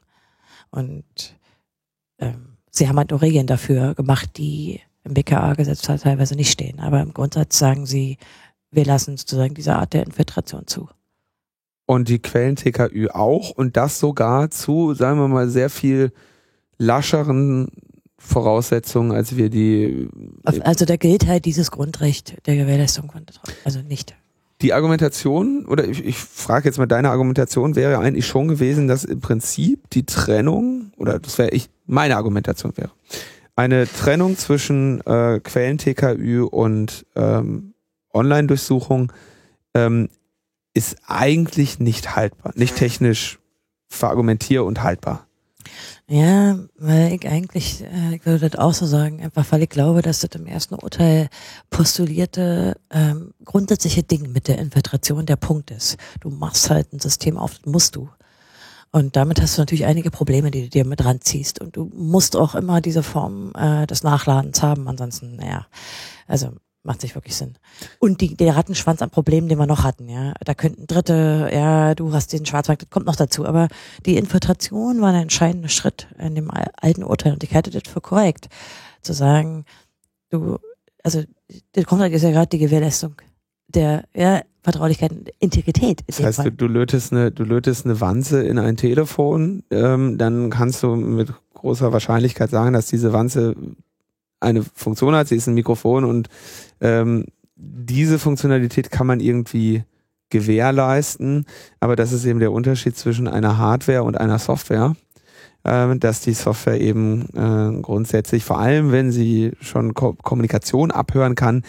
S3: Und ähm, sie haben halt nur Regeln dafür gemacht, die im BKA-Gesetz teilweise nicht stehen. Aber im Grundsatz sagen sie, wir lassen sozusagen diese Art der Infiltration zu.
S2: Und die Quellen TKÜ auch und das sogar zu, sagen wir mal, sehr viel lascheren Voraussetzungen, als wir die.
S3: Also da gilt halt dieses Grundrecht der Gewährleistung von also nicht.
S2: Die Argumentation, oder ich, ich frage jetzt mal deine Argumentation, wäre eigentlich schon gewesen, dass im Prinzip die Trennung, oder das wäre ich, meine Argumentation wäre, eine Trennung zwischen äh, Quellen-TKÜ und ähm, Online-Durchsuchung ähm, ist eigentlich nicht haltbar, nicht technisch verargumentier und haltbar.
S3: Ja, weil ich eigentlich, äh, ich würde das auch so sagen, einfach weil ich glaube, dass das im ersten Urteil postulierte ähm, grundsätzliche Ding mit der Infiltration der Punkt ist. Du machst halt ein System auf, das musst du. Und damit hast du natürlich einige Probleme, die du dir mit ranziehst. Und du musst auch immer diese Form äh, des Nachladens haben. Ansonsten, naja, also macht sich wirklich Sinn. Und die, der Rattenschwanz an Problemen, den wir noch hatten, ja. Da könnten Dritte, ja, du hast den Schwarzmarkt, das kommt noch dazu. Aber die Infiltration war ein entscheidender Schritt in dem alten Urteil. Und ich halte das für korrekt, zu sagen, du, also, das kommt halt ist ja gerade die Gewährleistung der, ja, Vertraulichkeit und Integrität.
S2: Das heißt, du, du, lötest eine, du lötest eine Wanze in ein Telefon, ähm, dann kannst du mit großer Wahrscheinlichkeit sagen, dass diese Wanze eine Funktion hat, sie ist ein Mikrofon und ähm, diese Funktionalität kann man irgendwie gewährleisten, aber das ist eben der Unterschied zwischen einer Hardware und einer Software, äh, dass die Software eben äh, grundsätzlich, vor allem wenn sie schon Ko Kommunikation abhören kann,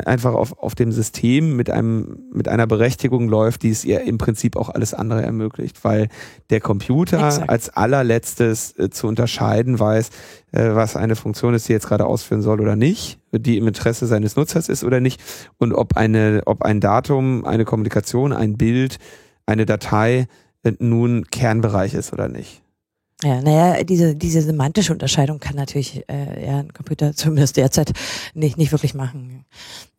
S2: einfach auf, auf dem System mit einem, mit einer Berechtigung läuft, die es ihr im Prinzip auch alles andere ermöglicht, weil der Computer Exakt. als allerletztes äh, zu unterscheiden weiß, äh, was eine Funktion ist, die jetzt gerade ausführen soll oder nicht, die im Interesse seines Nutzers ist oder nicht und ob eine, ob ein Datum, eine Kommunikation, ein Bild, eine Datei äh, nun Kernbereich ist oder nicht.
S3: Ja, naja, diese, diese semantische Unterscheidung kann natürlich äh, ja, ein Computer zumindest derzeit nicht, nicht wirklich machen.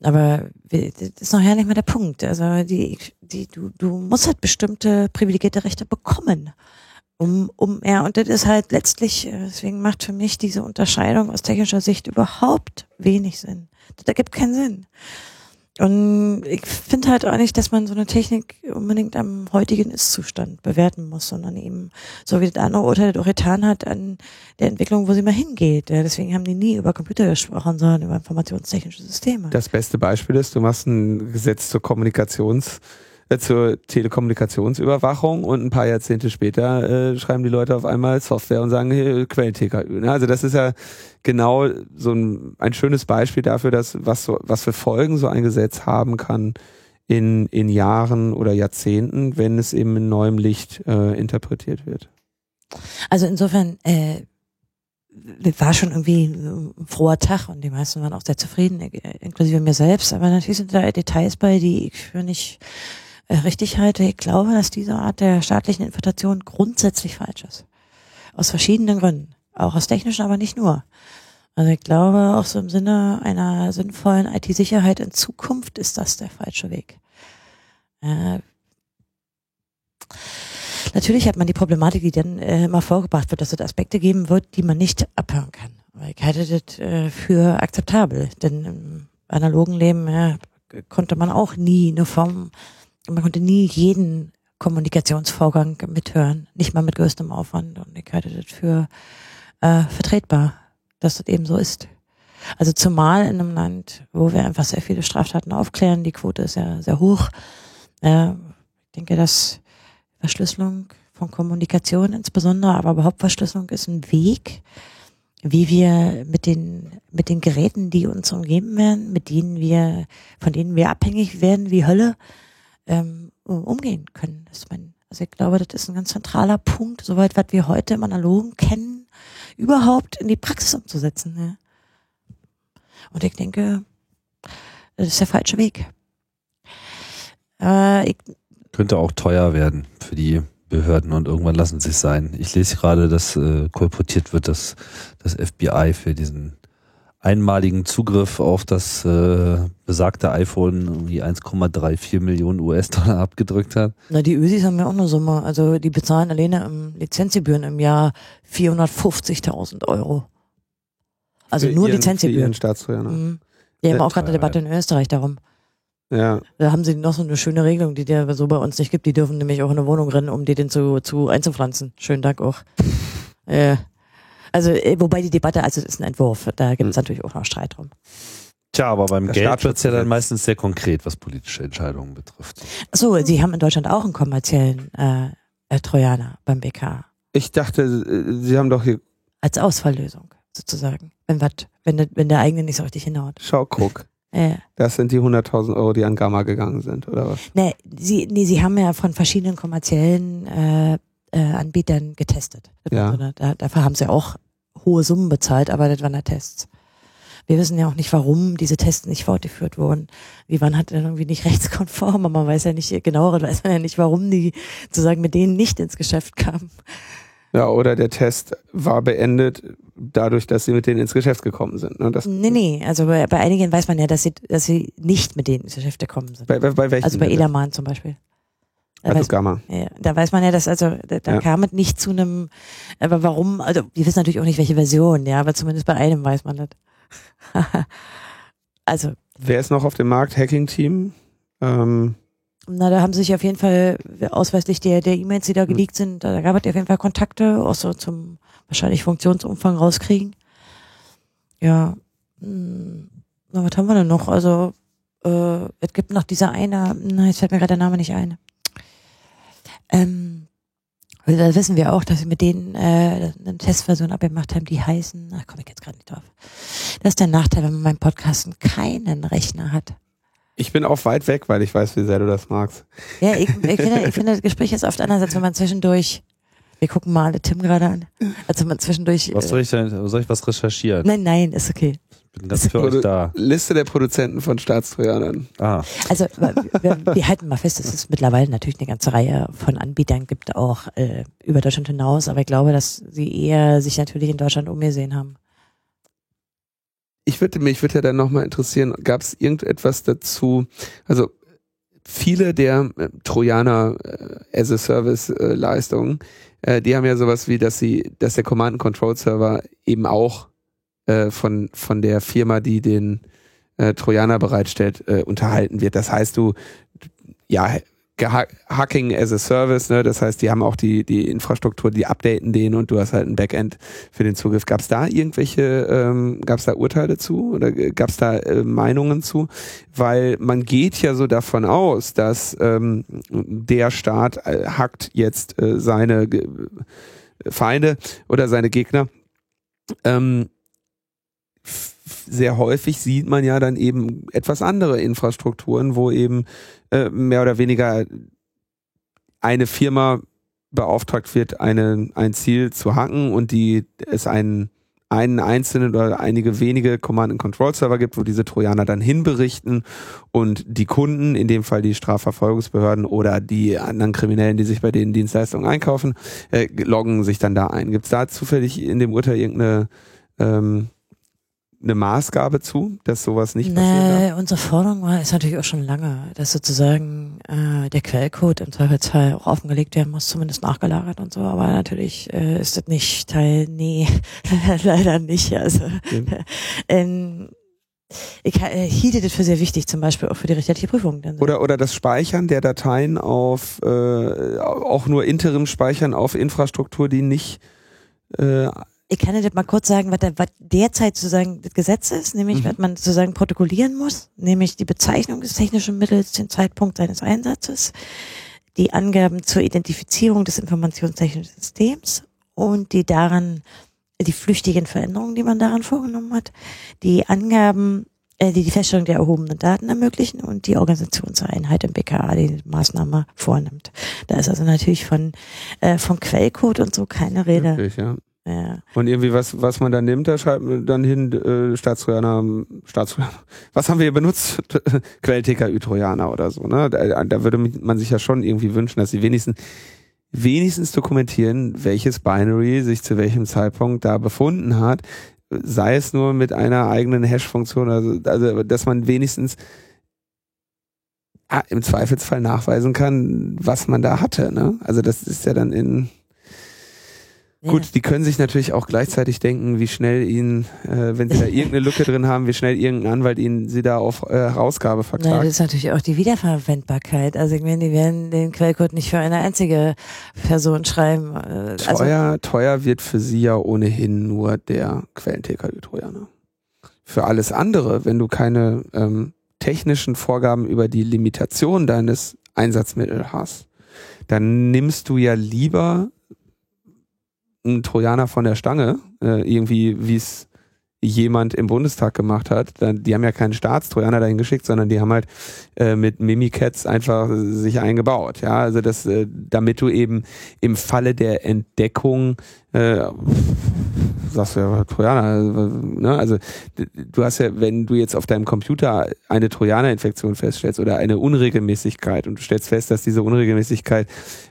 S3: Aber das ist noch ja nicht mal der Punkt. Also die, die, du, du musst halt bestimmte privilegierte Rechte bekommen. Um, um, ja, und das ist halt letztlich, äh, deswegen macht für mich diese Unterscheidung aus technischer Sicht überhaupt wenig Sinn. Das ergibt keinen Sinn. Und ich finde halt auch nicht, dass man so eine Technik unbedingt am heutigen Ist-Zustand bewerten muss, sondern eben, so wie das andere Urteil das auch getan hat, an der Entwicklung, wo sie mal hingeht. Ja, deswegen haben die nie über Computer gesprochen, sondern über informationstechnische Systeme.
S2: Das beste Beispiel ist, du machst ein Gesetz zur Kommunikations- zur Telekommunikationsüberwachung und ein paar Jahrzehnte später äh, schreiben die Leute auf einmal Software und sagen hey, Quellen-TKÜ. Ne? Also das ist ja genau so ein, ein schönes Beispiel dafür, dass was so, was für Folgen so ein Gesetz haben kann in, in Jahren oder Jahrzehnten, wenn es eben in neuem Licht äh, interpretiert wird.
S3: Also insofern äh, war schon irgendwie ein froher Tag und die meisten waren auch sehr zufrieden, inklusive mir selbst. Aber natürlich sind da Details bei, die ich für nicht äh, richtig halte. Ich glaube, dass diese Art der staatlichen Infiltration grundsätzlich falsch ist. Aus verschiedenen Gründen. Auch aus technischen, aber nicht nur. Also ich glaube, auch so im Sinne einer sinnvollen IT-Sicherheit in Zukunft ist das der falsche Weg. Äh, natürlich hat man die Problematik, die dann äh, immer vorgebracht wird, dass es Aspekte geben wird, die man nicht abhören kann. Aber ich halte das äh, für akzeptabel, denn im analogen Leben ja, konnte man auch nie eine Form, man konnte nie jeden Kommunikationsvorgang mithören, nicht mal mit größtem Aufwand. Und ich halte das für äh, vertretbar, dass das eben so ist. Also zumal in einem Land, wo wir einfach sehr viele Straftaten aufklären, die Quote ist ja sehr hoch. Äh, ich denke, dass Verschlüsselung von Kommunikation insbesondere, aber überhaupt Verschlüsselung ist ein Weg, wie wir mit den, mit den Geräten, die uns umgeben werden, mit denen wir, von denen wir abhängig werden wie Hölle, ähm, umgehen können. Das mein, also ich glaube, das ist ein ganz zentraler Punkt, soweit was wir heute im Analogen kennen, überhaupt in die Praxis umzusetzen. Ja. Und ich denke, das ist der falsche Weg.
S1: Äh, ich, könnte auch teuer werden für die Behörden und irgendwann lassen sie es sein. Ich lese gerade, dass äh, kolportiert wird, dass das FBI für diesen einmaligen Zugriff auf das äh, besagte iPhone irgendwie 1,34 Millionen US-Dollar abgedrückt hat.
S3: Na, die Ösis haben ja auch eine Summe. Also die bezahlen alleine im Lizenzgebühren im Jahr 450.000 Euro. Also für nur ihren, Lizenzgebühren. Mhm. Die haben auch gerade eine Debatte in Österreich darum. Ja. Da haben sie noch so eine schöne Regelung, die der so bei uns nicht gibt. Die dürfen nämlich auch in eine Wohnung rennen, um die den zu, zu einzupflanzen. Schönen Dank auch. äh, also, äh, wobei die Debatte, also es ist ein Entwurf, da gibt es hm. natürlich auch noch Streit drum.
S1: Tja, aber beim Der Geld wird es ja dann meistens sehr konkret, was politische Entscheidungen betrifft.
S3: So, Sie haben in Deutschland auch einen kommerziellen äh, äh Trojaner beim BK.
S2: Ich dachte, äh, Sie haben doch hier.
S3: Als Ausfalllösung, sozusagen. Wenn, wat, wenn, wenn der eigene nicht so richtig hinhaut.
S2: Schau, guck. Ja. Das sind die 100.000 Euro, die an Gamma gegangen sind, oder was?
S3: Nee, sie, nee, sie haben ja von verschiedenen kommerziellen äh, äh, Anbietern getestet.
S2: Ja.
S3: Da, dafür haben sie auch hohe Summen bezahlt, aber das waren ja Tests. Wir wissen ja auch nicht, warum diese Tests nicht fortgeführt wurden. Die waren halt irgendwie nicht rechtskonform, aber man weiß ja nicht genauer, weiß man ja nicht, warum die sozusagen mit denen nicht ins Geschäft kamen.
S2: Ja, oder der Test war beendet dadurch, dass sie mit denen ins Geschäft gekommen sind. Ne? Das,
S3: nee, nee, also bei, bei einigen weiß man ja, dass sie, dass sie nicht mit denen ins Geschäft gekommen sind.
S2: Bei, bei, bei welchen?
S3: Also bei Edaman zum Beispiel.
S2: Da also weiß, Gamma.
S3: Ja, da weiß man ja, dass also da, da ja. kam es nicht zu einem, aber warum, also wir wissen natürlich auch nicht, welche Version, ja, aber zumindest bei einem weiß man das. also.
S2: Wer ist noch auf dem Markt? Hacking-Team? Ähm,
S3: na, da haben sich auf jeden Fall ausweislich der, der E-Mails, die da hm. geleakt sind, da gab es auf jeden Fall Kontakte, auch so zum wahrscheinlich Funktionsumfang rauskriegen. Ja, hm, na, was haben wir denn noch? Also, äh, es gibt noch diese eine, na, jetzt fällt mir gerade der Name nicht ein. Ähm, da wissen wir auch, dass wir mit denen äh, eine Testversion abgemacht haben, die heißen, ach, komme ich jetzt gerade nicht drauf. Das ist der Nachteil, wenn man beim Podcasten keinen Rechner hat.
S2: Ich bin auch weit weg, weil ich weiß, wie sehr du das magst.
S3: Ja, ich, ich, finde, ich finde, das Gespräch ist oft anders, als wenn man zwischendurch, wir gucken mal alle Tim gerade an, als wenn man zwischendurch.
S1: Was soll ich denn, soll ich was recherchieren?
S3: Nein, nein, ist okay.
S1: Ich bin ganz für euch da.
S2: Liste der Produzenten von Staatstrojanern.
S3: Ah. Also, wir, wir halten mal fest, dass es mittlerweile natürlich eine ganze Reihe von Anbietern gibt, auch äh, über Deutschland hinaus, aber ich glaube, dass sie eher sich natürlich in Deutschland umgesehen haben
S2: ich würde mich würde ja dann nochmal interessieren, gab es irgendetwas dazu, also viele der äh, Trojaner äh, as a Service äh, Leistungen, äh, die haben ja sowas wie, dass sie, dass der Command and Control Server eben auch äh, von von der Firma, die den äh, Trojaner bereitstellt, äh, unterhalten wird. Das heißt, du ja Hacking as a Service, ne? das heißt, die haben auch die, die Infrastruktur, die updaten den und du hast halt ein Backend für den Zugriff. Gab es da irgendwelche, ähm, gab es da Urteile zu oder gab es da äh, Meinungen zu? Weil man geht ja so davon aus, dass ähm, der Staat äh, hackt jetzt äh, seine Feinde oder seine Gegner. Ähm, sehr häufig sieht man ja dann eben etwas andere Infrastrukturen, wo eben äh, mehr oder weniger eine Firma beauftragt wird, eine, ein Ziel zu hacken und die es einen, einen einzelnen oder einige wenige Command-and-Control-Server gibt, wo diese Trojaner dann hinberichten und die Kunden, in dem Fall die Strafverfolgungsbehörden oder die anderen Kriminellen, die sich bei den Dienstleistungen einkaufen, äh, loggen sich dann da ein. Gibt es da zufällig in dem Urteil irgendeine ähm, eine Maßgabe zu, dass sowas nicht nee, passiert?
S3: Unsere Forderung war, ist natürlich auch schon lange, dass sozusagen äh, der Quellcode im Zweifelsfall auch offengelegt werden muss, zumindest nachgelagert und so, aber natürlich äh, ist das nicht Teil, nee, leider nicht. Also ähm, ich äh, hielte das für sehr wichtig, zum Beispiel auch für die richterliche Prüfung.
S2: Oder, oder das Speichern der Dateien auf, äh, auch nur Interim speichern auf Infrastruktur, die nicht äh,
S3: ich kann dir mal kurz sagen, was, was derzeit sozusagen das Gesetz ist, nämlich mhm. was man sozusagen protokollieren muss, nämlich die Bezeichnung des technischen Mittels, den Zeitpunkt seines Einsatzes, die Angaben zur Identifizierung des informationstechnischen Systems und die daran, die flüchtigen Veränderungen, die man daran vorgenommen hat, die Angaben, äh, die die Feststellung der erhobenen Daten ermöglichen und die Organisationseinheit im BKA, die, die Maßnahme vornimmt. Da ist also natürlich von äh, vom Quellcode und so keine Rede.
S2: Wirklich, ja. Und irgendwie was, was man dann nimmt, da schreibt man dann hin, äh, Staatstrojaner, Staatstrojaner. Was haben wir hier benutzt? Quell-TKÜ-Trojaner oder so, ne? Da, da würde man sich ja schon irgendwie wünschen, dass sie wenigstens, wenigstens dokumentieren, welches Binary sich zu welchem Zeitpunkt da befunden hat. Sei es nur mit einer eigenen Hash-Funktion, also, also, dass man wenigstens ah, im Zweifelsfall nachweisen kann, was man da hatte, ne? Also das ist ja dann in, Gut, die können sich natürlich auch gleichzeitig denken, wie schnell ihnen, äh, wenn sie da irgendeine Lücke drin haben, wie schnell irgendein Anwalt ihnen sie da auf äh, Herausgabe verklagt.
S3: Nein, das ist natürlich auch die Wiederverwendbarkeit. Also ich meine, die werden den Quellcode nicht für eine einzige Person schreiben.
S2: Äh, also teuer, teuer wird für sie ja ohnehin nur der Quellen-TKÜ-Trojaner. Für alles andere, wenn du keine ähm, technischen Vorgaben über die Limitation deines Einsatzmittels hast, dann nimmst du ja lieber ein Trojaner von der Stange, äh, irgendwie, wie es jemand im Bundestag gemacht hat. Die haben ja keinen Staatstrojaner dahin geschickt, sondern die haben halt äh, mit Mimikatz einfach sich eingebaut. Ja, also das, äh, damit du eben im Falle der Entdeckung äh, sagst du ja Trojaner, ne? Also du hast ja, wenn du jetzt auf deinem Computer eine Trojaner-Infektion feststellst oder eine Unregelmäßigkeit und du stellst fest, dass diese Unregelmäßigkeit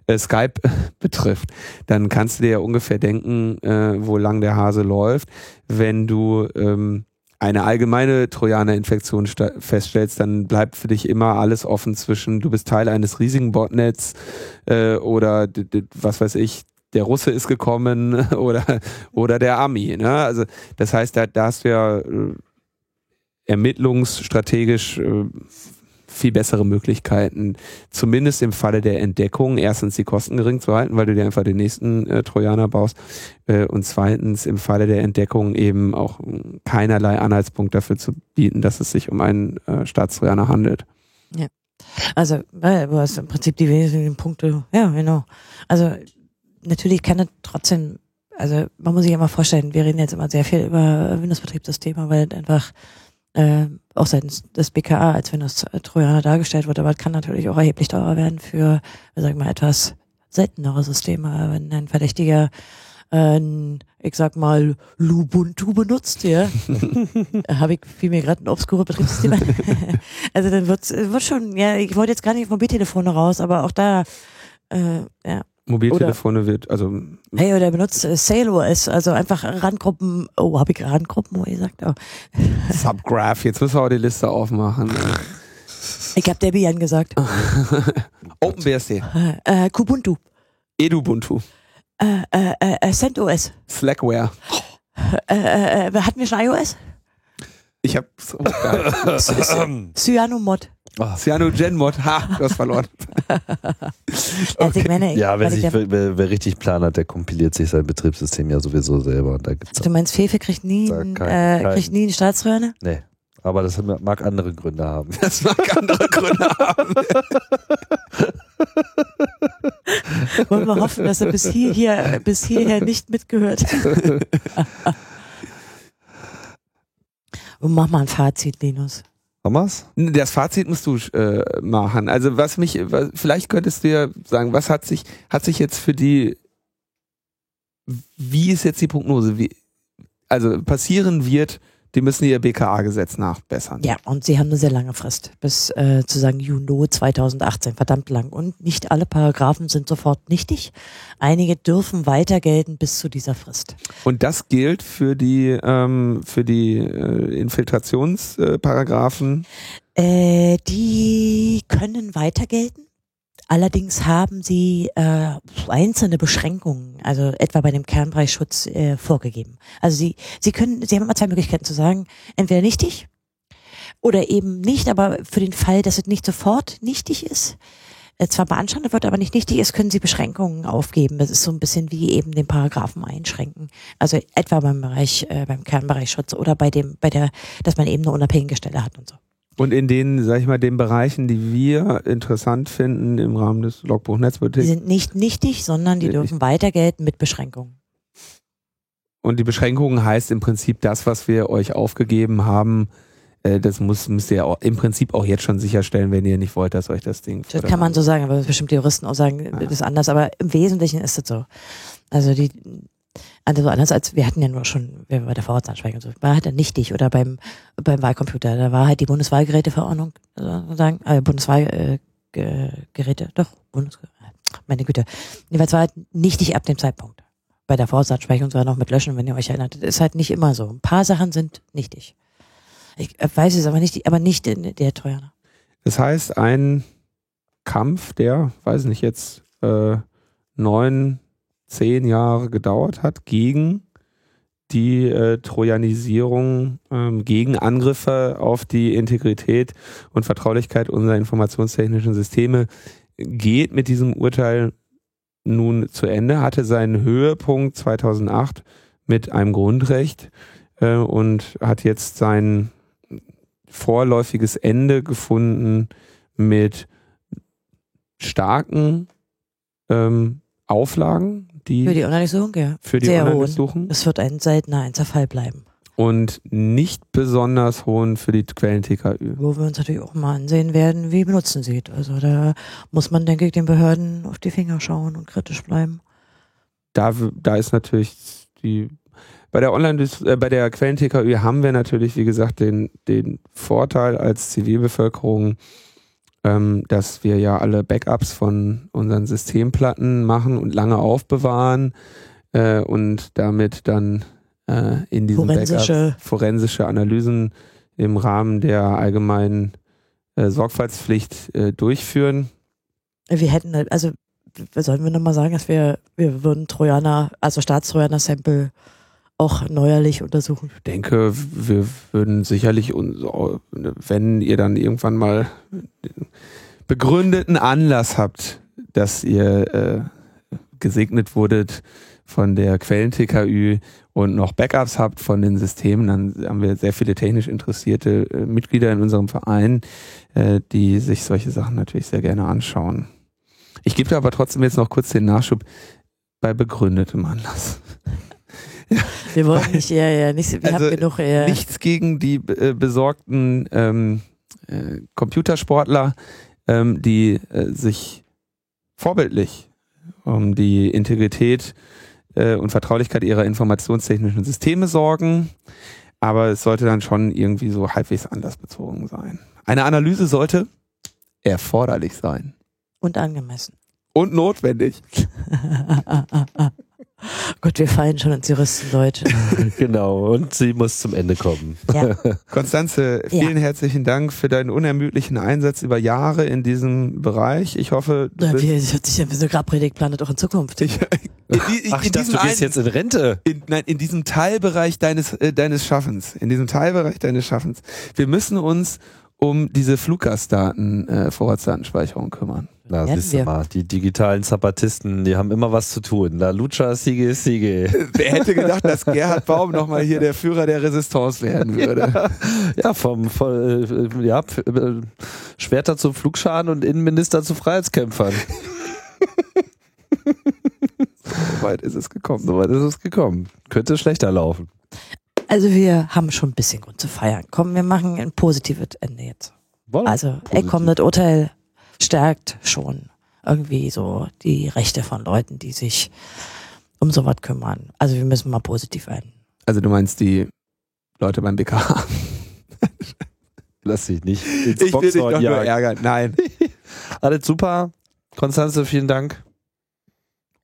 S2: äh, Skype betrifft, dann kannst du dir ja ungefähr denken, äh, wo lang der Hase läuft. Wenn du ähm, eine allgemeine Trojaner-Infektion feststellst, dann bleibt für dich immer alles offen zwischen, du bist Teil eines riesigen Botnets äh, oder was weiß ich, der Russe ist gekommen oder, oder der Ami. Ne? Also das heißt, da, da hast du ja äh, ermittlungsstrategisch äh, viel bessere Möglichkeiten, zumindest im Falle der Entdeckung, erstens die Kosten gering zu halten, weil du dir einfach den nächsten äh, Trojaner baust äh, und zweitens im Falle der Entdeckung eben auch keinerlei Anhaltspunkt dafür zu bieten, dass es sich um einen äh, Staatstrojaner handelt.
S3: Ja. Also, du hast im Prinzip die wesentlichen Punkte, ja, genau. Also natürlich kann es trotzdem, also man muss sich ja mal vorstellen, wir reden jetzt immer sehr viel über Windows-Betriebssysteme, weil einfach äh, auch seitens des BKA als Windows-Trojaner dargestellt wird, aber es kann natürlich auch erheblich teurer werden für, sag mal, etwas seltenere Systeme, wenn ein Verdächtiger äh, ich sag mal, Lubuntu benutzt, ja. Habe ich viel mir gerade ein obskure Betriebssystem. also dann wird wird schon, ja, ich wollte jetzt gar nicht vom B-Telefon raus, aber auch da, äh, ja.
S2: Mobiltelefone oder, wird, also.
S3: Hey, oder benutzt äh, SailOS, also einfach Randgruppen, oh, habe ich Randgruppen, wo ihr sagt, oh.
S2: Subgraph, jetzt müssen wir auch die Liste aufmachen.
S3: Ich habe Debian gesagt.
S2: OpenBSD.
S3: Äh, Kubuntu.
S2: Edubuntu.
S3: Äh, äh, äh, CentOS.
S2: Slackware.
S3: Äh, äh, äh, hatten wir schon iOS?
S2: Ich hab so geil.
S3: Cyanomod.
S2: Cyanogenmod. Ha, du hast verloren.
S3: Ich meine,
S1: Ja, wer, sich,
S3: der-
S1: wer, wer richtig Plan hat, der kompiliert sich sein Betriebssystem ja sowieso selber. Da gibt's
S3: du meinst, Fefe kriegt nie,
S1: Da
S3: ein,
S1: kein-
S3: äh, kriegt nie einen Staatsröhre?
S1: nee. Aber das mag andere Gründe haben.
S2: Das mag andere Gründe haben.
S3: Wollen wir hoffen, dass er bis hier, hier bis hierher nicht mitgehört. Und mach mal ein Fazit, Linus.
S1: Thomas?
S2: Das Fazit musst du äh, machen. Also was mich, was, vielleicht könntest du ja sagen, was hat sich, hat sich jetzt für die, wie ist jetzt die Prognose? Wie, also passieren wird, die müssen ihr BKA-Gesetz nachbessern.
S3: Ja, und sie haben eine sehr lange Frist, bis äh, zu sagen Juni 2018, verdammt lang. Und nicht alle Paragraphen sind sofort nichtig. Einige dürfen weiter gelten bis zu dieser Frist.
S2: Und das gilt für die, ähm, für die äh, Infiltrationsparagraphen.
S3: Äh, die können weiter gelten. Allerdings haben sie äh, einzelne Beschränkungen, also etwa bei dem Kernbereichschutz äh, vorgegeben. Also sie, sie können, sie haben immer zwei Möglichkeiten zu sagen, entweder nichtig oder eben nicht, aber für den Fall, dass es nicht sofort nichtig ist, äh, zwar beanstandet wird, aber nicht nichtig ist, können sie Beschränkungen aufgeben. Das ist so ein bisschen wie eben den Paragraphen einschränken. Also etwa beim Bereich, äh, beim Kernbereichschutz oder bei dem, bei der, dass man eben eine unabhängige Stelle hat und so.
S2: Und in den, sag ich mal, den Bereichen, die wir interessant finden im Rahmen des Logbuch
S3: Die
S2: Netzpolitik.
S3: sind nicht nichtig, sondern die
S2: Nicht-
S3: dürfen weiter gelten mit Beschränkungen.
S2: Und die Beschränkung heißt im Prinzip das, was wir euch aufgegeben haben. äh, Das muss, müsst ihr auch, im Prinzip auch jetzt schon sicherstellen, wenn ihr nicht wollt, dass euch das Ding.
S3: Das kann man so sagen, aber bestimmte Juristen auch sagen, das ist anders. Aber im Wesentlichen ist es so. Also die, also anders als, wir hatten ja nur schon, wir bei der Vorratsansprechung und so, war halt dann nichtig oder beim, beim Wahlcomputer, da war halt die Bundeswahlgeräteverordnung, sozusagen, äh, Bundeswahlgeräte, Geräte, doch, Bundes, meine Güte. Jedenfalls war halt nichtig ab dem Zeitpunkt. Bei der Vorratsansprechung sogar noch mit Löschen, wenn ihr euch erinnert. Ist halt nicht immer so. Ein paar Sachen sind nichtig. Ich äh, weiß es aber nicht, aber nicht in der Trojaner.
S2: Das heißt, ein Kampf, der, weiß nicht, jetzt äh, neun, zehn Jahre gedauert hat, gegen die äh, Trojanisierung, ähm, gegen Angriffe auf die Integrität und Vertraulichkeit unserer informationstechnischen Systeme, geht mit diesem Urteil nun zu Ende, hatte seinen Höhepunkt 2008 mit einem Grundrecht äh, und hat jetzt sein vorläufiges Ende gefunden mit starken ähm, Auflagen, die
S3: Für die Online-Suchung, ja.
S2: für die
S3: sehr.
S2: Online-Suchen
S3: Es wird ein seltener Einzelfall bleiben.
S2: und nicht besonders hohen für die Quellen-TKÜ.
S3: Wo wir uns natürlich auch mal ansehen werden, wie benutzen sie es. Also da muss man, denke ich, den Behörden auf die Finger schauen und kritisch bleiben.
S2: Da, da ist natürlich die bei der Online äh, bei der Quellen-TKÜ haben wir natürlich, wie gesagt, den, den Vorteil als Zivilbevölkerung, ähm, dass wir ja alle Backups von unseren Systemplatten machen und lange aufbewahren äh, und damit dann äh, in diesen
S3: Forensische-
S2: Backups forensische Analysen im Rahmen der allgemeinen äh, Sorgfaltspflicht äh, durchführen.
S3: Wir hätten, halt- also sollen wir nochmal sagen, dass wir, wir würden Trojaner, also Staatstrojaner-Sample auch neuerlich untersuchen.
S2: Ich denke, wir würden sicherlich, wenn ihr dann irgendwann mal begründeten Anlass habt, dass ihr äh, gesegnet wurdet von der Quellen-TKÜ und noch Backups habt von den Systemen, dann haben wir sehr viele technisch interessierte äh, Mitglieder in unserem Verein, äh, die sich solche Sachen natürlich sehr gerne anschauen. Ich gebe da aber trotzdem jetzt noch kurz den Nachschub bei begründetem Anlass.
S3: Wir wollen nicht, ja, ja, nicht, wir
S2: Also
S3: haben genug, ja.
S2: nichts gegen die äh, besorgten ähm, äh, Computersportler, ähm, die äh, sich vorbildlich um die Integrität äh, und Vertraulichkeit ihrer informationstechnischen Systeme sorgen. Aber es sollte dann schon irgendwie so halbwegs anlassbezogen sein. Eine Analyse sollte erforderlich sein
S3: Und angemessen.
S2: und notwendig.
S3: Gott, wir fallen schon ins Juristendeutsch.
S1: genau, und sie muss zum Ende kommen.
S3: Ja.
S2: Konstanze, vielen
S3: Ja.
S2: herzlichen Dank für deinen unermüdlichen Einsatz über Jahre in diesem Bereich. Ich hoffe, du
S3: Ja,
S2: bist-
S3: wie, das hört sich ja wie so Grabpredigt planet auch in Zukunft.
S2: ich, in, die-
S1: Ach, ich
S2: in
S1: dachte, du gehst
S2: einen-
S1: jetzt in Rente.
S2: in, nein, in diesem Teilbereich deines, äh, deines Schaffens, in diesem Teilbereich deines Schaffens. Wir müssen uns um diese Fluggastdaten, äh, Vorratsdatenspeicherung kümmern.
S1: Na, siehst du mal, die digitalen Zapatisten, die haben immer was zu tun. La Lucha sigue sigue.
S2: Wer hätte gedacht, dass Gerhard Baum nochmal hier der Führer der Resistance werden würde?
S1: Ja, vom, von, äh, ja, äh, Schwerter zu Flugschaden und Innenminister zu Freiheitskämpfern.
S2: So weit ist es gekommen.
S1: Soweit ist es gekommen. Könnte schlechter laufen.
S3: Also wir haben schon ein bisschen Grund zu feiern. Komm, wir machen ein positives Ende jetzt.
S1: Wollen?
S3: Also, ey, komm, das Urteil stärkt schon irgendwie so die Rechte von Leuten, die sich um sowas kümmern. Also wir müssen mal positiv enden.
S2: Also du meinst die Leute beim BKH?
S1: Lass dich nicht ins
S2: Ich will dich doch
S1: Boxhorn
S2: nur
S1: jagen.
S2: ärgern. Nein.
S1: Alles super. Konstanze, vielen Dank.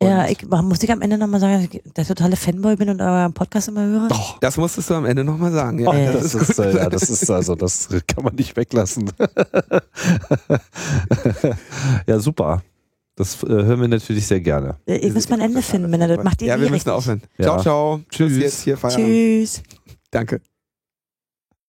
S3: Ja,
S1: Und-
S3: ich mach- muss ich am Ende nochmal sagen, dass ich der totale Fanboy bin und euren Podcast immer höre.
S2: Das musstest du am Ende nochmal sagen. Ja,
S1: Oh,
S3: Äh,
S1: das, ist, äh, ja, das ist also, das kann man nicht weglassen. ja, super. Das äh, hören wir natürlich sehr gerne.
S3: Ihr müsst mal ein Ende finden, Männer. Das macht ihr
S2: Ja,
S3: nie
S2: wir müssen aufhören.
S1: Ja.
S2: Ciao, ciao. Tschüss.
S1: Tschüss.
S2: Jetzt hier Feierabend.
S3: Tschüss.
S2: Danke.